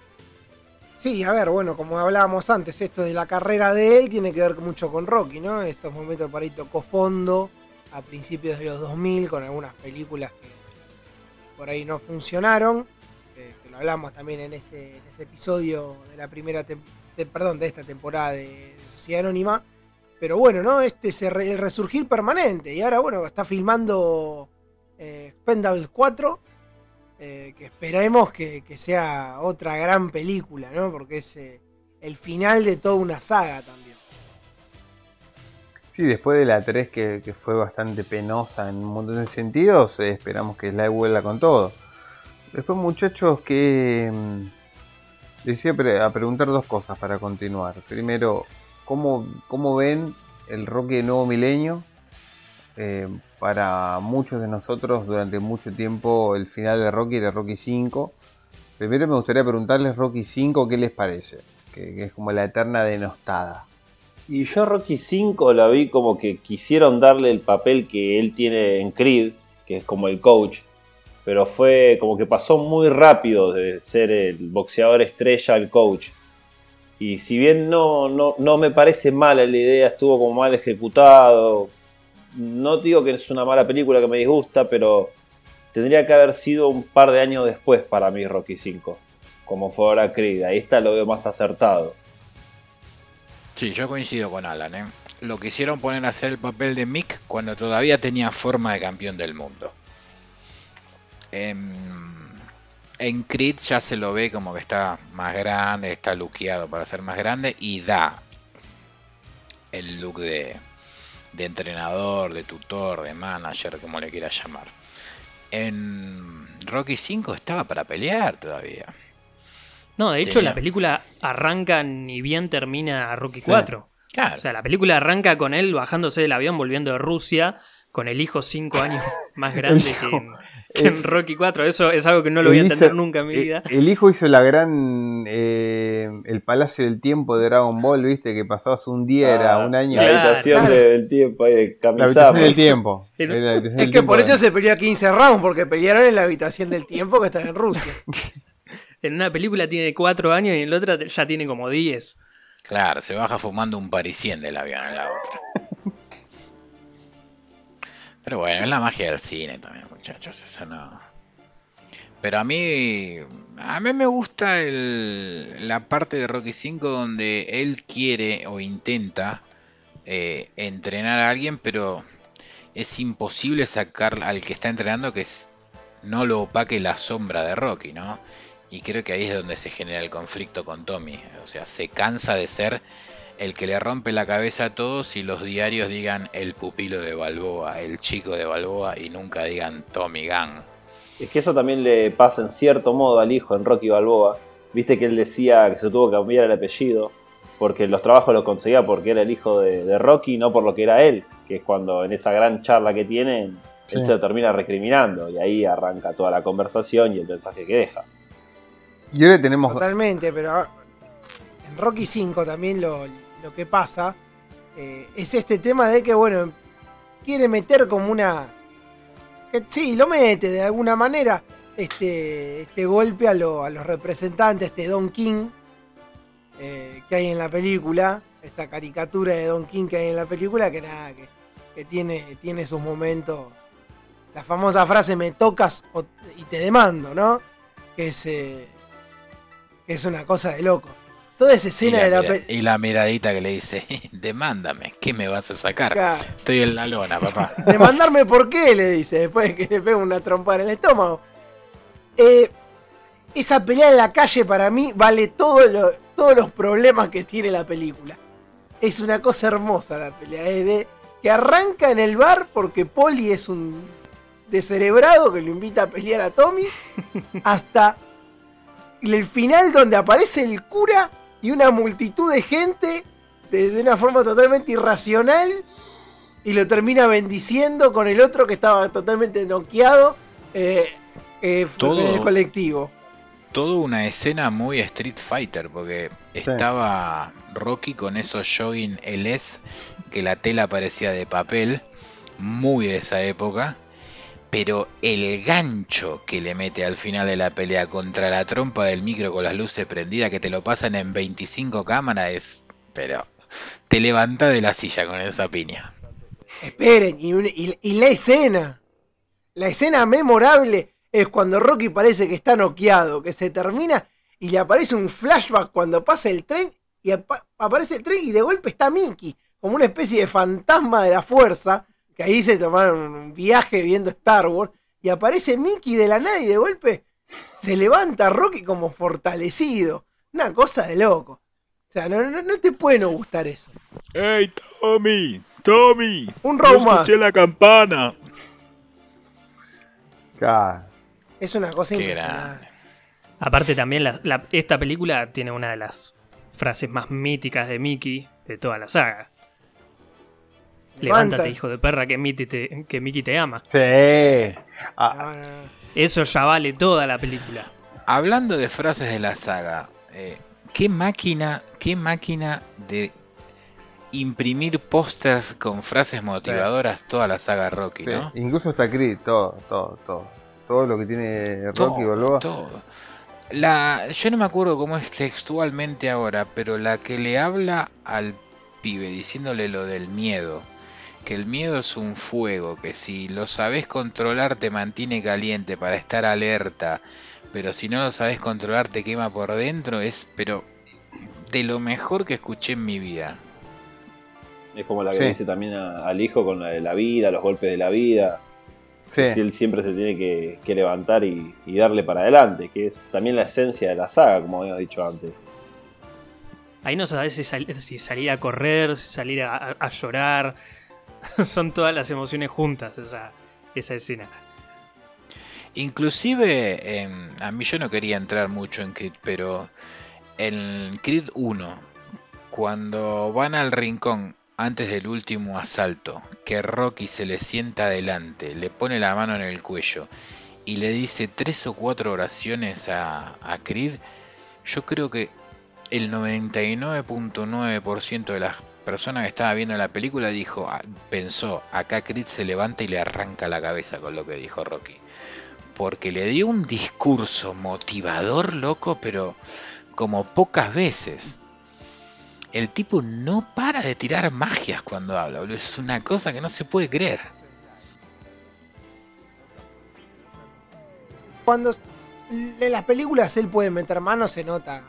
Sí, a ver, bueno, como hablábamos antes, esto de la carrera de él tiene que ver mucho con Rocky, ¿no? Estos momentos por ahí tocó fondo a principios de los 2000 con algunas películas que por ahí no funcionaron, que lo hablamos también en ese, episodio de la primera perdón, de esta temporada de, Sociedad Anónima. Pero bueno, ¿no? Este es el resurgir permanente. Y ahora, bueno, está filmando eh, 4. Eh, que esperemos que, sea otra gran película, ¿no? Porque es eh, el final de toda una saga también. Sí, después de la 3 que, fue bastante penosa en un montón de sentidos, eh, esperamos que la vuelva con todo. Después muchachos que... Mm, decía a preguntar dos cosas para continuar. Primero, ¿cómo, cómo ven el Rocky de Nuevo Milenio? Eh, para muchos de nosotros durante mucho tiempo el final de Rocky era Rocky 5. Primero me gustaría preguntarles Rocky 5 qué les parece, que, es como la eterna denostada. Y yo Rocky 5 la vi como que quisieron darle el papel que él tiene en Creed, que es como el coach, pero fue como que pasó muy rápido de ser el boxeador estrella al coach. Y si bien no, no, no me parece mala la idea, estuvo como mal ejecutado, no digo que es una mala película que me disgusta, pero tendría que haber sido un par de años después para mí Rocky 5, como fue ahora Creed. Ahí está lo veo más acertado. Sí, yo coincido con Alan. ¿eh? Lo quisieron poner a hacer el papel de Mick cuando todavía tenía forma de campeón del mundo. En, en Creed ya se lo ve como que está más grande, está luqueado para ser más grande y da el look de, de entrenador, de tutor, de manager, como le quieras llamar. En Rocky 5 estaba para pelear todavía. No, de hecho la película arranca ni bien termina Rocky 4. O sea, la película arranca con él bajándose del avión volviendo de Rusia, con el hijo 5 años [laughs] más grande que, en Rocky 4. Eso es algo que no lo voy a entender nunca en mi vida. El, hijo hizo la gran. Eh, el Palacio del Tiempo de Dragon Ball, viste, que pasabas un día, era ah, un año. La habitación del tiempo, ahí de La habitación del tiempo. [laughs] es que por eso se peleó 15 rounds, porque pelearon en la habitación del tiempo que está en Rusia. [laughs] en una película tiene 4 años y en la otra ya tiene como 10. Claro, se baja fumando un parisien del avión en la otra. Pero bueno, es la magia del cine también, muchachos. Eso no. Pero a mí. A mí me gusta el, la parte de Rocky 5 donde él quiere o intenta eh, entrenar a alguien, pero es imposible sacar al que está entrenando que no lo opaque la sombra de Rocky, ¿no? Y creo que ahí es donde se genera el conflicto con Tommy. O sea, se cansa de ser el que le rompe la cabeza a todos y los diarios digan el pupilo de Balboa, el chico de Balboa y nunca digan Tommy Gunn. Es que eso también le pasa en cierto modo al hijo en Rocky Balboa. Viste que él decía que se tuvo que cambiar el apellido porque los trabajos los conseguía porque era el hijo de, Rocky, no por lo que era él, que es cuando en esa gran charla que tienen, él se lo termina recriminando y ahí arranca toda la conversación y el mensaje que deja. Y ahora tenemos... Totalmente, pero en Rocky 5 también lo, lo que pasa eh, es este tema de que, bueno, quiere meter como una... Que, sí, lo mete de alguna manera este, este golpe a, los representantes, este Don King eh, que hay en la película, esta caricatura de Don King que hay en la película, que nada, que, tiene, tiene sus momentos. La famosa frase me tocas y te demando, ¿no? Que es, eh, que es una cosa de loco toda esa escena de la Y la miradita que le dice, [laughs] demándame, ¿qué me vas a sacar? Estoy en la lona, [laughs] papá. Demandarme por qué, le dice, después de que le pega una trompa en el estómago. Eh, esa pelea en la calle para mí vale todo todos los problemas que tiene la película. Es una cosa hermosa la pelea, de, que arranca en el bar porque Polly es un descerebrado que lo invita a pelear a Tommy, [laughs] hasta el final donde aparece el cura y una multitud de gente de, una forma totalmente irracional y lo termina bendiciendo con el otro que estaba totalmente noqueado eh, eh en el colectivo. Todo una escena muy Street Fighter, porque estaba Rocky con esos jogging LS que la tela parecía de papel, muy de esa época pero el gancho que le mete al final de la pelea contra la trompa del micro con las luces prendidas que te lo pasan en 25 cámaras es... Pero te levanta de la silla con esa piña. Esperen, y, la escena. La escena memorable es cuando Rocky parece que está noqueado, que se termina y le aparece un flashback cuando pasa el tren y aparece el tren y de golpe está Mickey, como una especie de fantasma de la fuerza, que ahí se tomaron un viaje viendo Star Wars y aparece Mickey de la nada y de golpe se levanta Rocky como fortalecido. Una cosa de loco. O sea, no, no, te puede no gustar eso. ¡Ey, Tommy! ¡Tommy! Un round más. escuché la campana! Es una cosa impresionante. Aparte también esta película tiene una de las frases más míticas de Mickey de toda la saga. Levántate, hijo de perra, que Mickey te, que Mickey te ama. Sí. Ah. Eso ya vale toda la película. Hablando de frases de la saga, eh, ¿qué máquina, qué máquina de imprimir pósters con frases motivadoras toda la saga Rocky, ¿no? Incluso está Creed, todo, todo, todo. Todo lo que tiene Rocky todo, Todo. La, yo no me acuerdo cómo es textualmente ahora, pero la que le habla al pibe diciéndole lo del miedo, que el miedo es un fuego, que si lo sabes controlar te mantiene caliente para estar alerta, pero si no lo sabes controlar te quema por dentro, es pero de lo mejor que escuché en mi vida. Es como la que dice también al hijo con la de la vida, los golpes de la vida. Si él siempre se tiene que, levantar y, darle para adelante, que es también la esencia de la saga, como habíamos dicho antes. Ahí no sabes si, si salir a correr, si salir a, llorar. [laughs] Son todas las emociones juntas, esa, escena. Inclusive, em, a mí yo no quería entrar mucho en Creed, pero en Creed 1, cuando van al rincón antes del último asalto, que Rocky se le sienta adelante, le pone la mano en el cuello y le dice tres o cuatro oraciones a, Creed, yo creo que el 99.9% de las personas que estaba viendo la película dijo, ah, pensó, acá Creed se levanta y le arranca la cabeza con lo que dijo Rocky. Porque le dio un discurso motivador, loco, pero como pocas veces el tipo no para de tirar magias cuando habla, Es una cosa que no se puede creer. Cuando en las películas él puede meter manos, se nota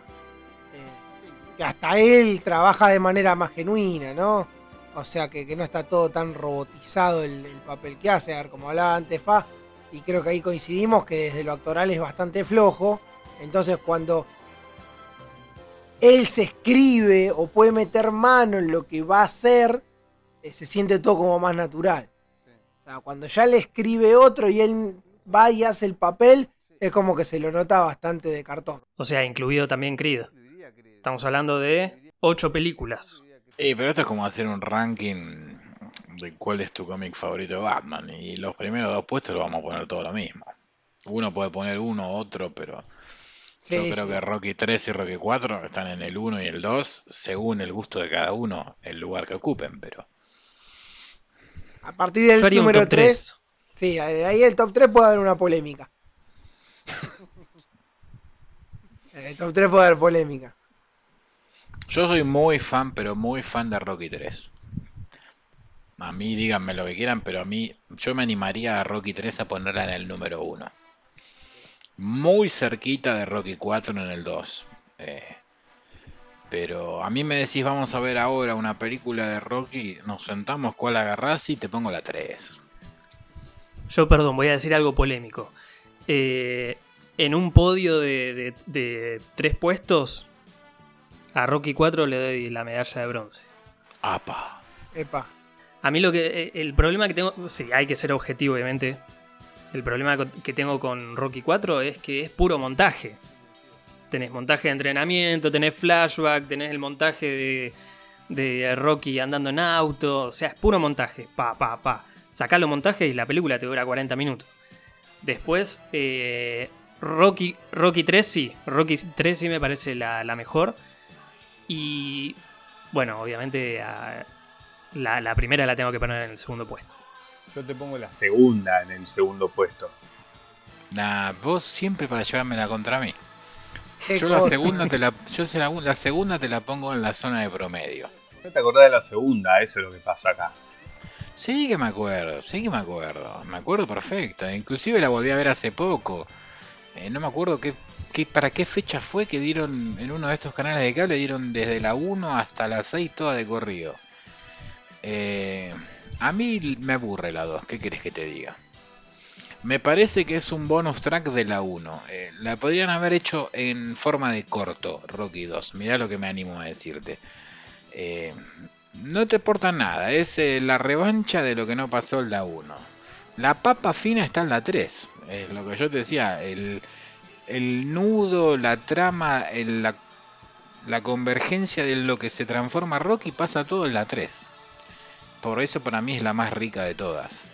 que hasta él trabaja de manera más genuina, ¿no? O sea, que, no está todo tan robotizado el, el, papel que hace. A ver, como hablaba antes Fa, y creo que ahí coincidimos que desde lo actoral es bastante flojo. Entonces, cuando él se escribe o puede meter mano en lo que va a hacer, eh, se siente todo como más natural. O sea, cuando ya le escribe otro y él va y hace el papel, es como que se lo nota bastante de cartón. O sea, incluido también Creed. Estamos hablando de ocho películas. Eh, pero esto es como hacer un ranking de cuál es tu cómic favorito de Batman. Y los primeros dos puestos lo vamos a poner todo lo mismo. Uno puede poner uno, otro, pero yo creo que Rocky 3 y Rocky 4 están en el 1 y el 2, según el gusto de cada uno, el lugar que ocupen, pero. A partir del número 3, Sí, ahí el top 3 puede haber una polémica. [laughs] en el top 3 puede haber polémica. Yo soy muy fan, pero muy fan de Rocky 3. A mí díganme lo que quieran, pero a mí yo me animaría a Rocky 3 a ponerla en el número 1 muy cerquita de Rocky 4 en el 2. Eh, pero a mí me decís, vamos a ver ahora una película de Rocky, nos sentamos, ¿cuál agarrás? Y te pongo la 3. Yo, perdón, voy a decir algo polémico. Eh, en un podio de, tres puestos, a Rocky 4 le doy la medalla de bronce. Apa. Epa. A mí lo que. Eh, el problema que tengo. Sí, hay que ser objetivo, obviamente. El problema que tengo con Rocky 4 es que es puro montaje. Tenés montaje de entrenamiento, tenés flashback, tenés el montaje de, Rocky andando en auto. O sea, es puro montaje. Pa, pa, pa. Sacá los montajes y la película te dura 40 minutos. Después, eh, Rocky, Rocky 3 sí. Rocky 3 sí me parece la, mejor. Y bueno, obviamente la, la primera la tengo que poner en el segundo puesto. Yo te pongo la segunda en el segundo puesto. Nah, vos siempre para llevármela contra mí. Yo la segunda te la, yo la, segunda te la pongo en la zona de promedio. No te acordás de la segunda, eso es lo que pasa acá. Sí que me acuerdo, sí que me acuerdo. Me acuerdo perfecto. Inclusive la volví a ver hace poco. Eh, no me acuerdo qué, qué, para qué fecha fue que dieron en uno de estos canales de cable, dieron desde la 1 hasta la 6 toda de corrido. Eh, a mí me aburre la 2, ¿qué querés que te diga? Me parece que es un bonus track de la 1. Eh, la podrían haber hecho en forma de corto, Rocky 2. Mirá lo que me animo a decirte. No te aporta nada, es la revancha de lo que no pasó en la 1. La papa fina está en la 3. Es lo que yo te decía, el, el nudo, la trama, la, la convergencia de lo que se transforma Rocky pasa todo en la 3. Por eso para mí es la más rica de todas.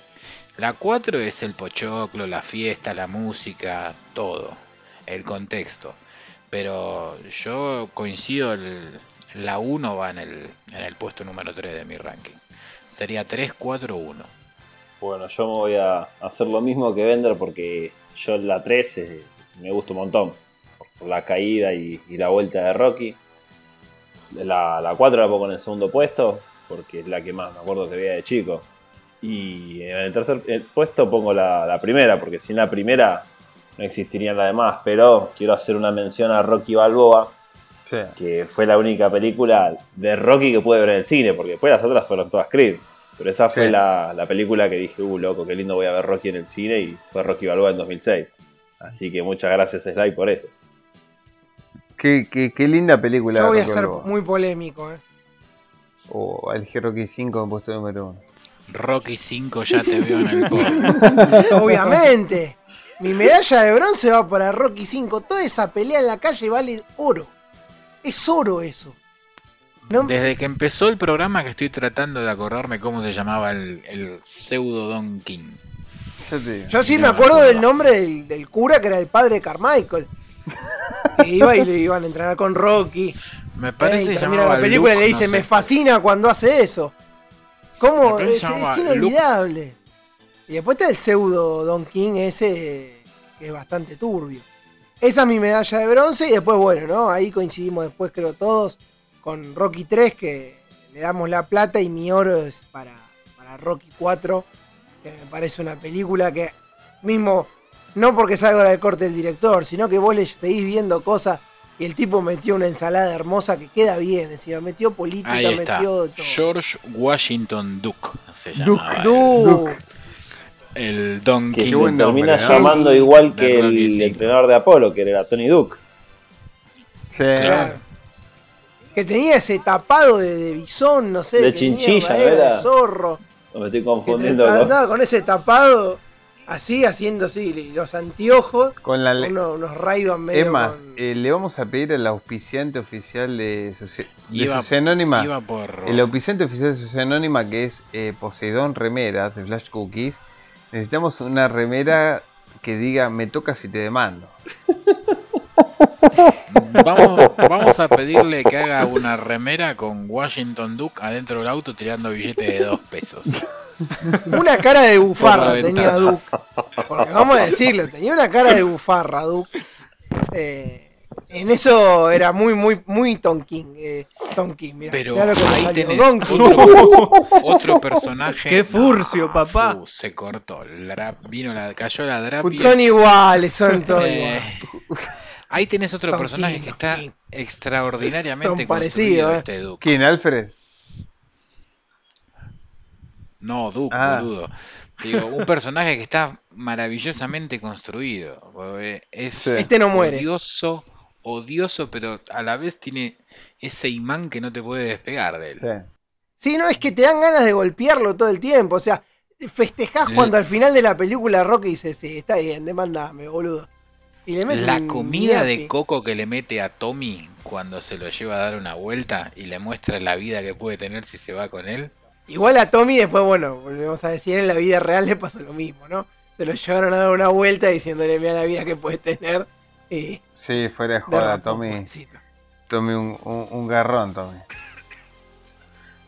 La 4 es el pochoclo, la fiesta, la música, todo, el contexto. Pero yo coincido, el- la 1 va en el, en el puesto número 3 de mi ranking. Sería 3, 4, 1. Bueno, yo me voy a hacer lo mismo que Bender porque yo la 3 eh, me gusta un montón. Por la caída y, y la vuelta de Rocky. La, la 4 la pongo en el segundo puesto porque es la que más me acuerdo que veía de chico. Y en el tercer eh, puesto pongo la, la primera porque sin la primera no existirían las demás. Pero quiero hacer una mención a Rocky Balboa Sí. que fue la única película de Rocky que pude ver en el cine, porque después las otras fueron todas Creed. Pero esa fue la, la película que dije, uh, loco, qué lindo voy a ver Rocky en el cine, y fue Rocky Balboa en 2006. Así que muchas gracias, Sly, por eso. Qué, qué- qué linda película. Yo voy a ser Balboa. muy polémico, ¿eh? O elegí Rocky 5 en puesto número 1. Rocky 5 ya te veo en el. [laughs] Obviamente. Mi medalla de bronce va para Rocky 5. Toda esa pelea en la calle vale oro. Es oro eso. No- Desde que empezó el programa que estoy tratando de acordarme cómo se llamaba el, el pseudo Don King. Yo sí no me acuerdo del nombre del, del cura que era el padre de Carmichael. [laughs] Que iba y le iban a entrenar con Rocky. Me parece Eh, y que termina llamaba la película y Luke, le dice, no me fascina cuando hace eso. ¿Cómo? Es, inolvidable. Y después está el pseudo Don King ese que es bastante turbio. Esa es mi medalla de bronce y después, bueno, ¿no? Ahí coincidimos después, creo todos, con Rocky 3 que le damos la plata y mi oro es para, para Rocky 4, que me parece una película que mismo, no porque salga del corte del director, sino que vos le seguís viendo cosas y el tipo metió una ensalada hermosa que queda bien, encima metió política, Ahí está. metió todo. George Washington Duke se Duke. llamaba. Du- El Don Que King. se buen nombre, termina ¿no? llamando igual que el entrenador de Apolo, que era Tony Duke. Sí. Claro. Que tenía ese tapado de, de bisón, no sé. De chinchilla, madera ¿no era? de zorro. No me estoy Que te- confundiendo con... andaba con ese tapado, así, haciendo así, los anteojos, Con la le- unos, unos Ray-Ban medio Es más, con- eh, le vamos a pedir al auspiciante oficial de, Sociedad Anónima. Iba por. El auspiciante oficial de Sociedad Anónima, que es eh, Poseidón Remeras de Flash Cookies. Necesitamos una remera que diga: Me toca si te demando. [laughs] Vamos, vamos a pedirle que haga una remera con Washington Duke adentro del auto tirando billetes de dos pesos. Una cara de bufarra tenía. Duke. Porque vamos a decirlo, tenía una cara de bufarra Duke. Eh, en eso era muy, muy, muy Tonkin. Eh, Tonkin, mirá, Pero mirá lo que me ahí tenés otro, otro personaje. ¡Qué furcio, papá! fu, se cortó. La, vino la, cayó la drapia. Son iguales, son todos Eh, iguales. [laughs] ahí tenés otro personaje King, que está King. extraordinariamente parecidos, eh. este Duke. ¿Quién, Alfred? No, Duke, Ah. boludo. Digo, un personaje que está maravillosamente construido. Es. Este no muere. odioso, odioso, pero a la vez tiene ese imán que no te puede despegar de él. Sí. Sí, no, es que te dan ganas de golpearlo todo el tiempo. O sea, festejás cuando al final de la película Rocky dice, sí, está bien, demandame, boludo. Y le mete La comida de coco que le mete a Tommy cuando se lo lleva a dar una vuelta y le muestra la vida que puede tener si se va con él. Igual a Tommy después, bueno, volvemos a decir, en la vida real le pasó lo mismo, ¿no? Se lo llevaron a dar una vuelta diciéndole, mira la vida que puede tener. Y Sí, fuera de joda, Tommy. Tommy un, un, un garrón, Tommy.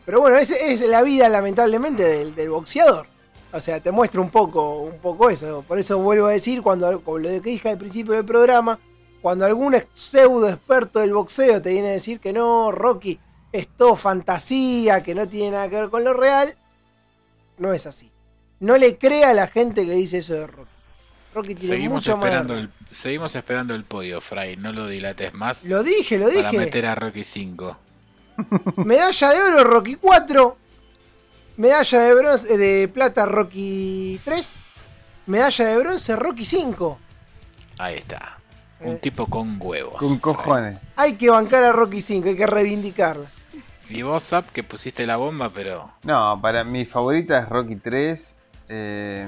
Pero bueno, esa es la vida lamentablemente del, del boxeador. O sea, te muestra un poco, un poco eso. Por eso vuelvo a decir, cuando con lo que dije al principio del programa, cuando algún pseudo experto del boxeo te viene a decir que no, Rocky es todo fantasía, que no tiene nada que ver con lo real, no es así. No le crea a la gente que dice eso de Rocky. Rocky tiene Seguimos mucho esperando, el, seguimos esperando el podio, Fray. No lo dilates más Lo dije, lo para dije. meter a Rocky 5. [laughs] Medalla de oro Rocky 4. Medalla de bronce de plata Rocky 3. Medalla de bronce Rocky 5. Ahí está. Un Eh. tipo con huevos. Con cojones. Hay que bancar a Rocky 5, hay que reivindicarla. Y vos, Zap, que pusiste la bomba, pero No, para mi favorita es Rocky 3. eh,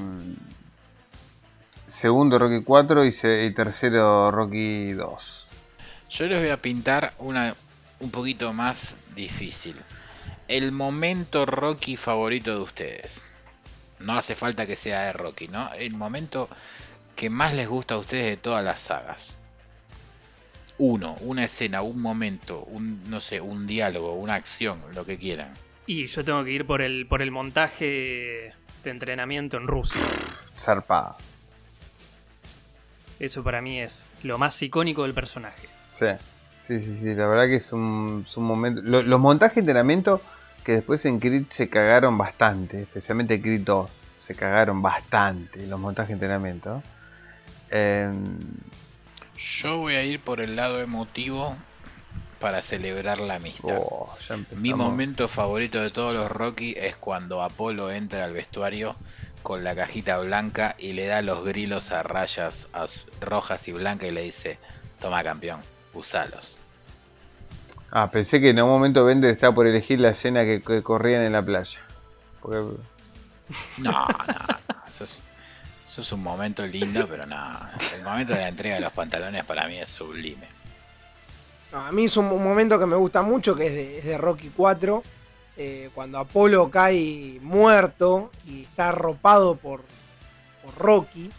segundo Rocky 4 y, se- y tercero Rocky 2. yo les voy a pintar una un poquito más difícil. El momento Rocky favorito de ustedes. No hace falta que sea de Rocky, ¿no? El momento que más les gusta a ustedes de todas las sagas. Uno, una escena, un momento, un no sé, un diálogo, una acción, lo que quieran. Y yo tengo que ir por el, por el montaje de entrenamiento en Rusia. Zarpada. Eso para mí es lo más icónico del personaje. Sí. Sí, sí, sí. La verdad que es un, es un momento. lo- los montajes de entrenamiento que después en Creed se cagaron bastante. Especialmente en Creed 2. Se cagaron bastante los montajes de entrenamiento. Em, Yo voy a ir por el lado emotivo para celebrar la amistad. oh. Mi momento favorito de todos los Rocky es cuando Apolo entra al vestuario con la cajita blanca y le da los grilos a rayas rojas y blancas y le dice, toma campeón, usalos. Ah, pensé que en un momento Bender estaba por elegir la escena que, que corrían en la playa. Porque No, no, no, eso es, eso es un momento lindo, pero no, el momento de la entrega de los pantalones para mí es sublime. No, a mí es un un momento que me gusta mucho, que es de, es de Rocky 4, eh, cuando Apolo cae muerto y está arropado por, por Rocky,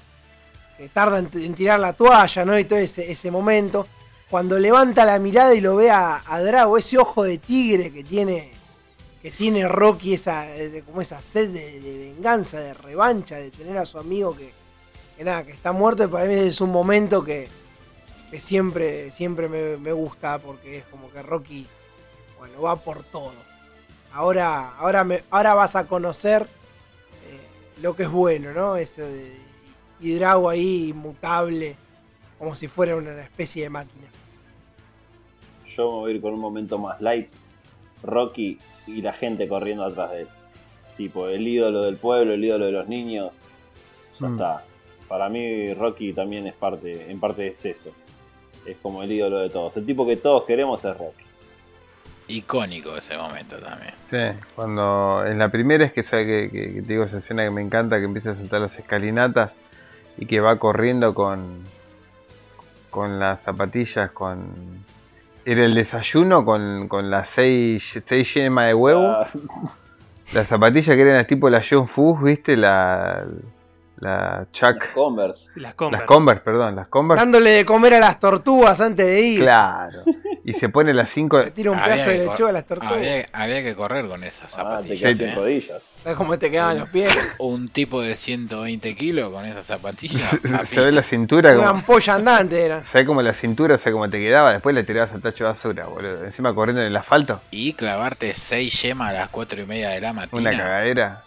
que tarda en, en tirar la toalla, ¿no? Y todo ese, ese momento. Cuando levanta la mirada y lo ve a, Drago, ese ojo de tigre que tiene, que tiene Rocky, esa, como esa sed de, venganza, de revancha, de tener a su amigo que, que nada, que está muerto, para mí es un momento que, que siempre, siempre me, me gusta porque es como que Rocky, bueno, va por todo. Ahora, ahora, me, ahora vas a conocer eh, lo que es bueno, ¿no? Eso de y Drago ahí inmutable, como si fuera una especie de máquina. Yo me voy a ir con un momento más light. Rocky y la gente corriendo atrás de él. Tipo, el ídolo del pueblo, el ídolo de los niños. Ya Mm. está. Para mí Rocky también es parte, en parte es eso. Es como el ídolo de todos. El tipo que todos queremos es Rocky. Icónico ese momento también. Sí, cuando en la primera es que, que- que te digo esa escena que me encanta, que empieza a saltar las escalinatas y que va corriendo con, con las zapatillas, con... Era el desayuno con, con las seis, seis yemas de huevo. Ah, Las zapatillas que eran tipo la John Fuchs, ¿viste? La, la Chuck... Converse. Las Converse. Las Converse, perdón, las Converse. Dándole de comer a las tortugas antes de ir. Claro. Y se pone las cinco... Le tira un Había pedazo de lechuga a las tortugas. Había, había que correr con esas Ah, te zapatillas. quedas Sí, sin ¿eh? rodillas. ¿Sabes cómo te quedaban los pies? Un tipo de 120 kilos con esas zapatillas. [laughs] Se ve la cintura Una como... ampolla andante era. [laughs] ¿Sabes cómo la cintura, o sea, cómo te quedaba? Después le tirabas al tacho de basura, boludo. Encima corriendo en el asfalto. Y clavarte 6 yemas a las 4 y media de la mañana. Una cagadera.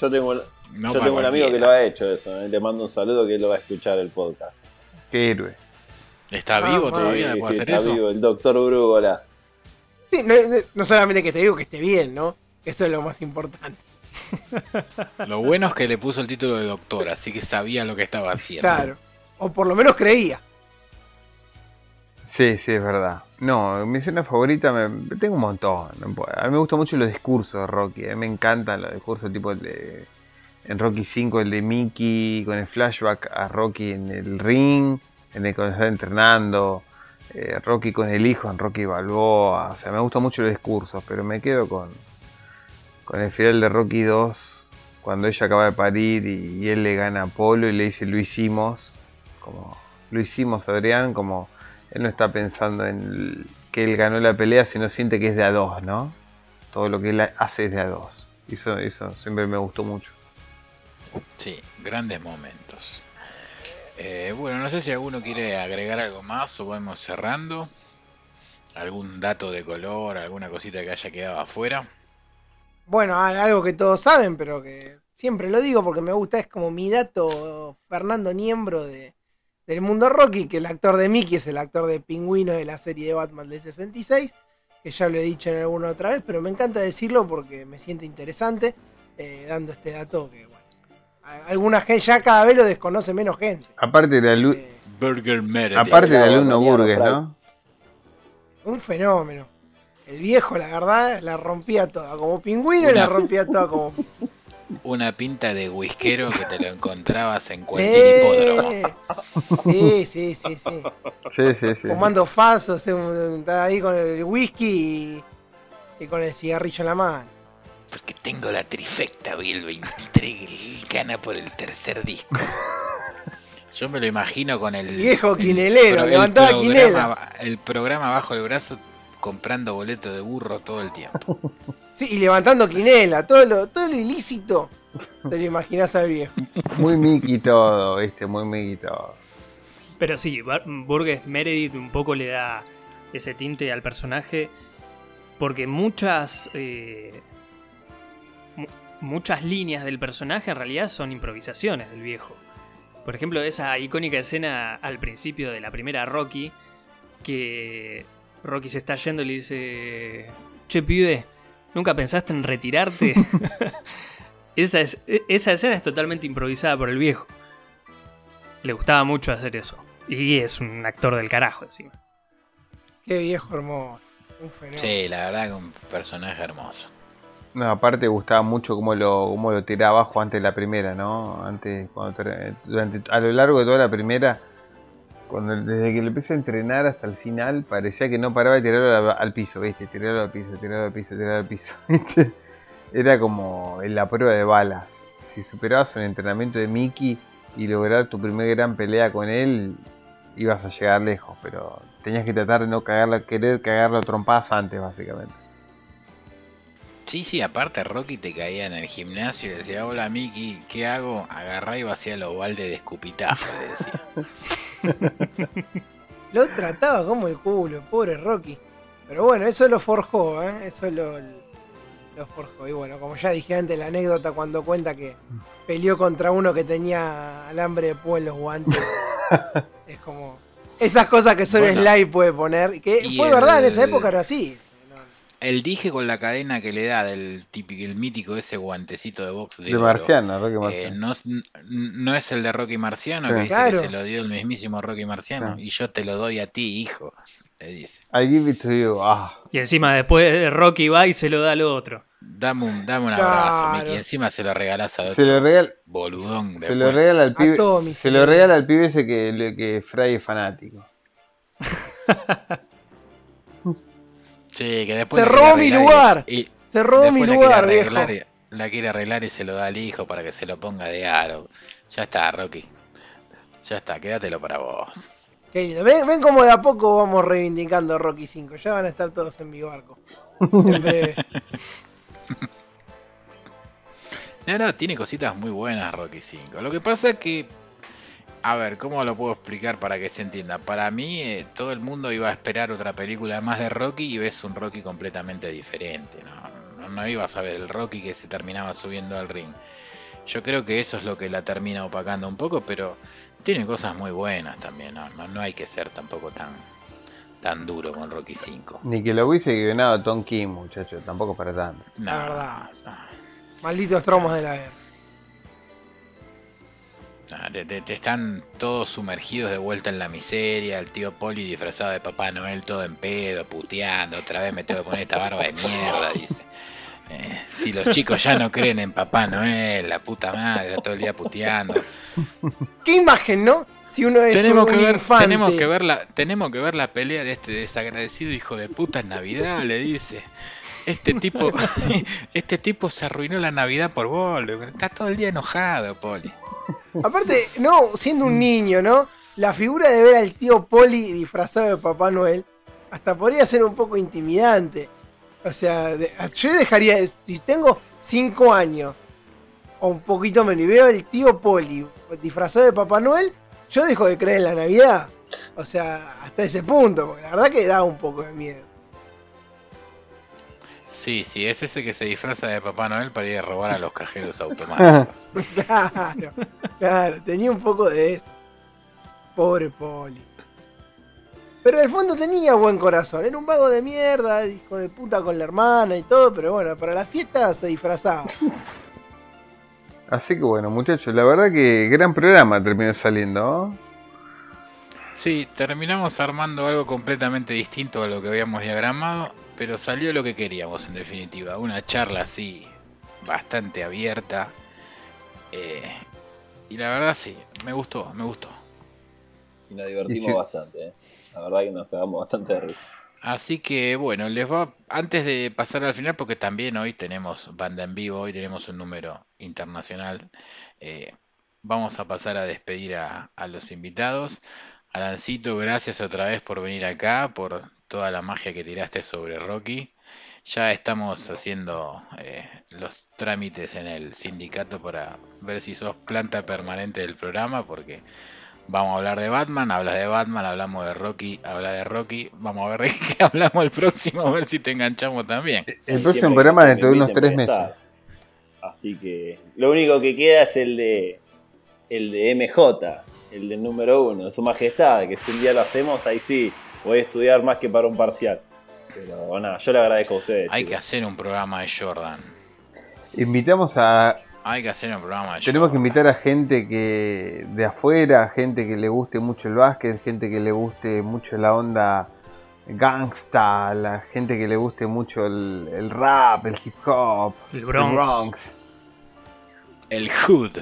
Yo tengo, No yo tengo un amigo que lo ha hecho eso. eh. Le mando un saludo que él lo va a escuchar el podcast. Qué héroe. ¿Está Ah, vivo todavía? Sí, ¿Puede sí, hacer está eso? vivo, el doctor Brugola. Sí, no, solamente que te digo que esté bien, ¿no? Eso es lo más importante. [laughs] Lo bueno es que le puso el título de doctor, así que sabía lo que estaba haciendo. Claro. O por lo menos creía. Sí, sí, es verdad. No, mi escena favorita, me, tengo un montón. A mí me gustan mucho los discursos de Rocky. A mí me encantan los discursos tipo de... En Rocky 5 el de Mickey con el flashback a Rocky en el ring, en el cuando está entrenando, eh, Rocky con el hijo en Rocky Balboa. O sea, me gustan mucho los discursos, pero me quedo con, con el final de Rocky 2, cuando ella acaba de parir y, él le gana a Apolo y le dice lo hicimos, como lo hicimos Adrián, como él no está pensando en que él ganó la pelea, sino siente que es de a dos, ¿no? Todo lo que él hace es de a dos. Eso, eso siempre me gustó mucho. Sí, grandes momentos. Eh, bueno, no sé si alguno quiere agregar algo más o vamos cerrando. ¿Algún dato de color, alguna cosita que haya quedado afuera? bueno, algo que todos saben, pero que siempre lo digo porque me gusta, es como mi dato Fernando Niembro de, del mundo Rocky, que el actor de Mickey es el actor de Pingüino de la serie de Batman del 66, que ya lo he dicho en alguna otra vez, pero me encanta decirlo porque me siento interesante, eh, dando este dato que, alguna gente ya cada vez lo desconoce menos gente. Aparte de la Eh, Burger Meredith. Aparte del alumno. ¿no? un fenómeno. El viejo, la verdad, la rompía toda. Como pingüino y la Una- rompía toda como. [laughs] Una pinta de whiskero que te lo encontrabas en cualquier hipódromo. Sí, sí, sí, sí. Sí, sí, sí. Fumando fasos, eh, estaba ahí con el whisky y, y con el cigarrillo en la mano. Porque tengo la trifecta, vi el 23 gana por el tercer disco. Yo me lo imagino con el. Viejo el quinelero, el levantaba programa- quinela. El programa bajo el brazo comprando boleto de burro todo el tiempo. Sí, y levantando quinela, todo lo, todo lo ilícito. Te lo imaginás al viejo. Muy Mickey todo, viste, muy Mickey todo. Pero sí, Burgess Meredith un poco le da ese tinte al personaje. Porque muchas. eh, muchas líneas del personaje en realidad son improvisaciones del viejo. Por ejemplo, esa icónica escena al principio de la primera Rocky. Que Rocky se está yendo y le dice. Che, pibe, ¿nunca pensaste en retirarte? [laughs] esa, es- e- esa escena es totalmente improvisada por el viejo. Le gustaba mucho hacer eso. Y es un actor del carajo encima. Qué viejo hermoso. Un fenómeno. Sí, la verdad que un personaje hermoso. No, aparte gustaba mucho cómo lo, cómo lo tiraba abajo antes de la primera, ¿no? Antes, cuando ter- durante, a lo largo de toda la primera, cuando desde que lo empecé a entrenar hasta el final, parecía que no paraba de tirarlo al, piso, ¿viste? Tirarlo al piso, tirarlo al piso, tirarlo al piso, [laughs] ¿viste? Era como en la prueba de balas. Si superabas un entrenamiento de Mickey y lograr tu primer gran pelea con él, ibas a llegar lejos, pero tenías que tratar de no cagarla, querer cagarlo a trompadas antes, básicamente. Sí, sí, aparte Rocky te caía en el gimnasio y decía, hola Miki, ¿qué hago? Agarrá y vacía los baldes de escupitajo, le decía. [laughs] Lo trataba como el culo, pobre Rocky. Pero bueno, eso lo forjó, ¿eh? Eso lo, lo forjó. Y bueno, como ya dije antes, la anécdota cuando cuenta que peleó contra uno que tenía alambre de púa en los guantes. [laughs] es como. Esas cosas que solo Bueno. Sly puede poner. Que Y fue verdad, en esa época era así. El dije con la cadena que le da del típico, el mítico ese guantecito de box de, De oro, Marciano, Rocky eh, Marciano. no, no es el de Rocky Marciano, Sí. que dice Claro. que se lo dio el mismísimo Rocky Marciano, Sí. y yo te lo doy a ti, hijo, le dice. I give it to you. Ah, Y encima después Rocky va y se lo da al otro. Dame un, dame un Claro. abrazo, Miki, encima se lo regalás a se otro lo regala, boludón. se después. lo regala al pibe. Se se lo regala al pibe ese que, que Fry es fanático. [laughs] Sí, que después Se robó mi lugar. y- Se robó mi la lugar, viejo. La quiere arreglar y se lo da al hijo para que se lo ponga de aro. Ya está, Rocky. Ya está, quédatelo para vos. Qué lindo. Ven, ven como de a poco vamos reivindicando Rocky 5. Ya van a estar todos en mi barco. En breve. [laughs] No, no, tiene cositas muy buenas Rocky 5. Lo que pasa es que, a ver, ¿cómo lo puedo explicar para que se entienda? Para mí, eh, todo el mundo iba a esperar otra película más de Rocky y ves un Rocky completamente diferente. No, no, no ibas a ver el Rocky que se terminaba subiendo al ring. Yo creo que eso es lo que la termina opacando un poco, pero tiene cosas muy buenas también. No, no, no hay que ser tampoco tan, tan duro con Rocky 5. Ni que lo hubiese guionado Tom King, muchacho. Tampoco para tanto. No, La verdad. no. Malditos tromos de la guerra. Te, te- te están todos sumergidos de vuelta en la miseria, el tío Poli disfrazado de Papá Noel todo en pedo, puteando, otra vez me tengo que poner esta barba de mierda, dice. Eh, si los chicos ya no creen en Papá Noel, la puta madre, todo el día puteando. ¿Qué imagen, no? Si uno es Tenemos un que, ver, infante. tenemos, que ver la, tenemos que ver la pelea de este desagradecido hijo de puta en Navidad, le dice. Este tipo, [laughs] este tipo se arruinó la Navidad por vos, está todo el día enojado, Poli. Aparte, no, siendo un niño, ¿no? La figura de ver al tío Poli disfrazado de Papá Noel hasta podría ser un poco intimidante. O sea, yo dejaría, si tengo 5 años o un poquito menos y veo al tío Poli disfrazado de Papá Noel, yo dejo de creer en la Navidad. O sea, hasta ese punto, porque la verdad que da un poco de miedo. Sí, sí, es ese que se disfraza de Papá Noel para ir a robar a los cajeros automáticos. [laughs] Claro, claro, tenía un poco de eso. Pobre Poli. Pero en el fondo tenía buen corazón. Era un vago de mierda, hijo de puta con la hermana y todo, pero bueno, para la fiesta se disfrazaba. [laughs] Así que bueno, muchachos, la verdad que gran programa terminó saliendo. ¿no? Sí, terminamos armando algo completamente distinto a lo que habíamos diagramado, pero salió lo que queríamos en definitiva. Una charla así, bastante abierta. eh, y la verdad sí, me gustó, me gustó. Y nos divertimos Y si- bastante, ¿eh? La verdad que nos pegamos bastante de risa. Así que bueno, les va antes de pasar al final, porque también hoy tenemos banda en vivo, hoy tenemos un número internacional. eh, vamos a pasar a despedir a, a los invitados. Alancito, gracias otra vez por venir acá, por toda la magia que tiraste sobre Rocky. Ya estamos haciendo eh, los trámites en el sindicato para ver si sos planta permanente del programa, porque Vamos a hablar de Batman, hablas de Batman, hablamos de Rocky, habla de Rocky. Vamos a ver [laughs] de qué hablamos el próximo, a ver si te enganchamos también. El Y próximo programa dentro de unos tres meses. Así que lo único que queda es el de el de MJ, el del número uno, de su majestad, que si un día lo hacemos, ahí sí, voy a estudiar más que para un parcial. Pero nada, yo le agradezco a ustedes. Hay que hacer un programa de Jordan. Invitamos a. Hay que hacer un programa de Tenemos que invitar a gente que de afuera, gente que le guste mucho el básquet, gente que le guste mucho la onda gangsta, la gente que le guste mucho el, el rap, el hip hop, El Bronx. Bronx, El Hood.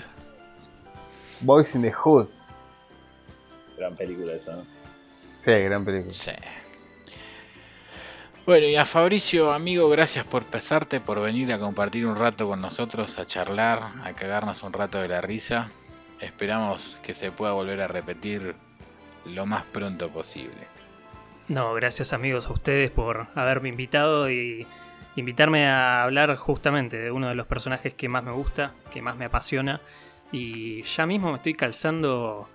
Boys in the Hood. Gran película esa, ¿no? Sí, gran película. Sí. Bueno, y a Fabricio, amigo, gracias por pesarte, por venir a compartir un rato con nosotros, a charlar, a cagarnos un rato de la risa. Esperamos que se pueda volver a repetir lo más pronto posible. No, gracias amigos a ustedes por haberme invitado y invitarme a hablar justamente de uno de los personajes que más me gusta, que más me apasiona. Y ya mismo me estoy calzando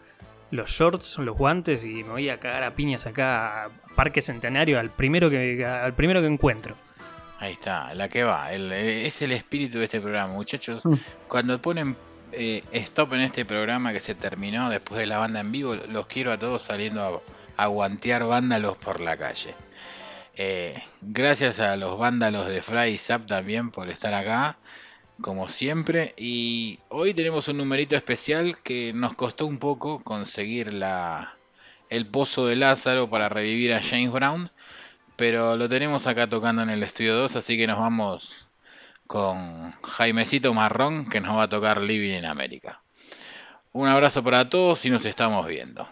los shorts, los guantes y me voy a cagar a piñas acá a Parque Centenario al primero que, al primero que encuentro. Ahí está, la que va. el- eh, es el espíritu de este programa, muchachos. Mm. Cuando ponen eh, stop en este programa que se terminó después de la banda en vivo, los quiero a todos saliendo a, a guantear vándalos por la calle. Eh, gracias a los vándalos de Fry y Zap también por estar acá, como siempre. Y hoy tenemos un numerito especial que nos costó un poco conseguir la, el pozo de Lázaro para revivir a James Brown. Pero lo tenemos acá tocando en el estudio 2, así que nos vamos con Jaimecito Marrón que nos va a tocar Living in America. Un abrazo para todos y nos estamos viendo.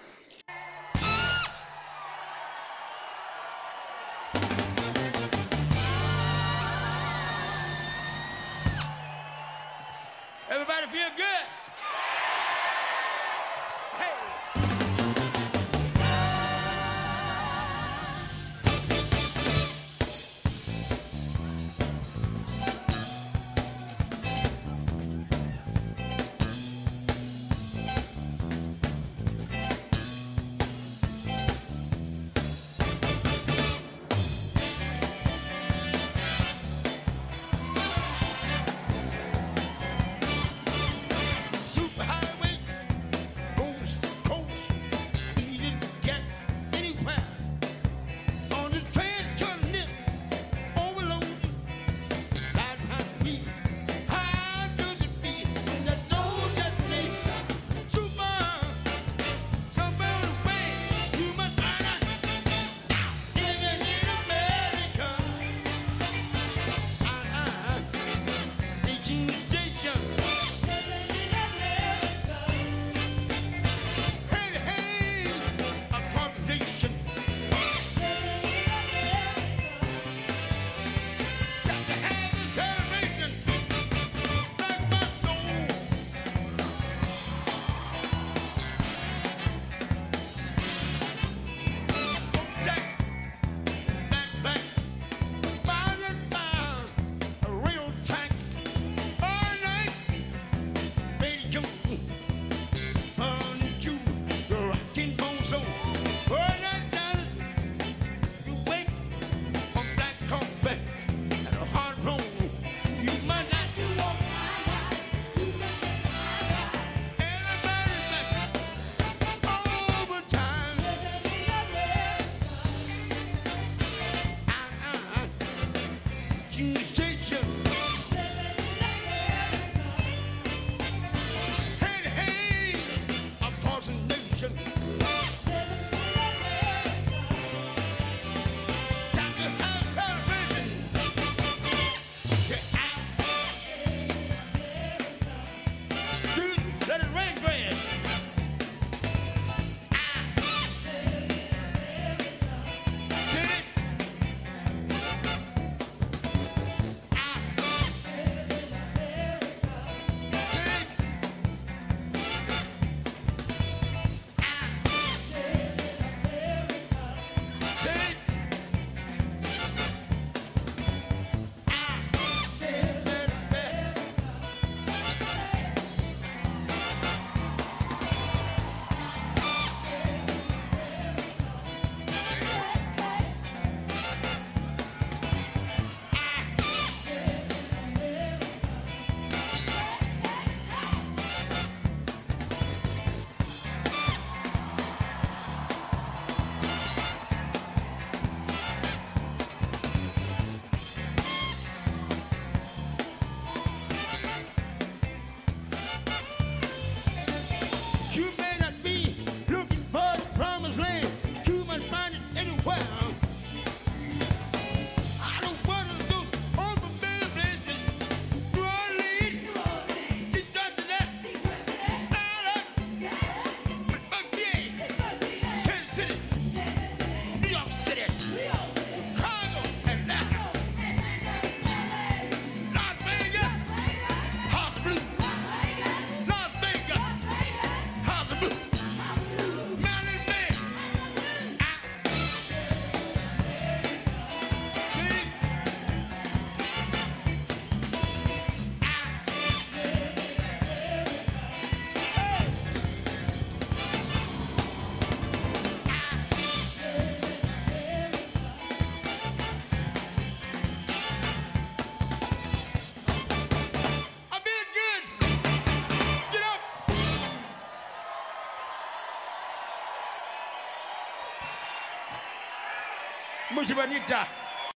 buruki banyita